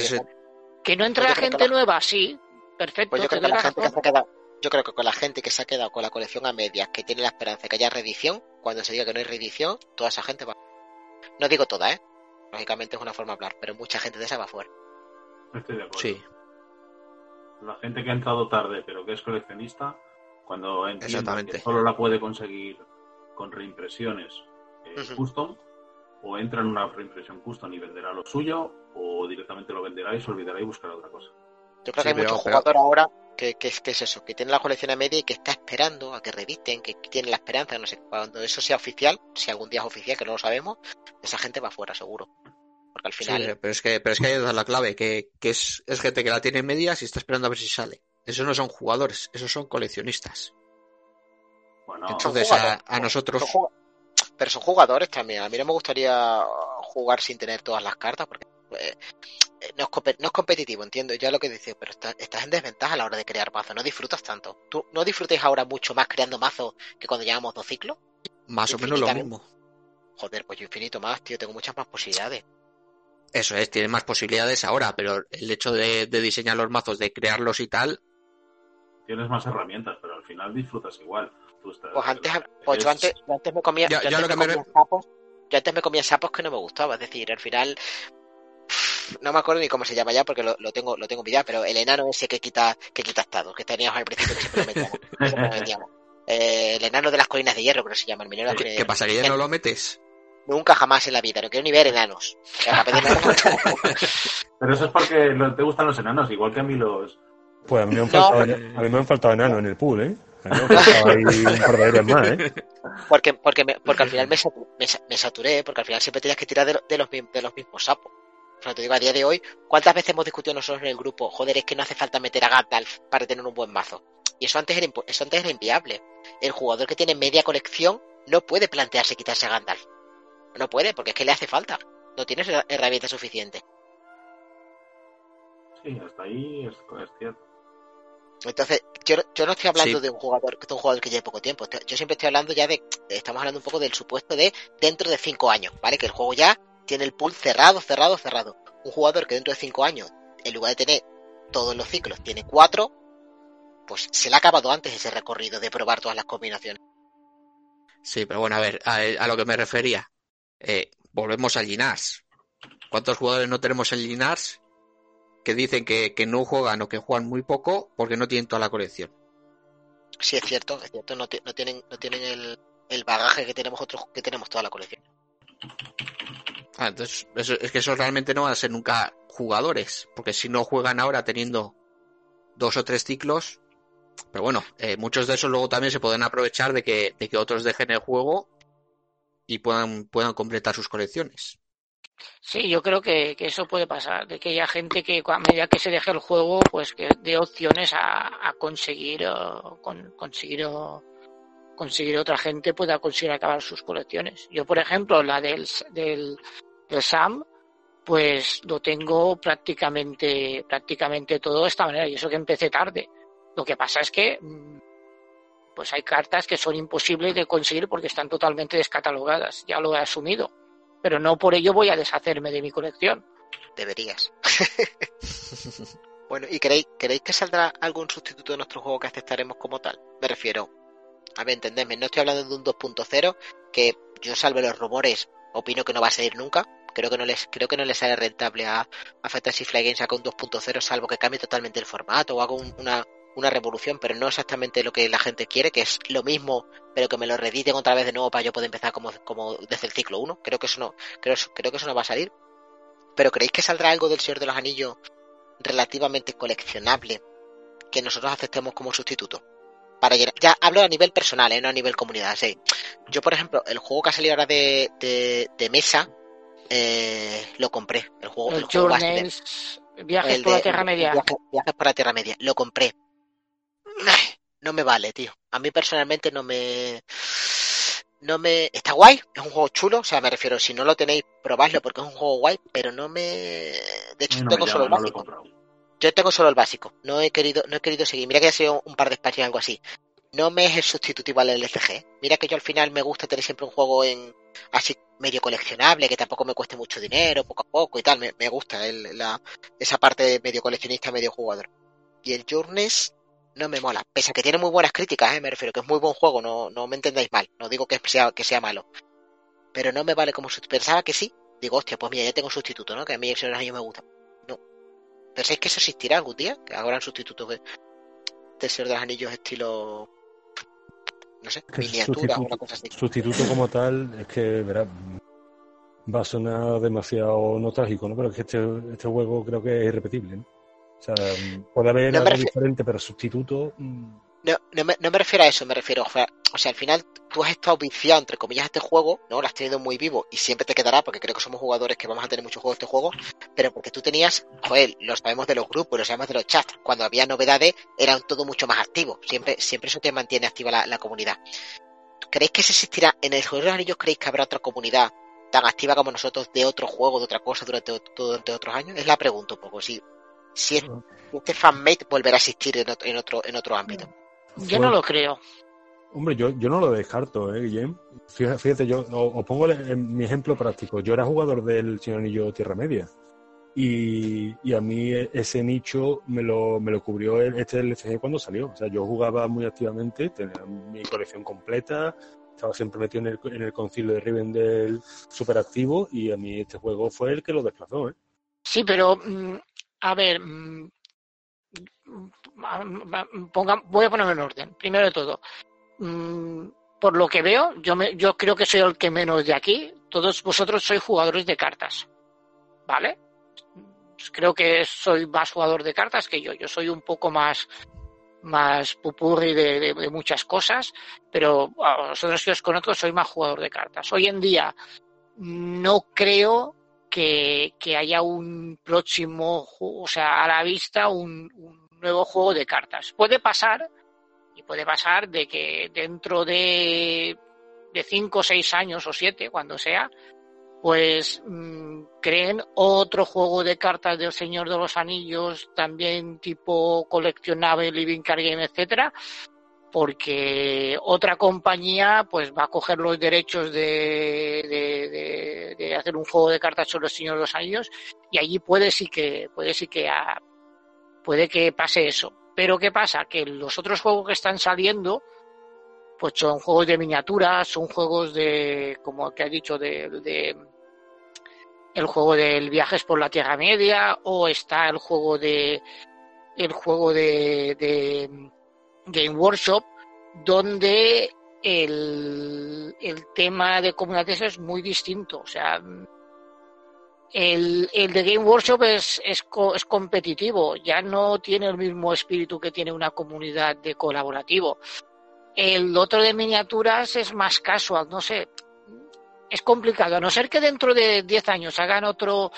que no entre Pues la gente la- nueva, sí, perfecto. Pues yo creo que la la gente que se ha quedado, yo creo que con la gente que se ha quedado con la colección a medias, que tiene la esperanza de que haya reedición, cuando se diga que no hay reedición, toda esa gente va. No digo toda, ¿eh? Lógicamente es una forma de hablar, pero mucha gente de esa va fuera. Estoy de acuerdo. Sí, La gente que ha entrado tarde, pero que es coleccionista, cuando entienda que solo la puede conseguir con reimpresiones eh, custom, o entra en una reimpresión custom y venderá lo suyo, o directamente lo venderá y se olvidará y buscará otra cosa. Yo creo Sí, que hay muchos pero- jugadores ahora que, que, es- que es eso, que tienen la colección a media y que está esperando a que revisten, que tienen la esperanza, no sé, cuando eso sea oficial, si algún día es oficial, que no lo sabemos, esa gente va fuera seguro. Porque al sí, final, pero es que, pero es que ahí está la clave, que, que es, es gente que la tiene en medias y está esperando a ver si sale. Esos no son jugadores, esos son coleccionistas. Bueno, Entonces, a, a nosotros, son pero son jugadores también. A mí no me gustaría jugar sin tener todas las cartas porque eh, eh, no, es, compe- no es competitivo, entiendo ya lo que dices, pero está- estás en desventaja a la hora de crear mazos, no disfrutas tanto. ¿Tú no disfrutáis ahora mucho más creando mazos que cuando llevamos dos ciclos? más o menos lo mismo. Joder, pues yo infinito más, tío, tengo muchas más posibilidades. Eso es, tiene más posibilidades ahora, pero el hecho de, de diseñar los mazos, de crearlos y tal, tienes más herramientas, pero al final disfrutas igual. Tú estás- Pues antes, pues yo es- antes, yo antes me comía, Ya- yo ya antes lo me que me- comía sapos, yo antes me comía sapos que no me gustaba, es decir, al final no me acuerdo ni cómo se llama ya porque lo, lo tengo lo tengo olvidado, pero el enano ese que quita que quita estado, que teníamos al principio que siempre lo metíamos, que siempre lo metíamos. Eh, el enano de las colinas de hierro, creo que se llama, el minero de las ¿qué, colinas de qué hierro. pasa? ¿Que ya no lo metes? Nunca jamás en la vida, no quiero ni ver enanos. Pero eso es porque lo- te gustan los enanos, igual que a mí los... Pues a mí me han No. faltado, a mí me han faltado enanos en el pool, ¿eh? Un más, ¿eh? porque, porque, me- porque al final me, me, me saturé, porque al final siempre tenías que tirar de, lo- de los, de los mismos sapos. Te digo, a día de hoy, ¿cuántas veces hemos discutido nosotros en el grupo? Joder, es que no hace falta meter a Gandalf para tener un buen mazo. Y eso antes era, impo- eso antes era inviable. El jugador que tiene media colección no puede plantearse quitarse a Gandalf. No puede, porque es que le hace falta. No tienes her- herramientas suficientes. Sí, hasta ahí es, es cierto. Entonces, yo, no- yo no estoy hablando Sí. de un jugador de un jugador que lleve poco tiempo. Yo siempre estoy hablando ya de. Estamos hablando un poco del supuesto de dentro de cinco años, ¿vale? Que el juego ya tiene el pool cerrado, cerrado, cerrado. un jugador que dentro de cinco años, en lugar de tener todos los ciclos, tiene cuatro, pues se le ha acabado antes ese recorrido de probar todas las combinaciones. Sí, pero bueno, a ver, a, a lo que me refería. Eh, volvemos al Ginars. ¿Cuántos jugadores no tenemos en Ginars que dicen que, que, no juegan o que juegan muy poco porque no tienen toda la colección? Sí, es cierto, es cierto, no, no tienen, no tienen el, el, bagaje que tenemos otros que tenemos toda la colección. Ah, entonces, es que eso realmente no van a ser nunca jugadores, porque si no juegan ahora teniendo dos o tres ciclos, pero bueno, eh, muchos de esos luego también se pueden aprovechar de que, de que otros dejen el juego y puedan, puedan completar sus colecciones. Sí, yo creo que, que, eso puede pasar, de que haya gente que a medida que se deje el juego, pues que dé opciones a, a conseguir, con, conseguir, uh, conseguir otra gente pueda conseguir acabar sus colecciones. Yo, por ejemplo, la del, del, del Sam, pues lo tengo prácticamente, prácticamente todo de esta manera, y eso que empecé tarde. Lo que pasa es que pues hay cartas que son imposibles de conseguir porque están totalmente descatalogadas, ya lo he asumido pero no por ello voy a deshacerme de mi colección. Deberías. bueno, ¿y queréis, queréis que saldrá algún sustituto de nuestro juego que aceptaremos como tal? Me refiero, a ver, entendedme, no estoy hablando de un 2.0 que yo salve los rumores, opino que no va a salir nunca. Creo que no les, creo que no les sale rentable a, a Fantasy Fly Games sacar un 2.0, salvo que cambie totalmente el formato o haga un, una, una revolución, pero no exactamente lo que la gente quiere, que es lo mismo, pero que me lo rediten otra vez de nuevo para yo poder empezar como, como desde el ciclo 1. Creo que eso no, creo, creo que eso no va a salir. Pero ¿creéis que saldrá algo del Señor de los Anillos relativamente coleccionable que nosotros aceptemos como sustituto? Para llenar, ya hablo a nivel personal, ¿eh? no a nivel comunidad. Sí. Yo, por ejemplo, el juego que ha salido ahora de, de, de mesa, eh, lo compré. El juego, el, el juego Journeys, Viajes por la Tierra Media. Viajes, viajes por la Tierra Media. Lo compré no me vale, tío. A mí personalmente no me. No me. Está guay, es un juego chulo, o sea, me refiero, si no lo tenéis, probadlo porque es un juego guay, pero no me. De hecho, No tengo me solo el no lo he básico. Yo tengo solo el básico. No he querido, no he querido seguir. Mira que ha sido un par de espacios o algo así. No me es el sustitutivo al LCG. Mira que yo al final me gusta tener siempre un juego en así medio coleccionable, que tampoco me cueste mucho dinero, poco a poco y tal. Me, me gusta esa parte medio coleccionista, medio jugador. Y el Journeys no me mola. Pese a que tiene muy buenas críticas, ¿eh? me refiero que es muy buen juego, no, no me entendáis mal. No digo que sea, que sea malo. Pero no me vale como sustituto. Pensaba que sí. Digo, hostia, pues mira, ya tengo un sustituto, ¿no? Que a mí los Anillos me gusta. ¿Pensáis que eso existirá algún día? Que habrán sustitutos de, del Señor de los Anillos estilo... No sé, miniatura o una cosa así. Sustituto como tal, es que, verás, va a sonar demasiado nostálgico, ¿no? Pero es que este, este juego creo que es irrepetible, ¿no? O sea, puede haber No algo diferente, pero sustituto. No, no, me, no me refiero a eso, me refiero, o sea, o sea, al final tú has estado viciado, entre comillas, a este juego, ¿no? Lo has tenido muy vivo y siempre te quedará, porque creo que somos jugadores que vamos a tener muchos juegos de este juego, pero porque tú tenías, joder, lo sabemos de los grupos, lo sabemos de los chats, cuando había novedades eran todo mucho más activo, siempre, siempre eso te mantiene activa la, la comunidad. ¿Creéis que eso existirá en el juego de los anillos? ¿Creéis que habrá otra comunidad tan activa como nosotros de otro juego, de otra cosa durante, ot- durante otros años? Es la pregunta un poco, si, si es- este fanmate volverá a existir en otro, en otro, en otro ámbito. Yo no lo creo. Hombre, yo, yo no lo descarto, ¿eh, Guillem? Fíjate, fíjate, yo os pongo el- mi ejemplo práctico. Yo era jugador del Señor Anillo Tierra Media. Y, y a mí e- ese nicho me lo, me lo cubrió el, este LCG cuando salió. O sea, yo jugaba muy activamente, tenía mi colección completa, estaba siempre metido en el, en el concilio de Rivendell súper activo y a mí este juego fue el que lo desplazó, ¿eh? Sí, pero mm, a ver, mm, voy a ponerme en orden. Primero de todo, mm, por lo que veo, yo, me, yo creo que soy el que menos de aquí. Todos vosotros sois jugadores de cartas, ¿vale? Creo que soy más jugador de cartas que yo. Yo soy un poco más más pupurri de, de- muchas cosas, pero a vosotros que os conozco soy más jugador de cartas. Hoy en día no creo que, haya un próximo, o sea, a la vista un nuevo juego de cartas. Puede pasar, y puede pasar de que dentro de, de cinco, seis años o siete, cuando sea, pues mm, creen otro juego de cartas del Señor de los Anillos, también tipo coleccionable, living card game, etcétera, porque otra compañía pues va a coger los derechos de, de, de- hacer un juego de cartas sobre el Señor de los Anillos y allí puede sí que puede sí que ah, puede que pase eso. Pero ¿qué pasa? Que los otros juegos que están saliendo, pues son juegos de miniaturas, son juegos de, como que ha dicho, de, de el juego del viajes por la Tierra Media, o está el juego de el juego de, de Game Workshop, donde el, el tema de comunidades es muy distinto. O sea, el, el de Game Workshop es, es, es competitivo, ya no tiene el mismo espíritu que tiene una comunidad de colaborativo. El otro de miniaturas es más casual, no sé. Es complicado, a no ser que dentro de 10 años hagan otro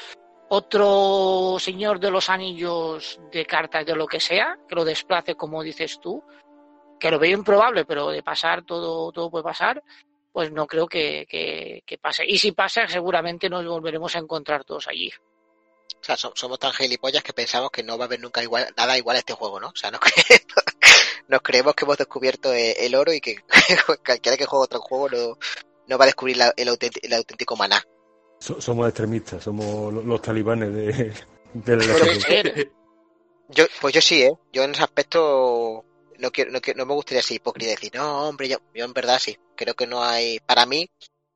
otro señor de los anillos de cartas de lo que sea, que lo desplace como dices tú, que lo veo improbable, pero de pasar todo, todo puede pasar, pues no creo que, que, que pase. Y si pasa, seguramente nos volveremos a encontrar todos allí. O sea, so- somos tan gilipollas que pensamos que no va a haber nunca igual, nada igual a este juego, ¿no? O sea, nos, cre- nos creemos que hemos descubierto eh, el oro y que cualquiera que juegue otro juego no, no va a descubrir la- el, auténtico, el auténtico maná. So- somos extremistas, somos lo- los talibanes de, del Bueno, LGTB. Ser, Yo, pues yo sí, ¿eh? Yo en ese aspecto no quiero, no, no me gustaría ser hipócrita y decir, no, hombre, yo, yo en verdad sí. Creo que no hay, para mí,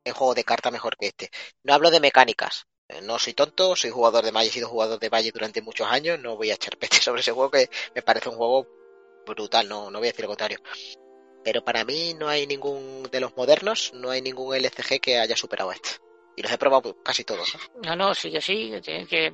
un juego de carta mejor que este. No hablo de mecánicas. Eh, No soy tonto, soy jugador de Magic, he sido jugador de Magic durante muchos años, no voy a echar peste sobre ese juego que me parece un juego brutal, no, no voy a decir lo contrario. Pero para mí no hay ningún de los modernos, no hay ningún LCG que haya superado este. Y los he probado casi todos. ¿no? no, no, sí que sí, que...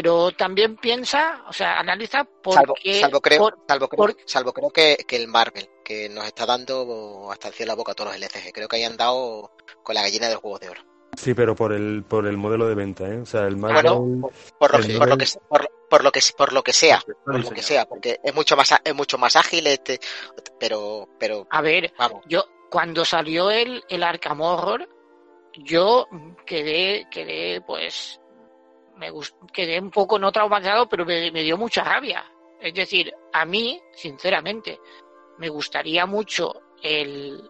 Pero también piensa, o sea, analiza por Salvo, qué... salvo creo, por- salvo creo, por- salvo creo que, que el Marvel, que nos está dando hasta el cielo la boca a todos los LCG. Creo que hayan dado con la gallina del juego de oro. Sí, pero por el, por el modelo de venta, ¿eh? O sea, el Marvel... Bueno, Por lo, El que, por lo que por, por lo que por lo que sea, por lo que sea, porque es mucho más es mucho más ágil este, pero pero A ver, vamos, yo cuando salió el, el Arkham Horror, yo quedé, quedé pues, me quedé un poco no traumatizado, pero me, me dio mucha rabia. Es decir, a mí, sinceramente, me gustaría mucho el,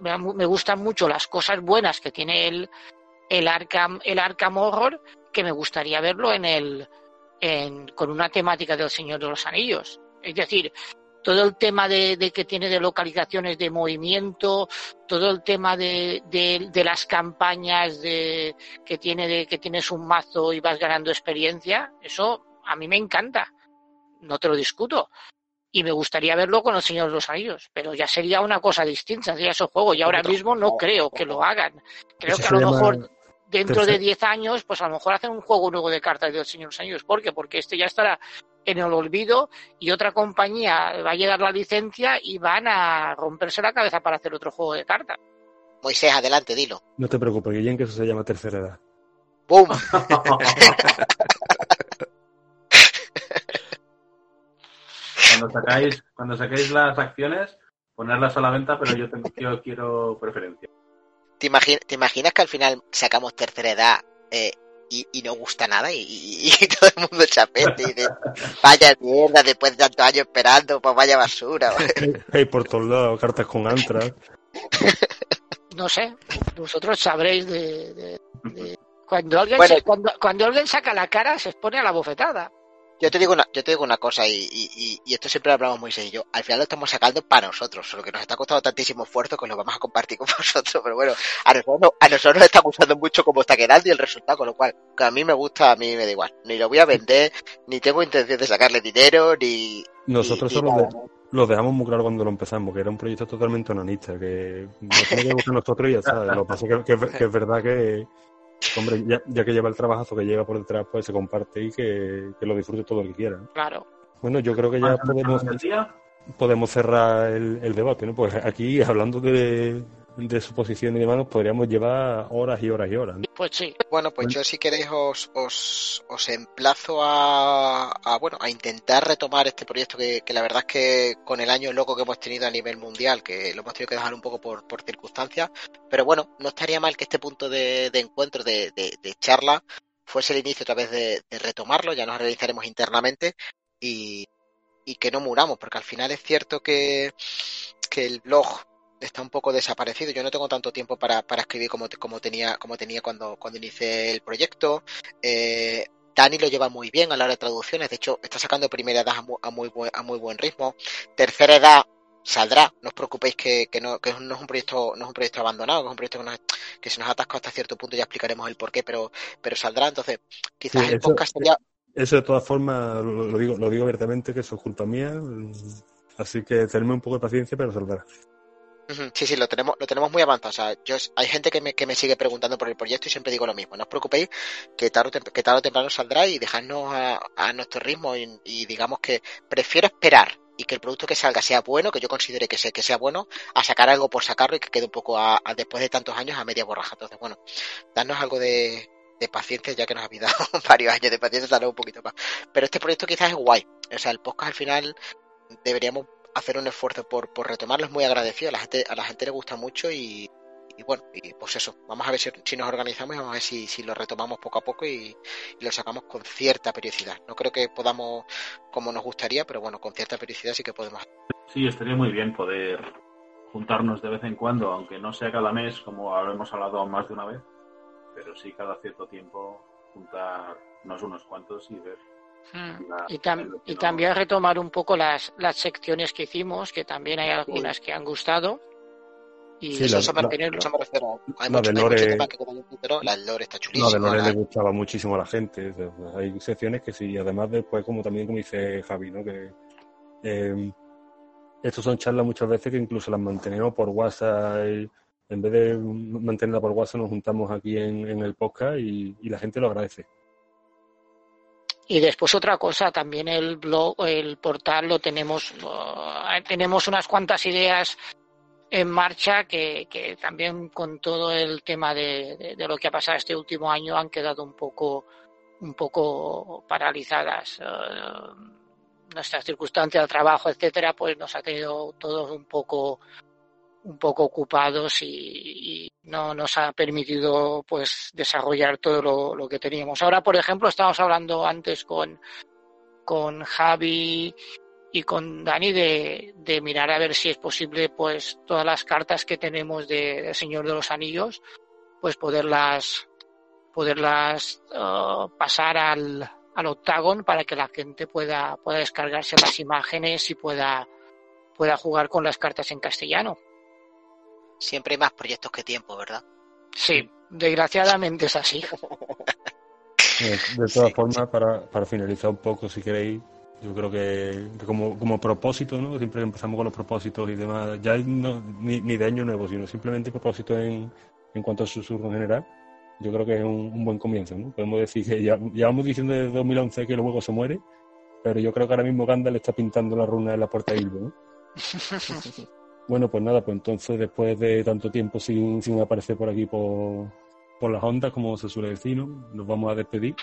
me, gustan mucho las cosas buenas que tiene el, el Arkham, el Horror, que me gustaría verlo en el, en, con una temática del Señor de los Anillos. Es decir, todo el tema de, de que tiene de localizaciones de movimiento, todo el tema de, de, de las campañas de, que tiene de que tienes un mazo y vas ganando experiencia, eso a mí me encanta, no te lo discuto. Y me gustaría verlo con el Señor de los Anillos, pero ya sería una cosa distinta, sería ese juego, y ahora mismo no creo que lo hagan. Creo que a lo mejor dentro de tercer- 10 años, pues a lo mejor hacen un juego nuevo de cartas del Señor de los Anillos. ¿Por qué? Porque este ya estará en el olvido y otra compañía va a llegar la licencia y van a romperse la cabeza para hacer otro juego de cartas. Moisés, adelante, dilo. No te preocupes, Guillén, que eso se llama tercera edad. ¡Bum! cuando sacáis, cuando saquéis las acciones, ponerlas a la venta, pero yo tengo, yo quiero preferencia. ¿Te, imagi- te imaginas que al final sacamos tercera edad eh, y, y no gusta nada y, y- y todo el mundo chapete y dice, vaya mierda, después de tantos años esperando, pues vaya basura. Hay por todos lados cartas con antras. No sé, vosotros sabréis de... de- de- Cuando, alguien Bueno. se- cuando, cuando alguien saca la cara se expone a la bofetada. Yo te digo una, yo te digo una cosa y, y, y- y esto siempre lo hablamos muy serio. Al final lo estamos sacando para nosotros, solo que nos está costando tantísimo esfuerzo que lo vamos a compartir con vosotros. Pero bueno, a nosotros, no- a nosotros nos está gustando mucho cómo está quedando y el resultado, con lo cual, que a mí me gusta, a mí me da igual. Ni lo voy a vender, ni tengo intención de sacarle dinero, ni... Nosotros ni- solo lo dejamos muy claro cuando lo empezamos, que era un proyecto totalmente onanista, que nos tiene que nosotros y ya está. Lo que pasa es que, que es- que es verdad que, hombre, ya, ya que lleva el trabajazo que lleva por detrás, pues se comparte y que, que lo disfrute todo el que quiera. Claro. Bueno, yo creo que ya podemos, ¿El día? podemos cerrar el, el debate, ¿no? Pues aquí, hablando de, de su posición y demás, nos podríamos llevar horas y horas y horas. Pues sí. Bueno, pues yo si queréis os, os, os emplazo a, a, bueno, a intentar retomar este proyecto que, que la verdad es que con el año loco que hemos tenido a nivel mundial, que lo hemos tenido que dejar un poco por, por circunstancias, pero bueno, no estaría mal que este punto de, de encuentro, de, de, de charla, fuese el inicio otra vez de, de retomarlo, ya nos realizaremos internamente y, y que no muramos, porque al final es cierto que, que el blog está un poco desaparecido. Yo no tengo tanto tiempo para, para escribir como, como tenía, como tenía cuando, cuando inicié el proyecto. Eh, Dani lo lleva muy bien a la hora de traducciones, de hecho está sacando primera edad a muy, a muy, buen, a muy buen ritmo. Tercera edad saldrá, no os preocupéis que, que, no, que no es un proyecto, no es un proyecto abandonado, que es un proyecto que, nos, que se nos ha atascado hasta cierto punto, ya explicaremos el porqué, pero, pero saldrá, entonces quizás Sí, el eso- podcast sería Eso de todas formas lo, lo digo, lo digo abiertamente que eso es culpa mía. Así que tenedme un poco de paciencia, pero saldrá. Sí, sí, lo tenemos, lo tenemos muy avanzado. O sea, yo, hay gente que me, que me sigue preguntando por el proyecto y siempre digo lo mismo. No os preocupéis que tarde, o tem- que tarde o temprano saldrá y dejadnos a, a nuestro ritmo y, digamos que prefiero esperar y que el producto que salga sea bueno, que yo considere que sea, que sea bueno, a sacar algo por sacarlo y que quede un poco a, después de tantos años a media borraja. Entonces, bueno, darnos algo de, de paciencia ya que nos habéis dado varios años de paciencia, darnos un poquito más. Pero este proyecto quizás es guay. O sea, el podcast al final deberíamos hacer un esfuerzo por, por retomarlo, muy agradecido, a la gente, a la gente le gusta mucho y, bueno, y pues eso, vamos a ver si, si nos organizamos y vamos a ver si, si lo retomamos poco a poco y, lo sacamos con cierta periodicidad. No creo que podamos como nos gustaría, pero bueno, con cierta periodicidad sí que podemos. Sí, estaría muy bien poder juntarnos de vez en cuando, aunque no sea cada mes, como habremos hablado más de una vez, pero sí cada cierto tiempo juntarnos unos cuantos y ver. Mm. la- Y, que y también retomar un poco las, las secciones que hicimos, que también hay algunas que han gustado. Y Sí, eso, la- la- refiero, eso me refiero. Hay la mucho, de hay mucho Lore- tema que tintero, la lore está No, chulísima. de Lore la- le gustaba muchísimo a la gente. pues Hay secciones que sí, además después, como también como dice Javi, ¿no? Que eh, estos son charlas muchas veces que incluso las mantenemos por WhatsApp. y en vez de mantenerla por WhatsApp, nos juntamos aquí en, en el podcast y, y la gente lo agradece. Y después otra cosa, también el blog, el portal lo tenemos, eh, tenemos unas cuantas ideas en marcha que, que también con todo el tema de, de- lo que ha pasado este último año han quedado un poco, un poco paralizadas. Eh, nuestras circunstancias de trabajo, etcétera, pues nos ha tenido todos un poco un poco ocupados y, no nos ha permitido pues desarrollar todo lo, que teníamos. Ahora, por ejemplo, estábamos hablando antes con, con Javi y con Dani de, mirar a ver si es posible pues todas las cartas que tenemos de, Señor de los Anillos pues poderlas poderlas eh, pasar al, al Octagon para que la gente pueda, pueda descargarse las imágenes y pueda, pueda jugar con las cartas en castellano. Siempre hay más proyectos que tiempo, ¿verdad? Sí, desgraciadamente es así. De todas formas, para, para finalizar un poco, si queréis, yo creo que, que como, como propósito, ¿no? Siempre empezamos con los propósitos y demás, ya no, ni, ni de año nuevo, sino simplemente propósito en, en cuanto a susurro en general. Yo creo que es un, un buen comienzo, ¿no? Podemos decir que ya llevamos diciendo desde 2011 que el juego se muere, pero yo creo que ahora mismo Gandalf está pintando la runa en la puerta de Ilbo, ¿no? Bueno, pues nada, pues entonces después de tanto tiempo sin, sin aparecer por aquí por, por las ondas, como se suele decir, ¿no? Nos vamos a despedir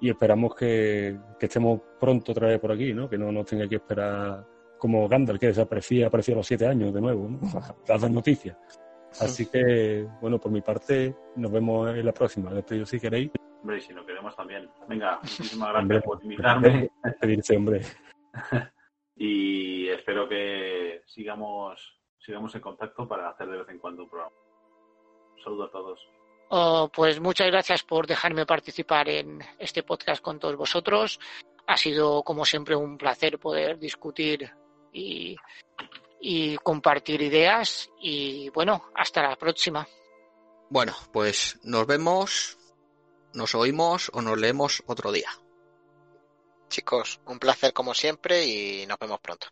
y esperamos que, que estemos pronto otra vez por aquí, ¿no? Que no nos tenga que esperar como Gandalf, que desaparecía, apareció a los siete años de nuevo, ¿no? A dar noticias. Así que, bueno, por mi parte, nos vemos en la próxima. Despedido si queréis. Hombre, y si no queremos también. Venga, muchísimas Hombre, gracias por invitarme Despedirse, hombre. y espero que sigamos sigamos en contacto para hacer de vez en cuando un programa. Un saludo a todos. Oh, pues muchas gracias por dejarme participar en este podcast con todos vosotros. Ha sido, como siempre, un placer poder discutir y, y compartir ideas. Y bueno, hasta la próxima. Bueno, pues nos vemos, nos oímos o nos leemos otro día. Chicos, un placer como siempre y nos vemos pronto.